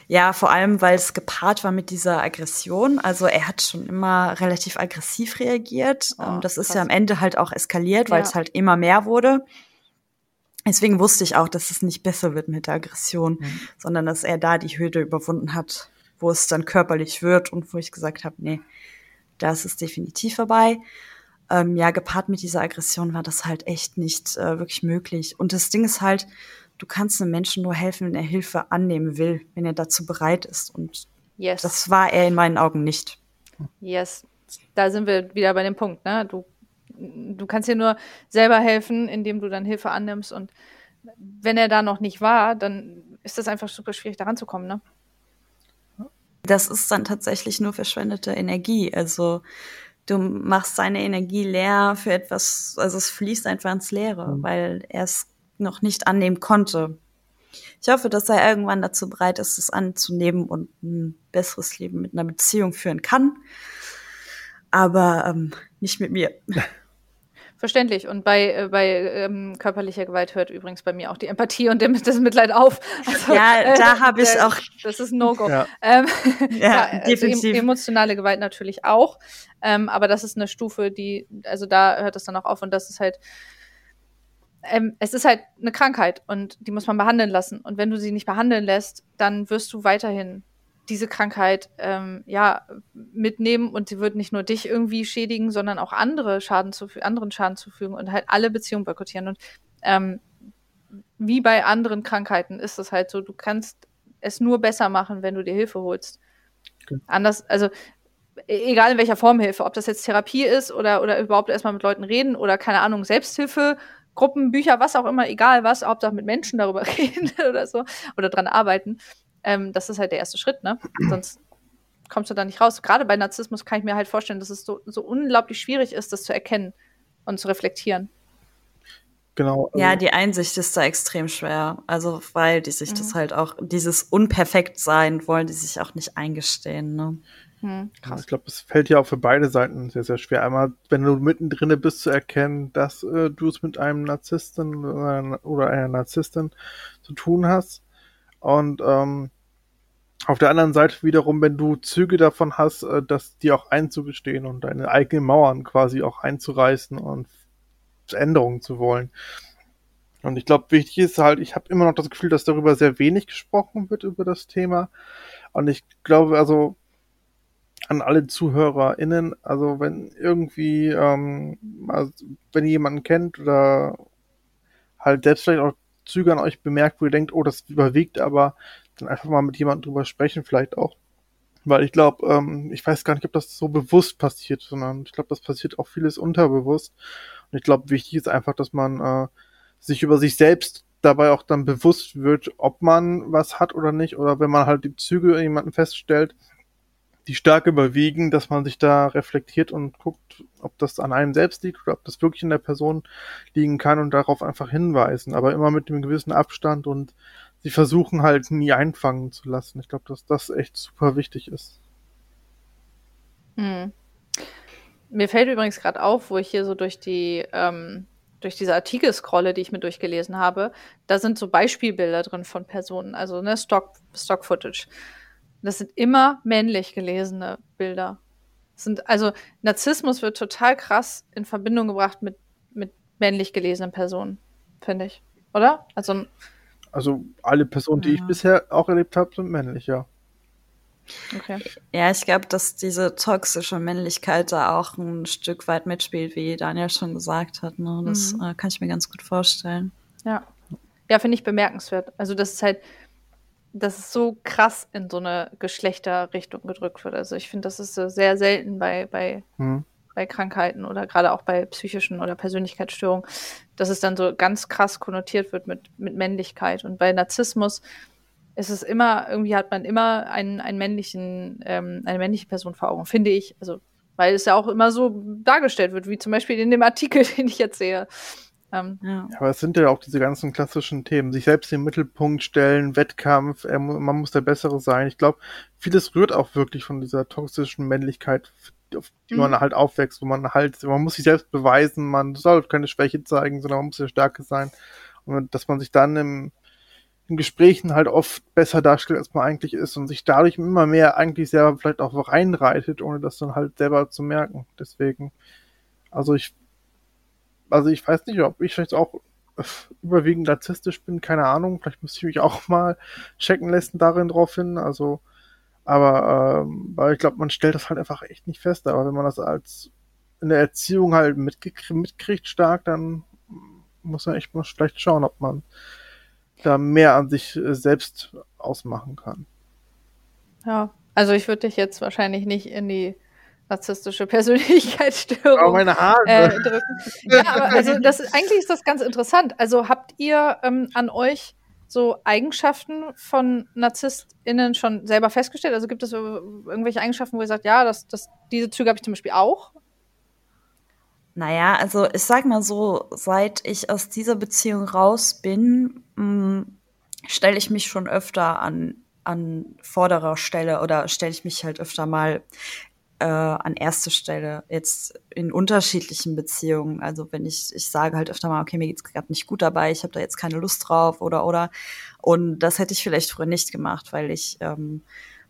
Ja, vor allem, weil es gepaart war mit dieser Aggression. Also er hat schon immer relativ aggressiv reagiert. Oh, Ähm, das ist krass. ja am Ende halt auch eskaliert, weil Ja. es halt immer mehr wurde. Deswegen wusste ich auch, dass es nicht besser wird mit der Aggression, Mhm. sondern dass er da die Hürde überwunden hat, wo es dann körperlich wird und wo ich gesagt habe, nee, da ist es definitiv vorbei. Ähm, ja, gepaart mit dieser Aggression war das halt echt nicht äh, wirklich möglich. Und das Ding ist halt, du kannst einem Menschen nur helfen, wenn er Hilfe annehmen will, wenn er dazu bereit ist. Und Yes. das war er in meinen Augen nicht. Yes. Da sind wir wieder bei dem Punkt, ne? Du, du kannst dir nur selber helfen, indem du dann Hilfe annimmst. Und wenn er da noch nicht war, dann ist das einfach super schwierig, da ranzukommen, ne? Das ist dann tatsächlich nur verschwendete Energie. Also du machst seine Energie leer für etwas, also es fließt einfach ins Leere, Mhm. weil er es noch nicht annehmen konnte. Ich hoffe, dass er irgendwann dazu bereit ist, es anzunehmen und ein besseres Leben mit einer Beziehung führen kann. Aber ähm, nicht mit mir. (laughs) Verständlich. Und bei, äh, bei ähm, körperlicher Gewalt hört übrigens bei mir auch die Empathie und dem- das Mitleid auf. Also, Ja, da habe ich äh, auch- Das ist ein No-Go. Ja. Ähm, (laughs) (laughs) Ja, also definitiv. em- emotionale Gewalt natürlich auch. Ähm, aber das ist eine Stufe, die, also da hört es dann auch auf und das ist halt, ähm, es ist halt eine Krankheit und die muss man behandeln lassen. Und wenn du sie nicht behandeln lässt, dann wirst du weiterhin diese Krankheit ähm, ja mitnehmen und sie wird nicht nur dich irgendwie schädigen, sondern auch andere Schaden zu, anderen Schaden zufügen und halt alle Beziehungen boykottieren. Und ähm, wie bei anderen Krankheiten ist es halt so, du kannst es nur besser machen, wenn du dir Hilfe holst. Okay. Anders, also e- egal in welcher Form Hilfe, ob das jetzt Therapie ist oder, oder überhaupt erstmal mit Leuten reden oder keine Ahnung, Selbsthilfe, Gruppen, Bücher, was auch immer, egal was, Hauptsache mit Menschen darüber (laughs) reden oder so oder dran arbeiten. Ähm, das ist halt der erste Schritt, ne? Sonst kommst du da nicht raus. Gerade bei Narzissmus kann ich mir halt vorstellen, dass es so, so unglaublich schwierig ist, das zu erkennen und zu reflektieren. Genau. Also ja, die Einsicht ist da extrem schwer. Also, weil die sich mhm. das halt auch, dieses Unperfektsein wollen die sich auch nicht eingestehen, ne? Mhm, ja, ich glaube, es fällt ja auch für beide Seiten sehr, sehr schwer. Einmal, wenn du mittendrin bist, zu erkennen, dass äh, du es mit einem Narzissten oder, oder einer Narzisstin zu tun hast. Und ähm, auf der anderen Seite wiederum, wenn du Züge davon hast, äh, dass die auch einzugestehen und deine eigenen Mauern quasi auch einzureißen und Änderungen zu wollen. Und ich glaube, wichtig ist halt, ich habe immer noch das Gefühl, dass darüber sehr wenig gesprochen wird über das Thema. Und ich glaube, also an alle ZuhörerInnen, also wenn irgendwie, ähm, also wenn ihr jemanden kennt oder halt selbst vielleicht auch Züge an euch bemerkt, wo ihr denkt, oh, das überwiegt, aber dann einfach mal mit jemandem drüber sprechen, vielleicht auch. Weil ich glaube, ähm, ich weiß gar nicht, ob das so bewusst passiert, sondern ich glaube, das passiert auch vieles unterbewusst. Und ich glaube, wichtig ist einfach, dass man äh, sich über sich selbst dabei auch dann bewusst wird, ob man was hat oder nicht. Oder wenn man halt die Züge jemanden feststellt, die stark überwiegen, dass man sich da reflektiert und guckt, ob das an einem selbst liegt oder ob das wirklich in der Person liegen kann und darauf einfach hinweisen. Aber immer mit einem gewissen Abstand und sie versuchen halt nie einfangen zu lassen. Ich glaube, dass das echt super wichtig ist. Hm. Mir fällt übrigens gerade auf, wo ich hier so durch die ähm, durch diese Artikel scrolle, die ich mir durchgelesen habe, da sind so Beispielbilder drin von Personen, also ne, Stock, Stock Footage. Das sind immer männlich gelesene Bilder. sind, also Narzissmus wird total krass in Verbindung gebracht mit, mit männlich gelesenen Personen, finde ich. Oder? Also, also alle Personen, die ja. ich bisher auch erlebt habe, sind männlich, ja. Okay. Ja, ich glaube, dass diese toxische Männlichkeit da auch ein Stück weit mitspielt, wie Daniel schon gesagt hat. Ne? Das mhm. äh, kann ich mir ganz gut vorstellen. Ja. Ja, finde ich bemerkenswert. Also, das ist halt, dass es so krass in so eine Geschlechterrichtung gedrückt wird. Also, ich finde, das ist sehr selten bei, bei, mhm. Bei Krankheiten oder gerade auch bei psychischen oder Persönlichkeitsstörungen, dass es dann so ganz krass konnotiert wird mit, mit Männlichkeit. Und bei Narzissmus es ist immer, irgendwie hat man immer einen, einen männlichen, ähm, eine männliche Person vor Augen, finde ich. Also, weil es ja auch immer so dargestellt wird, wie zum Beispiel in dem Artikel, (laughs) den ich jetzt sehe. Ähm, ja. Aber es sind ja auch diese ganzen klassischen Themen, sich selbst in den Mittelpunkt stellen, Wettkampf, äh, man muss der Bessere sein. Ich glaube, vieles rührt auch wirklich von dieser toxischen Männlichkeit, auf die mhm. man halt aufwächst, wo man halt, man muss sich selbst beweisen, man soll keine Schwäche zeigen, sondern man muss der Stärke sein. Und dass man sich dann im, in Gesprächen halt oft besser darstellt, als man eigentlich ist und sich dadurch immer mehr eigentlich selber vielleicht auch reinreitet, ohne das dann halt selber zu merken. Deswegen, also ich, also ich weiß nicht, ob ich vielleicht auch überwiegend narzisstisch bin, keine Ahnung, vielleicht müsste ich mich auch (laughs) mal checken lassen darin drauf hin, also, aber, ähm, weil ich glaube, man stellt das halt einfach echt nicht fest, aber wenn man das als in der Erziehung halt mitkriegt, mitkriegt stark, dann muss man echt mal vielleicht schauen, ob man da mehr an sich äh, selbst ausmachen kann. Ja, also ich würde dich jetzt wahrscheinlich nicht in die narzisstische Persönlichkeitsstörung (laughs) oh, meine Haare. Äh, drücken. Ja, aber also das eigentlich ist das ganz interessant. Also habt ihr ähm, an euch so Eigenschaften von NarzisstInnen schon selber festgestellt? Also gibt es irgendwelche Eigenschaften, wo ihr sagt, ja, das, das, diese Züge habe ich zum Beispiel auch? Naja, also ich sag mal so, seit ich aus dieser Beziehung raus bin, mm, stelle ich mich schon öfter an, an vorderer Stelle oder stelle ich mich halt öfter mal äh, an erste Stelle, jetzt in unterschiedlichen Beziehungen. Also wenn ich, ich sage halt öfter mal, okay, mir geht's gerade nicht gut dabei, ich habe da jetzt keine Lust drauf oder oder. Und das hätte ich vielleicht früher nicht gemacht, weil ich ähm,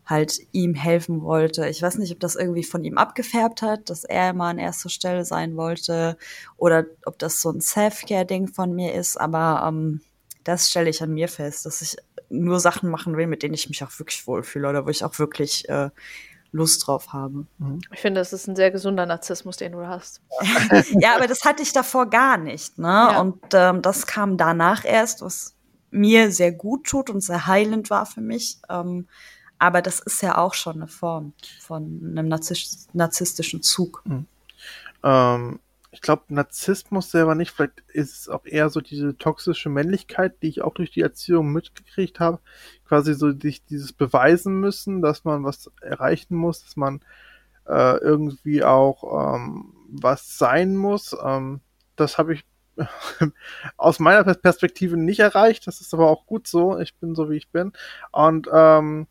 halt ihm helfen wollte. Ich weiß nicht, ob das irgendwie von ihm abgefärbt hat, dass er immer an erster Stelle sein wollte oder ob das so ein Self-Care-Ding von mir ist, aber ähm, das stelle ich an mir fest, dass ich nur Sachen machen will, mit denen ich mich auch wirklich wohlfühle oder wo ich auch wirklich äh, Lust drauf habe. Mhm. Ich finde, das ist ein sehr gesunder Narzissmus, den du hast. (laughs) ja, aber das hatte ich davor gar nicht. Ne? Ja. Und ähm, das kam danach erst, was mir sehr gut tut und sehr heilend war für mich. Ähm, aber das ist ja auch schon eine Form von einem narzisstischen Zug. Mhm. Ähm, ich glaube, Narzissmus selber nicht. Vielleicht ist es auch eher so diese toxische Männlichkeit, die ich auch durch die Erziehung mitgekriegt habe. Quasi so dich dieses beweisen müssen, dass man was erreichen muss, dass man äh, irgendwie auch ähm, was sein muss. Ähm, das habe ich (laughs) aus meiner Perspektive nicht erreicht. Das ist aber auch gut so. Ich bin so, wie ich bin. Und ähm,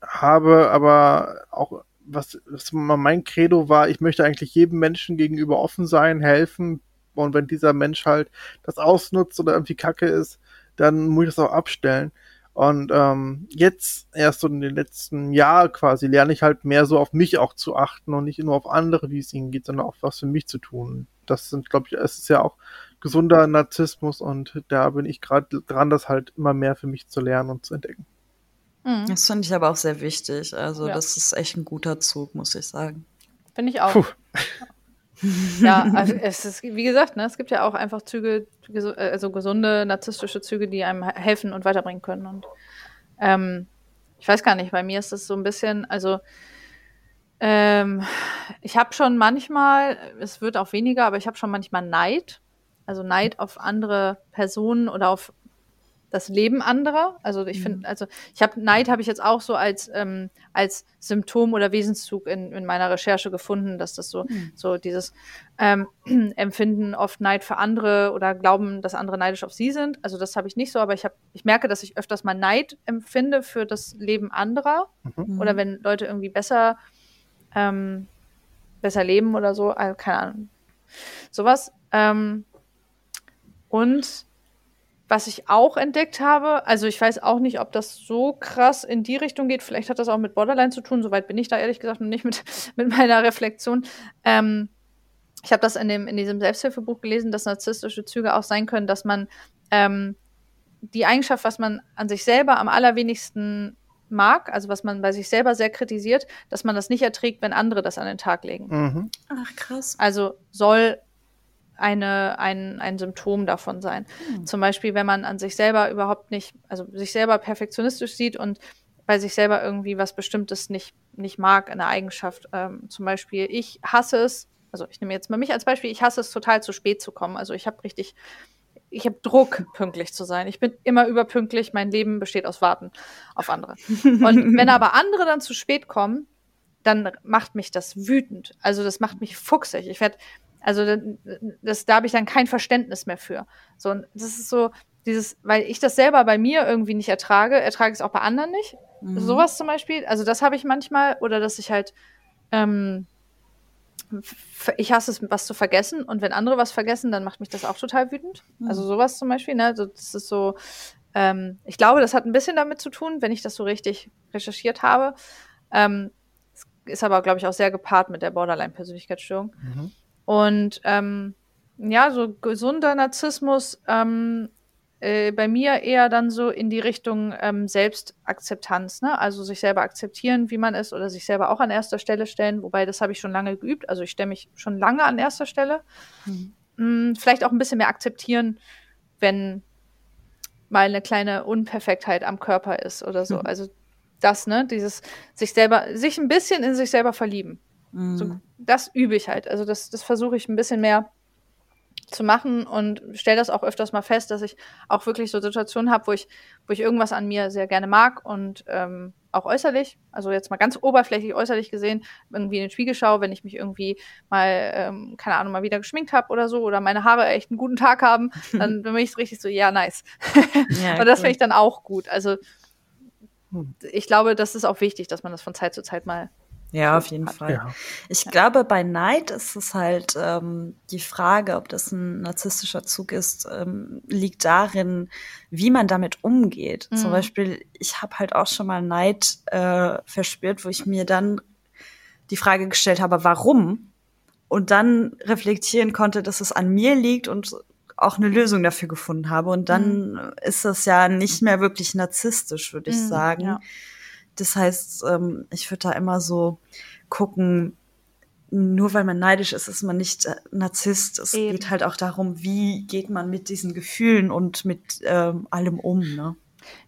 habe aber auch, was, was mein Credo war, ich möchte eigentlich jedem Menschen gegenüber offen sein, helfen. Und wenn dieser Mensch halt das ausnutzt oder irgendwie kacke ist, dann muss ich das auch abstellen. Und ähm, jetzt, erst so in den letzten Jahren quasi, lerne ich halt mehr so auf mich auch zu achten und nicht nur auf andere, wie es ihnen geht, sondern auch was für mich zu tun. Das sind, glaube ich, es ist ja auch gesunder Narzissmus und da bin ich gerade dran, das halt immer mehr für mich zu lernen und zu entdecken. Mhm. Das finde ich aber auch sehr wichtig. Also, ja. das ist echt ein guter Zug, muss ich sagen. Finde ich auch. Puh. ja, (laughs) also es ist, wie gesagt, ne, es gibt ja auch einfach Züge, also gesunde narzisstische Züge, die einem helfen und weiterbringen können. Und ähm, ich weiß gar nicht, bei mir ist das so ein bisschen, also ähm, ich habe schon manchmal, es wird auch weniger, aber ich habe schon manchmal Neid. Also Neid auf andere Personen oder auf das Leben anderer. Also ich finde, mhm. also ich habe Neid habe ich jetzt auch so als ähm, als Symptom oder Wesenszug in, in meiner Recherche gefunden, dass das so mhm. so dieses ähm, (clears throat) Empfinden oft Neid für andere oder glauben, dass andere neidisch auf sie sind. Also das habe ich nicht so, aber ich habe ich merke, dass ich öfters mal Neid empfinde für das Leben anderer mhm. oder wenn Leute irgendwie besser ähm, besser leben oder so, also keine Ahnung, sowas. Ähm, und was ich auch entdeckt habe, also ich weiß auch nicht, ob das so krass in die Richtung geht. Vielleicht hat das auch mit Borderline zu tun. Soweit bin ich da ehrlich gesagt noch nicht mit, (laughs) mit meiner Reflexion. Ähm, ich habe das in, dem, in diesem Selbsthilfebuch gelesen, dass narzisstische Züge auch sein können, dass man ähm, die Eigenschaft, was man an sich selber am allerwenigsten mag, also was man bei sich selber sehr kritisiert, dass man das nicht erträgt, wenn andere das an den Tag legen. Mhm. Ach, krass. Also soll eine, ein, ein Symptom davon sein. Mhm. Zum Beispiel, wenn man an sich selber überhaupt nicht, also sich selber perfektionistisch sieht und bei sich selber irgendwie was Bestimmtes nicht, nicht mag, eine Eigenschaft. Ähm, zum Beispiel, ich hasse es, also ich nehme jetzt mal mich als Beispiel, ich hasse es total zu spät zu kommen. Also ich habe richtig, ich habe Druck, pünktlich zu sein. Ich bin immer überpünktlich, mein Leben besteht aus Warten auf andere. Und (laughs) wenn aber andere dann zu spät kommen, dann macht mich das wütend. Also das macht mich fuchsig. Ich werde also das, da habe ich dann kein Verständnis mehr für. So, und das ist so dieses, weil ich das selber bei mir irgendwie nicht ertrage, ertrage ich es auch bei anderen nicht. Mhm. Sowas zum Beispiel. Also das habe ich manchmal, oder dass ich halt, ähm, ich hasse es, was zu vergessen. Und wenn andere was vergessen, dann macht mich das auch total wütend. Mhm. Also sowas zum Beispiel, ne? Also das ist so, ähm, ich glaube, das hat ein bisschen damit zu tun, wenn ich das so richtig recherchiert habe. Ähm, ist aber, glaube ich, auch sehr gepaart mit der Borderline-Persönlichkeitsstörung. Mhm. Und ähm, ja, so gesunder Narzissmus ähm, äh, bei mir eher dann so in die Richtung ähm, Selbstakzeptanz, ne? Also sich selber akzeptieren, wie man ist, oder sich selber auch an erster Stelle stellen, wobei das habe ich schon lange geübt. Also ich stelle mich schon lange an erster Stelle. Mhm. Hm, vielleicht auch ein bisschen mehr akzeptieren, wenn mal eine kleine Unperfektheit am Körper ist oder so. Mhm. Also das, ne, dieses sich selber, sich ein bisschen in sich selber verlieben. Mhm. So, das übe ich halt. Also das, das versuche ich ein bisschen mehr zu machen und stelle das auch öfters mal fest, dass ich auch wirklich so Situationen habe, wo ich, wo ich irgendwas an mir sehr gerne mag und ähm, auch äußerlich, also jetzt mal ganz oberflächlich äußerlich gesehen, irgendwie in den Spiegel schaue, wenn ich mich irgendwie mal, ähm, keine Ahnung, mal wieder geschminkt habe oder so oder meine Haare echt einen guten Tag haben, (laughs) dann, bin ich richtig so, ja, nice. (laughs) Ja, (laughs) und das finde ich dann auch gut. Also hm. ich glaube, das ist auch wichtig, dass man das von Zeit zu Zeit mal ja, auf jeden Fall. Ja. Ich glaube, bei Neid ist es halt ähm, die Frage, ob das ein narzisstischer Zug ist, ähm, liegt darin, wie man damit umgeht. Mhm. Zum Beispiel, ich habe halt auch schon mal Neid äh, verspürt, wo ich mir dann die Frage gestellt habe, warum? Und dann reflektieren konnte, dass es an mir liegt und auch eine Lösung dafür gefunden habe. Und dann mhm. ist das ja nicht mehr wirklich narzisstisch, würde ich mhm, sagen. Ja das heißt, ähm, ich würde da immer so gucken, nur weil man neidisch ist, ist man nicht äh, Narzisst. Es Eben. geht halt auch darum, wie geht man mit diesen Gefühlen und mit ähm, allem um. Ne?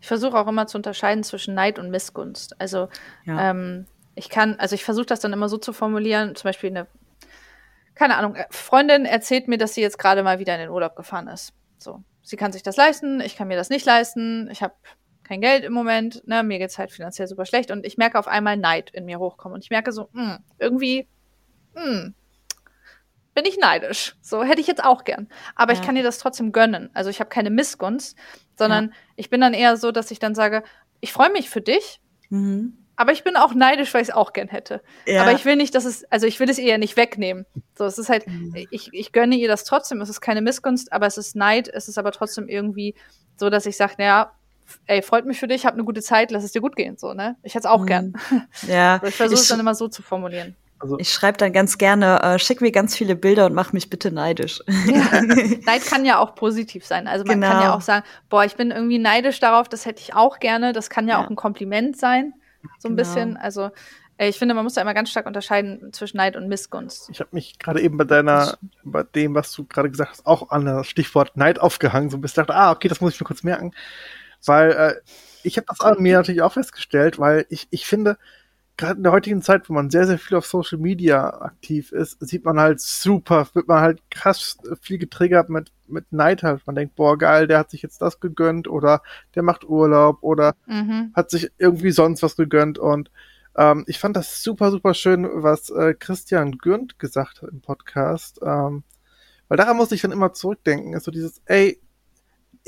Ich versuche auch immer zu unterscheiden zwischen Neid und Missgunst. Also ja. ähm, ich kann, also ich versuche das dann immer so zu formulieren, zum Beispiel eine keine Ahnung, äh, Freundin erzählt mir, dass sie jetzt gerade mal wieder in den Urlaub gefahren ist. So, sie kann sich das leisten, ich kann mir das nicht leisten, ich habe kein Geld im Moment, ne, mir geht's halt finanziell super schlecht und ich merke auf einmal Neid in mir hochkommen und ich merke so, mh, hm, irgendwie, mh, hm, bin ich neidisch. So hätte ich jetzt auch gern. Aber ja. ich kann dir das trotzdem gönnen. Also ich habe keine Missgunst, sondern ja. ich bin dann eher so, dass ich dann sage, ich freue mich für dich, mhm. aber ich bin auch neidisch, weil ich es auch gern hätte. Ja. Aber ich will nicht, dass es, also ich will es ihr nicht wegnehmen. So, es ist halt, mhm. ich, ich gönne ihr das trotzdem. Es ist keine Missgunst, aber es ist Neid. Es ist aber trotzdem irgendwie so, dass ich sage, naja, ey, freut mich für dich, hab eine gute Zeit, lass es dir gut gehen, so, ne? Ich hätte es auch mhm. gern. Ja. (laughs) ich versuche es dann immer so zu formulieren. Also ich schreibe dann ganz gerne, äh, schick mir ganz viele Bilder und mach mich bitte neidisch. (laughs) Ja. Neid kann ja auch positiv sein. Also man genau. kann ja auch sagen, boah, ich bin irgendwie neidisch darauf, das hätte ich auch gerne. Das kann ja, ja. auch ein Kompliment sein, so ein genau. bisschen. Also äh, ich finde, man muss da immer ganz stark unterscheiden zwischen Neid und Missgunst. Ich habe mich gerade eben bei deiner, bei dem, was du gerade gesagt hast, auch an das Stichwort Neid aufgehangen, so ein bisschen dachte, ah, okay, das muss ich mir kurz merken. Weil äh, ich habe das an mir natürlich auch festgestellt, weil ich, ich finde, gerade in der heutigen Zeit, wo man sehr, sehr viel auf Social Media aktiv ist, sieht man halt super, wird man halt krass viel getriggert mit, mit Neid halt. Man denkt, boah, geil, der hat sich jetzt das gegönnt oder der macht Urlaub oder mhm. hat sich irgendwie sonst was gegönnt und ähm, ich fand das super, super schön, was äh, Christian Gürnt gesagt hat im Podcast, ähm, weil daran muss ich dann immer zurückdenken, ist so dieses, ey,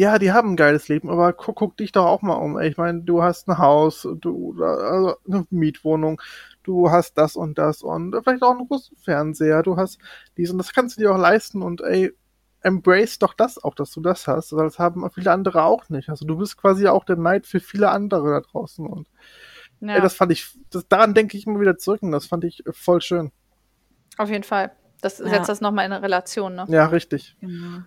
ja, die haben ein geiles Leben, aber guck, guck dich doch auch mal um. Ich meine, du hast ein Haus, du also eine Mietwohnung, du hast das und das und vielleicht auch einen großen Fernseher, du hast dies und das kannst du dir auch leisten und ey, embrace doch das auch, dass du das hast, weil das haben viele andere auch nicht. Also du bist quasi auch der Neid für viele andere da draußen und ja. ey, das fand ich, das, daran denke ich immer wieder zurück und das fand ich voll schön. Auf jeden Fall. Das ja. setzt das nochmal in eine Relation, ne? Ja, richtig. Genau.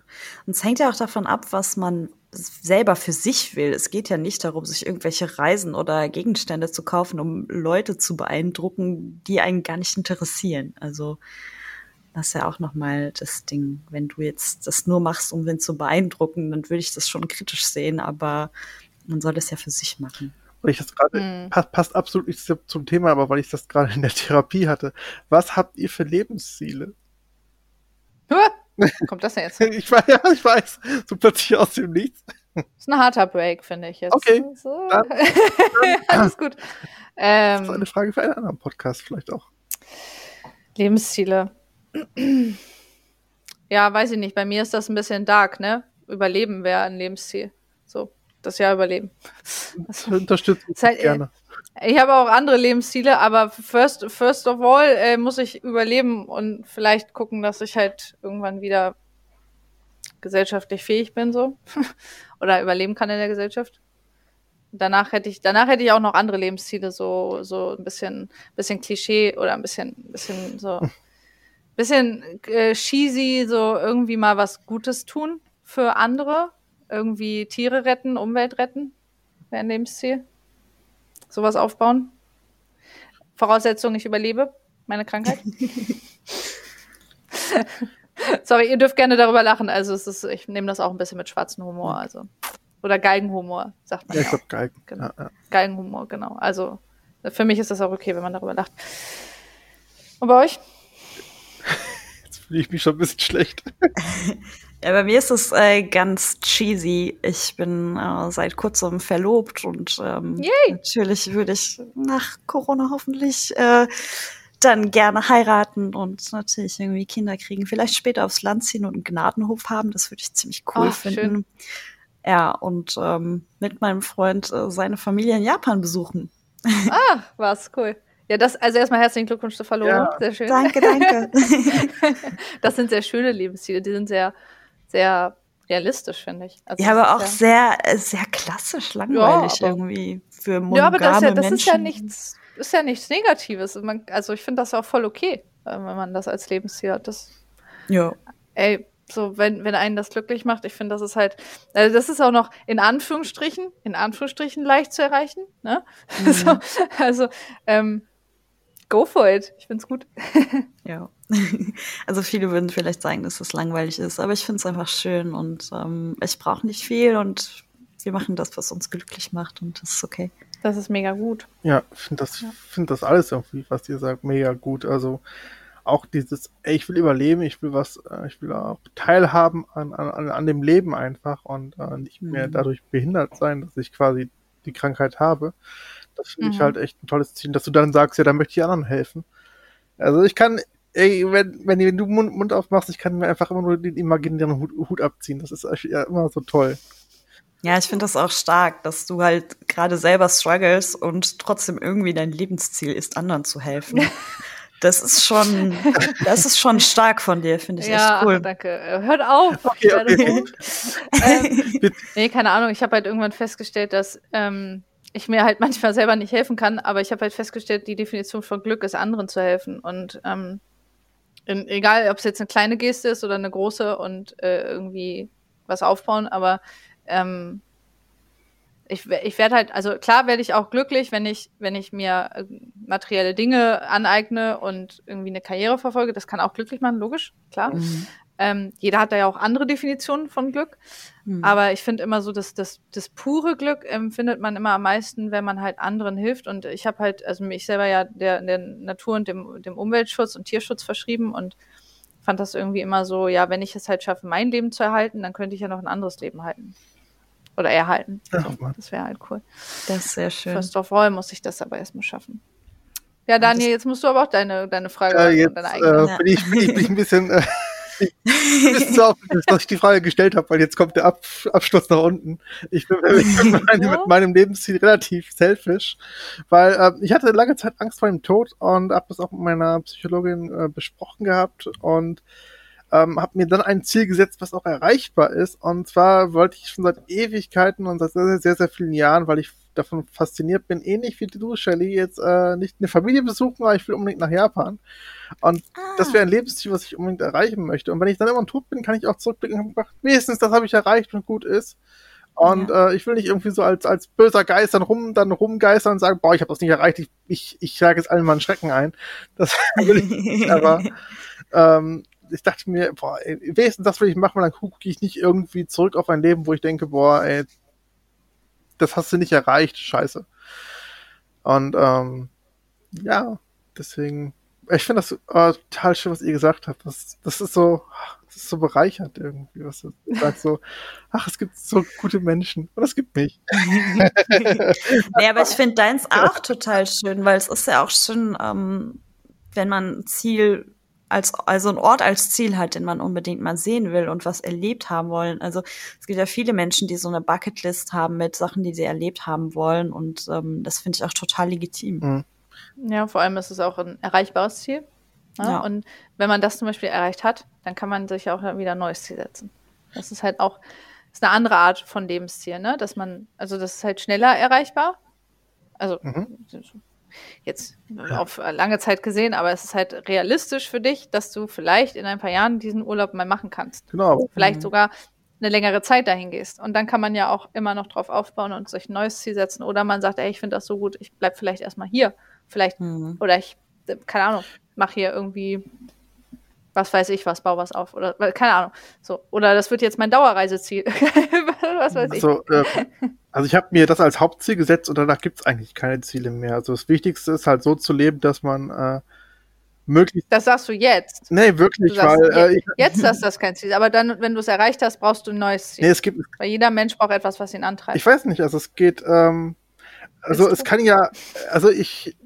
Und es hängt ja auch davon ab, was man selber für sich will. Es geht ja nicht darum, sich irgendwelche Reisen oder Gegenstände zu kaufen, um Leute zu beeindrucken, die einen gar nicht interessieren. Also das ist ja auch nochmal das Ding. Wenn du jetzt das nur machst, um wen zu beeindrucken, dann würde ich das schon kritisch sehen, aber man soll das ja für sich machen weil ich das gerade, hm. passt, passt absolut nicht zum Thema, aber weil ich das gerade in der Therapie hatte. Was habt ihr für Lebensziele? Kommt das denn jetzt? ich weiß, ja, ich weiß. So plötzlich aus dem Nichts. Das ist ein harter Break, finde ich jetzt. Okay. So. Dann, dann, (laughs) Alles gut. Ähm, das ist eine Frage für einen anderen Podcast vielleicht auch. Lebensziele. (clears throat) ja, weiß ich nicht. Bei mir ist das ein bisschen dark, ne? Überleben wäre ein Lebensziel. Das Jahr überleben. Das unterstütze ich halt, gerne. Ich habe auch andere Lebensziele, aber first, first of all äh, muss ich überleben und vielleicht gucken, dass ich halt irgendwann wieder gesellschaftlich fähig bin, so. (laughs) Oder überleben kann in der Gesellschaft. Danach hätte ich, danach hätte ich auch noch andere Lebensziele, so, so ein bisschen, bisschen Klischee oder ein bisschen, bisschen so, bisschen äh, cheesy, so irgendwie mal was Gutes tun für andere. Irgendwie Tiere retten, Umwelt retten. Wäre ein Lebensziel sowas aufbauen. Voraussetzung, ich überlebe meine Krankheit. (laughs) Sorry, ihr dürft gerne darüber lachen. Also es ist, ich nehme das auch ein bisschen mit schwarzem Humor. Also. Oder Geigenhumor, sagt man. Ja, ich glaube Geigen. Genau. Ja, ja. Geigenhumor, genau. Also für mich ist das auch okay, wenn man darüber lacht. Und bei euch? (laughs) Jetzt fühle ich mich schon ein bisschen schlecht. (laughs) Ja, bei mir ist es äh, ganz cheesy. Ich bin äh, seit kurzem verlobt und ähm, natürlich würde ich nach Corona hoffentlich äh, dann gerne heiraten und natürlich irgendwie Kinder kriegen. Vielleicht später aufs Land ziehen und einen Gnadenhof haben. Das würde ich ziemlich cool oh, finden. Schön. Ja, und ähm, mit meinem Freund äh, seine Familie in Japan besuchen. Ah, was cool. Ja, das, also erstmal herzlichen Glückwunsch zur Verlobung. Ja. Sehr schön. Danke, danke. (laughs) das sind sehr schöne Lebensziele. Die sind sehr, sehr realistisch, finde ich. Also ja, aber auch sehr, sehr klassisch langweilig ja, irgendwie für monogame Ja, aber das, ist ja, das ist ja nichts, ist ja nichts Negatives. Man, also ich finde das auch voll okay, äh, wenn man das als Lebensziel hat. Das, ja. Ey, so, wenn, wenn einen das glücklich macht, ich finde, das ist halt, also das ist auch noch in Anführungsstrichen, in Anführungsstrichen leicht zu erreichen, ne? (laughs) Mhm. so, also, ähm, go for it. Ich find's gut. (laughs) ja. (laughs) Also viele würden vielleicht sagen, dass es langweilig ist, aber ich finde es einfach schön und ähm, ich brauche nicht viel und wir machen das, was uns glücklich macht und das ist okay. Das ist mega gut. Ja, ich finde das, ja. find das alles irgendwie, was ihr sagt, mega gut. Also auch dieses, ey, ich will überleben, ich will was, äh, ich will auch teilhaben an, an, an dem Leben einfach und äh, nicht mehr Mhm. dadurch behindert sein, dass ich quasi die Krankheit habe. Das finde ich Mhm. halt echt ein tolles Ziel, dass du dann sagst, ja, da möchte ich anderen helfen. Also ich kann, ey, wenn, wenn, wenn du Mund, Mund aufmachst, ich kann mir einfach immer nur den imaginären Hut, Hut abziehen. Das ist ja immer so toll. Ja, ich finde das auch stark, dass du halt gerade selber struggles und trotzdem irgendwie dein Lebensziel ist, anderen zu helfen. (laughs) Das ist schon, das ist schon stark von dir, finde ich ja, echt cool. danke. Hört auf. Okay, okay. (laughs) ähm, (laughs) nee, keine Ahnung. Ich habe halt irgendwann festgestellt, dass ähm, ich mir halt manchmal selber nicht helfen kann, aber ich habe halt festgestellt, die Definition von Glück ist, anderen zu helfen. Und ähm, in, egal, ob es jetzt eine kleine Geste ist oder eine große und äh, irgendwie was aufbauen, aber ähm, ich, ich werde halt, also klar werde ich auch glücklich, wenn ich, wenn ich mir äh, materielle Dinge aneigne und irgendwie eine Karriere verfolge. Das kann auch glücklich machen, logisch, klar. Mhm. Ähm, jeder hat da ja auch andere Definitionen von Glück. Mhm. Aber ich finde immer so, dass das, das pure Glück empfindet man immer am meisten, wenn man halt anderen hilft. Und ich habe halt, also mich selber ja der, der Natur und dem, dem Umweltschutz und Tierschutz verschrieben und fand das irgendwie immer so, ja, wenn ich es halt schaffe, mein Leben zu erhalten, dann könnte ich ja noch ein anderes Leben halten. Oder erhalten. Ach, Mann. Das wäre halt cool. Das ist sehr schön. First of all muss ich das aber erstmal schaffen. Ja, Daniel, jetzt musst du aber auch deine, deine Frage beantworten, jetzt deine eigene. äh, bin, ich, bin, ich, bin ich ein bisschen, äh, so (laughs) aufgeregt, dass ich die Frage gestellt habe, weil jetzt kommt der Ab Abschluss nach unten. Ich bin, ich (laughs) bin mit, meinem, mit meinem Lebensziel relativ selfish, weil äh, ich hatte lange Zeit Angst vor dem Tod und habe das auch mit meiner Psychologin äh, besprochen gehabt und ähm, habe mir dann ein Ziel gesetzt, was auch erreichbar ist. Und zwar wollte ich schon seit Ewigkeiten und seit sehr, sehr, sehr, sehr vielen Jahren, weil ich davon fasziniert bin, ähnlich wie du, Shelly, jetzt äh, nicht eine Familie besuchen, aber ich will unbedingt nach Japan. Und das wäre ein Lebensziel, was ich unbedingt erreichen möchte. Und wenn ich dann immer tot bin, kann ich auch zurückblicken und sagen, wenigstens das habe ich erreicht und gut ist. Und äh, ich will nicht irgendwie so als, als böser Geist dann rum, dann rumgeistern und sagen, boah, ich habe das nicht erreicht, ich, ich, ich sage jetzt allen mal einen Schrecken ein. (laughs) Das will ich nicht, aber (laughs) ähm, ich dachte mir, boah, ey, wenigstens das will ich machen, weil dann gucke ich nicht irgendwie zurück auf ein Leben, wo ich denke, boah, ey, das hast du nicht erreicht, scheiße. Und ähm, ja, deswegen, ich finde das äh, total schön, was ihr gesagt habt. Das, das ist so, das ist so bereichernd irgendwie, was du (laughs) sagst so, ach, es gibt so gute Menschen und es gibt mich. (laughs) nee, aber ich finde deins auch total schön, weil es ist ja auch schön, ähm, wenn man ein Ziel als, also ein Ort als Ziel hat, den man unbedingt mal sehen will und was erlebt haben wollen. Also es gibt ja viele Menschen, die so eine Bucketlist haben mit Sachen, die sie erlebt haben wollen und ähm, das finde ich auch total legitim. Mhm. Ja, vor allem ist es auch ein erreichbares Ziel. Ne? Ja. Und wenn man das zum Beispiel erreicht hat, dann kann man sich auch wieder ein neues Ziel setzen. Das ist halt auch ist eine andere Art von Lebensziel, ne? Dass man, also das ist halt schneller erreichbar. Also Mhm. Jetzt auf lange Zeit gesehen, aber es ist halt realistisch für dich, dass du vielleicht in ein paar Jahren diesen Urlaub mal machen kannst. Genau. Vielleicht Mhm. sogar eine längere Zeit dahin gehst. Und dann kann man ja auch immer noch drauf aufbauen und sich ein neues Ziel setzen. Oder man sagt, ey, ich finde das so gut, ich bleib vielleicht erstmal hier. Vielleicht Mhm. oder ich, äh, keine Ahnung, mache hier irgendwie, was weiß ich was, baue was auf. Oder keine Ahnung. So. Oder das wird jetzt mein Dauerreiseziel. (laughs) was weiß ich. Also, äh, also ich habe mir das als Hauptziel gesetzt und danach gibt's eigentlich keine Ziele mehr. Also das Wichtigste ist halt so zu leben, dass man äh, möglichst. Das sagst du jetzt. Nee, wirklich, Du sagst, weil äh, ich, jetzt ist das kein Ziel. Aber dann, wenn du es erreicht hast, brauchst du ein neues Ziel. nee, es gibt, Weil jeder Mensch braucht etwas, was ihn antreibt. ich weiß nicht, also es geht, ähm, also es kann ja, also ich,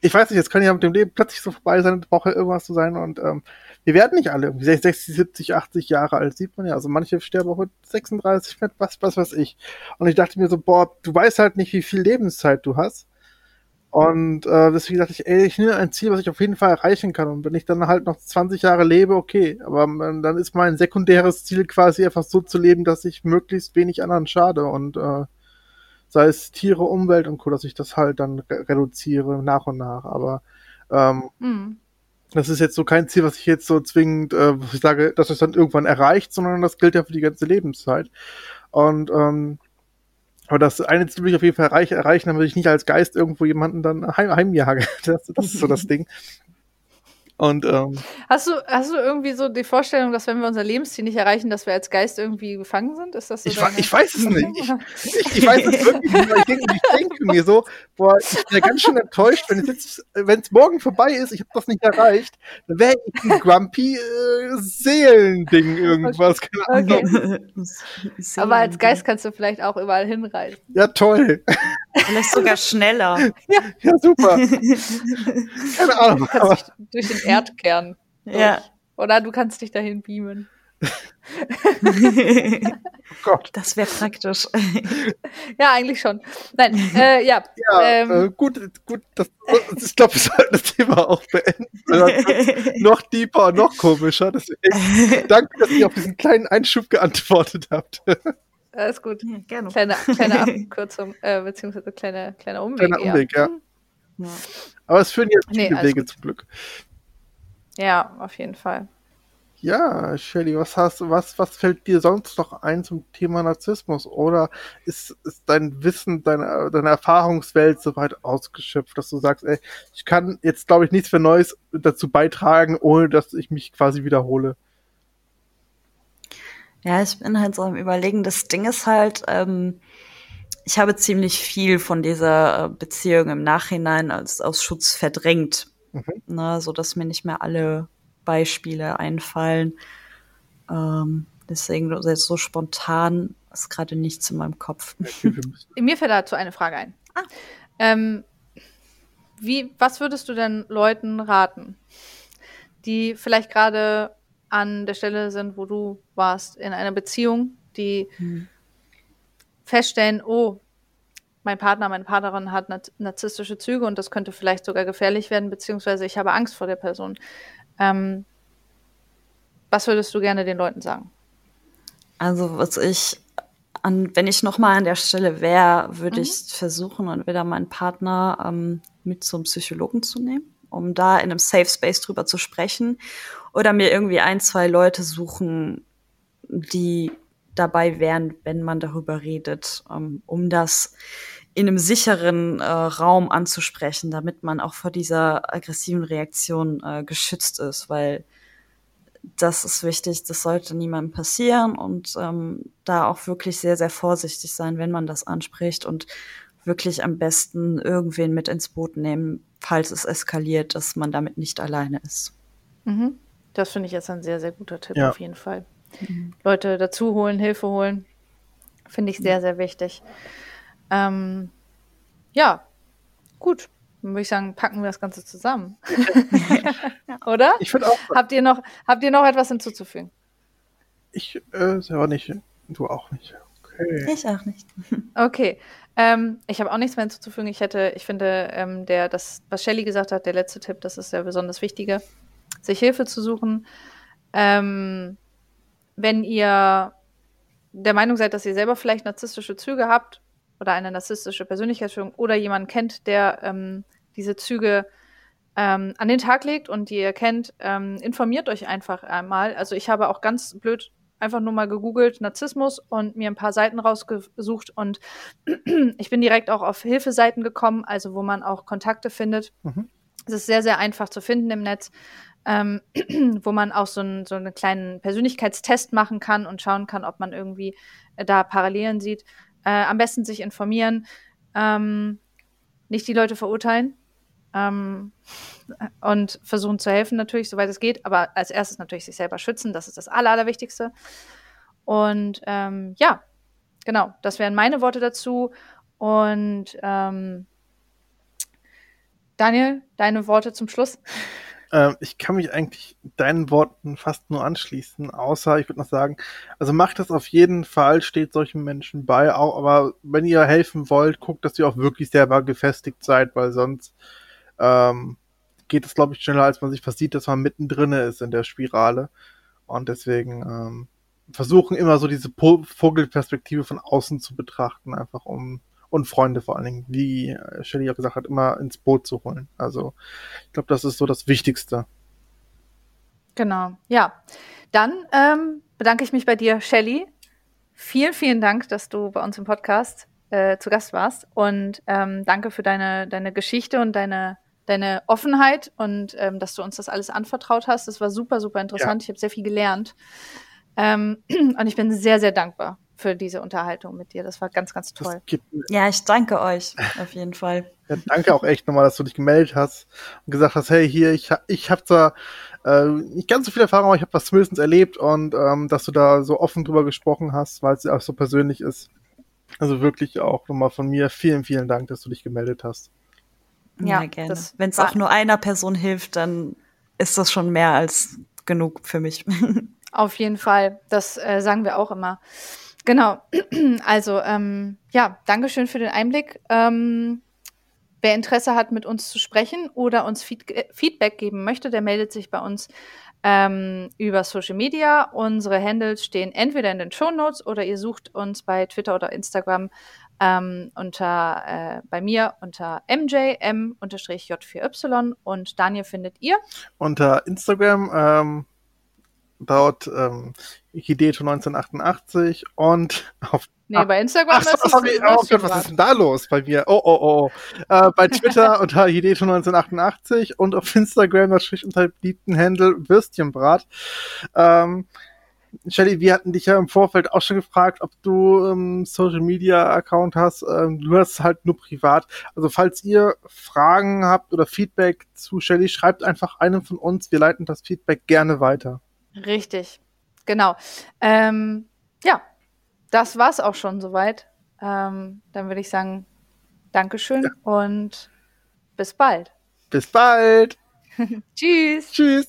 ich weiß nicht, es kann ja mit dem Leben plötzlich so vorbei sein, es braucht ja irgendwas zu sein und ähm, wir werden nicht alle irgendwie 60, 70, 80 Jahre alt, sieht man ja. Also manche sterben auch mit 36, mit was, was weiß ich. Und ich dachte mir so, boah, du weißt halt nicht, wie viel Lebenszeit du hast. Und äh, deswegen dachte ich, ey, ich nehme ein Ziel, was ich auf jeden Fall erreichen kann. Und wenn ich dann halt noch 20 Jahre lebe, okay. Aber ähm, dann ist mein sekundäres Ziel quasi einfach so zu leben, dass ich möglichst wenig anderen schade. Und äh, sei es Tiere, Umwelt und Co., dass ich das halt dann re reduziere nach und nach. Aber ähm, Hm. Das ist jetzt so kein Ziel, was ich jetzt so zwingend, äh, was ich sage, dass es dann irgendwann erreicht, sondern das gilt ja für die ganze Lebenszeit. Und ähm, aber das eine Ziel will ich auf jeden Fall erreich, erreichen, damit ich nicht als Geist irgendwo jemanden dann heim, heimjage. (laughs) Das, das ist so das (laughs) Ding. Und ähm, Hast du, hast du irgendwie so die Vorstellung, dass wenn wir unser Lebensziel nicht erreichen, dass wir als Geist irgendwie gefangen sind? Ist das so ich, ich weiß es nicht. Ich, ich, (laughs) ich, weiß es wirklich nicht. Ich denke, ich denke mir so, boah, ich bin ja ganz schön enttäuscht, wenn es jetzt, morgen vorbei ist, ich habe das nicht erreicht, dann wäre ich ein grumpy äh, Seelending irgendwas. Okay. okay. Aber als Geist kannst du vielleicht auch überall hinreisen. Ja, toll. Vielleicht sogar schneller. Ja, (laughs) ja super. (laughs) Keine Ahnung. Du kannst dich durch den Erdkern. Ja. Oder du kannst dich dahin beamen. (laughs) oh Gott. Das wäre praktisch. ja, eigentlich schon. Nein, äh, ja. Ja, ähm, äh, gut, gut. Das, ich glaube, wir sollten das Thema auch beenden. (laughs) noch deeper, noch komischer. Deswegen danke, dass ihr auf diesen kleinen Einschub geantwortet habt. Alles gut. Ja, gerne. Kleine, kleine (laughs) Abkürzung, äh, beziehungsweise kleine, kleiner Umweg. Kleiner Umweg, ja. ja. Aber es führen jetzt viele nee, Wege gut. zum Glück. Ja, auf jeden Fall. Ja, Shelly, was hast was, was fällt dir sonst noch ein zum Thema Narzissmus? Oder ist, ist dein Wissen, deine, deine Erfahrungswelt so weit ausgeschöpft, dass du sagst, ey, ich kann jetzt, glaube ich, nichts für Neues dazu beitragen, ohne dass ich mich quasi wiederhole? Ja, ich bin halt so am überlegen. Das Ding ist halt, ähm, ich habe ziemlich viel von dieser äh, Beziehung im Nachhinein als aus Schutz verdrängt. Mhm. Ne, so dass mir nicht mehr alle Beispiele einfallen. Ähm, deswegen jetzt so spontan ist gerade nichts in meinem Kopf. Mir fällt dazu eine Frage ein. Ah. Ähm, wie, was würdest du denn Leuten raten, die vielleicht gerade an der Stelle sind, wo du warst, in einer Beziehung, die hm. feststellen, oh, mein Partner, meine Partnerin hat narzisstische Züge und das könnte vielleicht sogar gefährlich werden, beziehungsweise ich habe Angst vor der Person. Ähm, was würdest du gerne den Leuten sagen? Also, was ich an, wenn ich nochmal an der Stelle wäre, würde mhm. ich versuchen, entweder meinen Partner ähm, mit zum Psychologen zu nehmen, um da in einem Safe Space drüber zu sprechen oder mir irgendwie ein, zwei Leute suchen, die dabei wären, wenn man darüber redet, um, um das in einem sicheren äh, Raum anzusprechen, damit man auch vor dieser aggressiven Reaktion äh, geschützt ist, weil das ist wichtig, das sollte niemandem passieren und ähm, da auch wirklich sehr, sehr vorsichtig sein, wenn man das anspricht und wirklich am besten irgendwen mit ins Boot nehmen, falls es eskaliert, dass man damit nicht alleine ist. Mhm. Das finde ich jetzt ein sehr, sehr guter Tipp ja. auf jeden Fall. Mhm. Leute dazu holen, Hilfe holen, finde ich sehr, sehr wichtig. Ähm, ja, gut. Dann würde ich sagen, packen wir das Ganze zusammen. (laughs) Oder? Ich finde auch. Habt ihr, noch, habt ihr noch etwas hinzuzufügen? Ich äh, selber nicht. Du auch nicht. Okay. Ich auch nicht. (laughs) okay. Ähm, ich habe auch nichts mehr hinzuzufügen. Ich hätte, ich finde, ähm, der, das, was Shelly gesagt hat, der letzte Tipp, das ist ja besonders wichtige sich Hilfe zu suchen. Ähm, wenn ihr der Meinung seid, dass ihr selber vielleicht narzisstische Züge habt oder eine narzisstische Persönlichkeitsstörung oder jemanden kennt, der ähm, diese Züge ähm, an den Tag legt und die ihr kennt, ähm, informiert euch einfach einmal. Also ich habe auch ganz blöd einfach nur mal gegoogelt Narzissmus und mir ein paar Seiten rausgesucht und (clears throat) ich bin direkt auch auf Hilfeseiten gekommen, also wo man auch Kontakte findet. Mhm. Es ist sehr, sehr einfach zu finden im Netz ähm, (clears throat) wo man auch so, ein, so einen kleinen Persönlichkeitstest machen kann und schauen kann, ob man irgendwie äh, da Parallelen sieht. Äh, am besten sich informieren, ähm, nicht die Leute verurteilen ähm, und versuchen zu helfen natürlich, soweit es geht, aber als erstes natürlich sich selber schützen, das ist das Aller, Allerwichtigste. Und ähm, ja, genau, das wären meine Worte dazu. Und ähm, Daniel, deine Worte zum Schluss. (laughs) Ähm, ich kann mich eigentlich deinen Worten fast nur anschließen, außer ich würde noch sagen, also macht das auf jeden Fall, steht solchen Menschen bei, auch, aber wenn ihr helfen wollt, guckt, dass ihr auch wirklich selber gefestigt seid, weil sonst ähm, geht es, glaube ich, schneller, als man sich versieht, dass man mittendrin ist in der Spirale. Und deswegen ähm, versuchen immer so diese po Vogelperspektive von außen zu betrachten, einfach um und Freunde vor allen Dingen, wie Shelly auch gesagt hat, immer ins Boot zu holen. Also ich glaube, das ist so das Wichtigste. Genau, ja. Dann ähm, bedanke ich mich bei dir, Shelly. Vielen, vielen Dank, dass du bei uns im Podcast äh, zu Gast warst und ähm, danke für deine, deine Geschichte und deine, deine Offenheit und ähm, dass du uns das alles anvertraut hast. Das war super, super interessant. Ja. Ich habe sehr viel gelernt. Ähm, (clears throat) und ich bin sehr, sehr dankbar für diese Unterhaltung mit dir. Das war ganz, ganz toll. Ja, ich danke euch auf jeden Fall. Ja, danke auch echt nochmal, dass du dich gemeldet hast und gesagt hast, hey, hier, ich, ich habe zwar äh, nicht ganz so viel Erfahrung, aber ich habe was zumindest erlebt und ähm, dass du da so offen drüber gesprochen hast, weil es auch so persönlich ist. Also wirklich auch nochmal von mir vielen, vielen Dank, dass du dich gemeldet hast. Ja, ja gerne. Wenn es auch nur einer Person hilft, dann ist das schon mehr als genug für mich. (laughs) Auf jeden Fall. Das äh, sagen wir auch immer. Genau. (clears throat) Also, ähm, ja, Dankeschön für den Einblick. Ähm, wer Interesse hat, mit uns zu sprechen oder uns Feed äh, Feedback geben möchte, der meldet sich bei uns ähm, über Social Media. Unsere Handles stehen entweder in den Show Notes oder ihr sucht uns bei Twitter oder Instagram ähm, unter äh, bei mir unter mjm-j4y und Daniel findet ihr unter Instagram ähm, dort ähm, Hideto 1988 und auf Nee, bei Instagram Ach, ist sorry, es oh Gott, was ist denn da los bei mir? Oh, oh, oh. Äh, bei (laughs) Twitter unter Hideto 1988 und auf Instagram natürlich unter beliebten Handle Würstchenbrat. Ähm, Shelly, wir hatten dich ja im Vorfeld auch schon gefragt, ob du ähm, Social Media Account hast. Ähm, du hast halt nur privat. Also falls ihr Fragen habt oder Feedback zu Shelly, schreibt einfach einem von uns. Wir leiten das Feedback gerne weiter. Richtig, genau. Ähm, ja, das war's auch schon soweit. Ähm, dann würde ich sagen, Dankeschön ja. und bis bald. Bis bald. (laughs) Tschüss. Tschüss.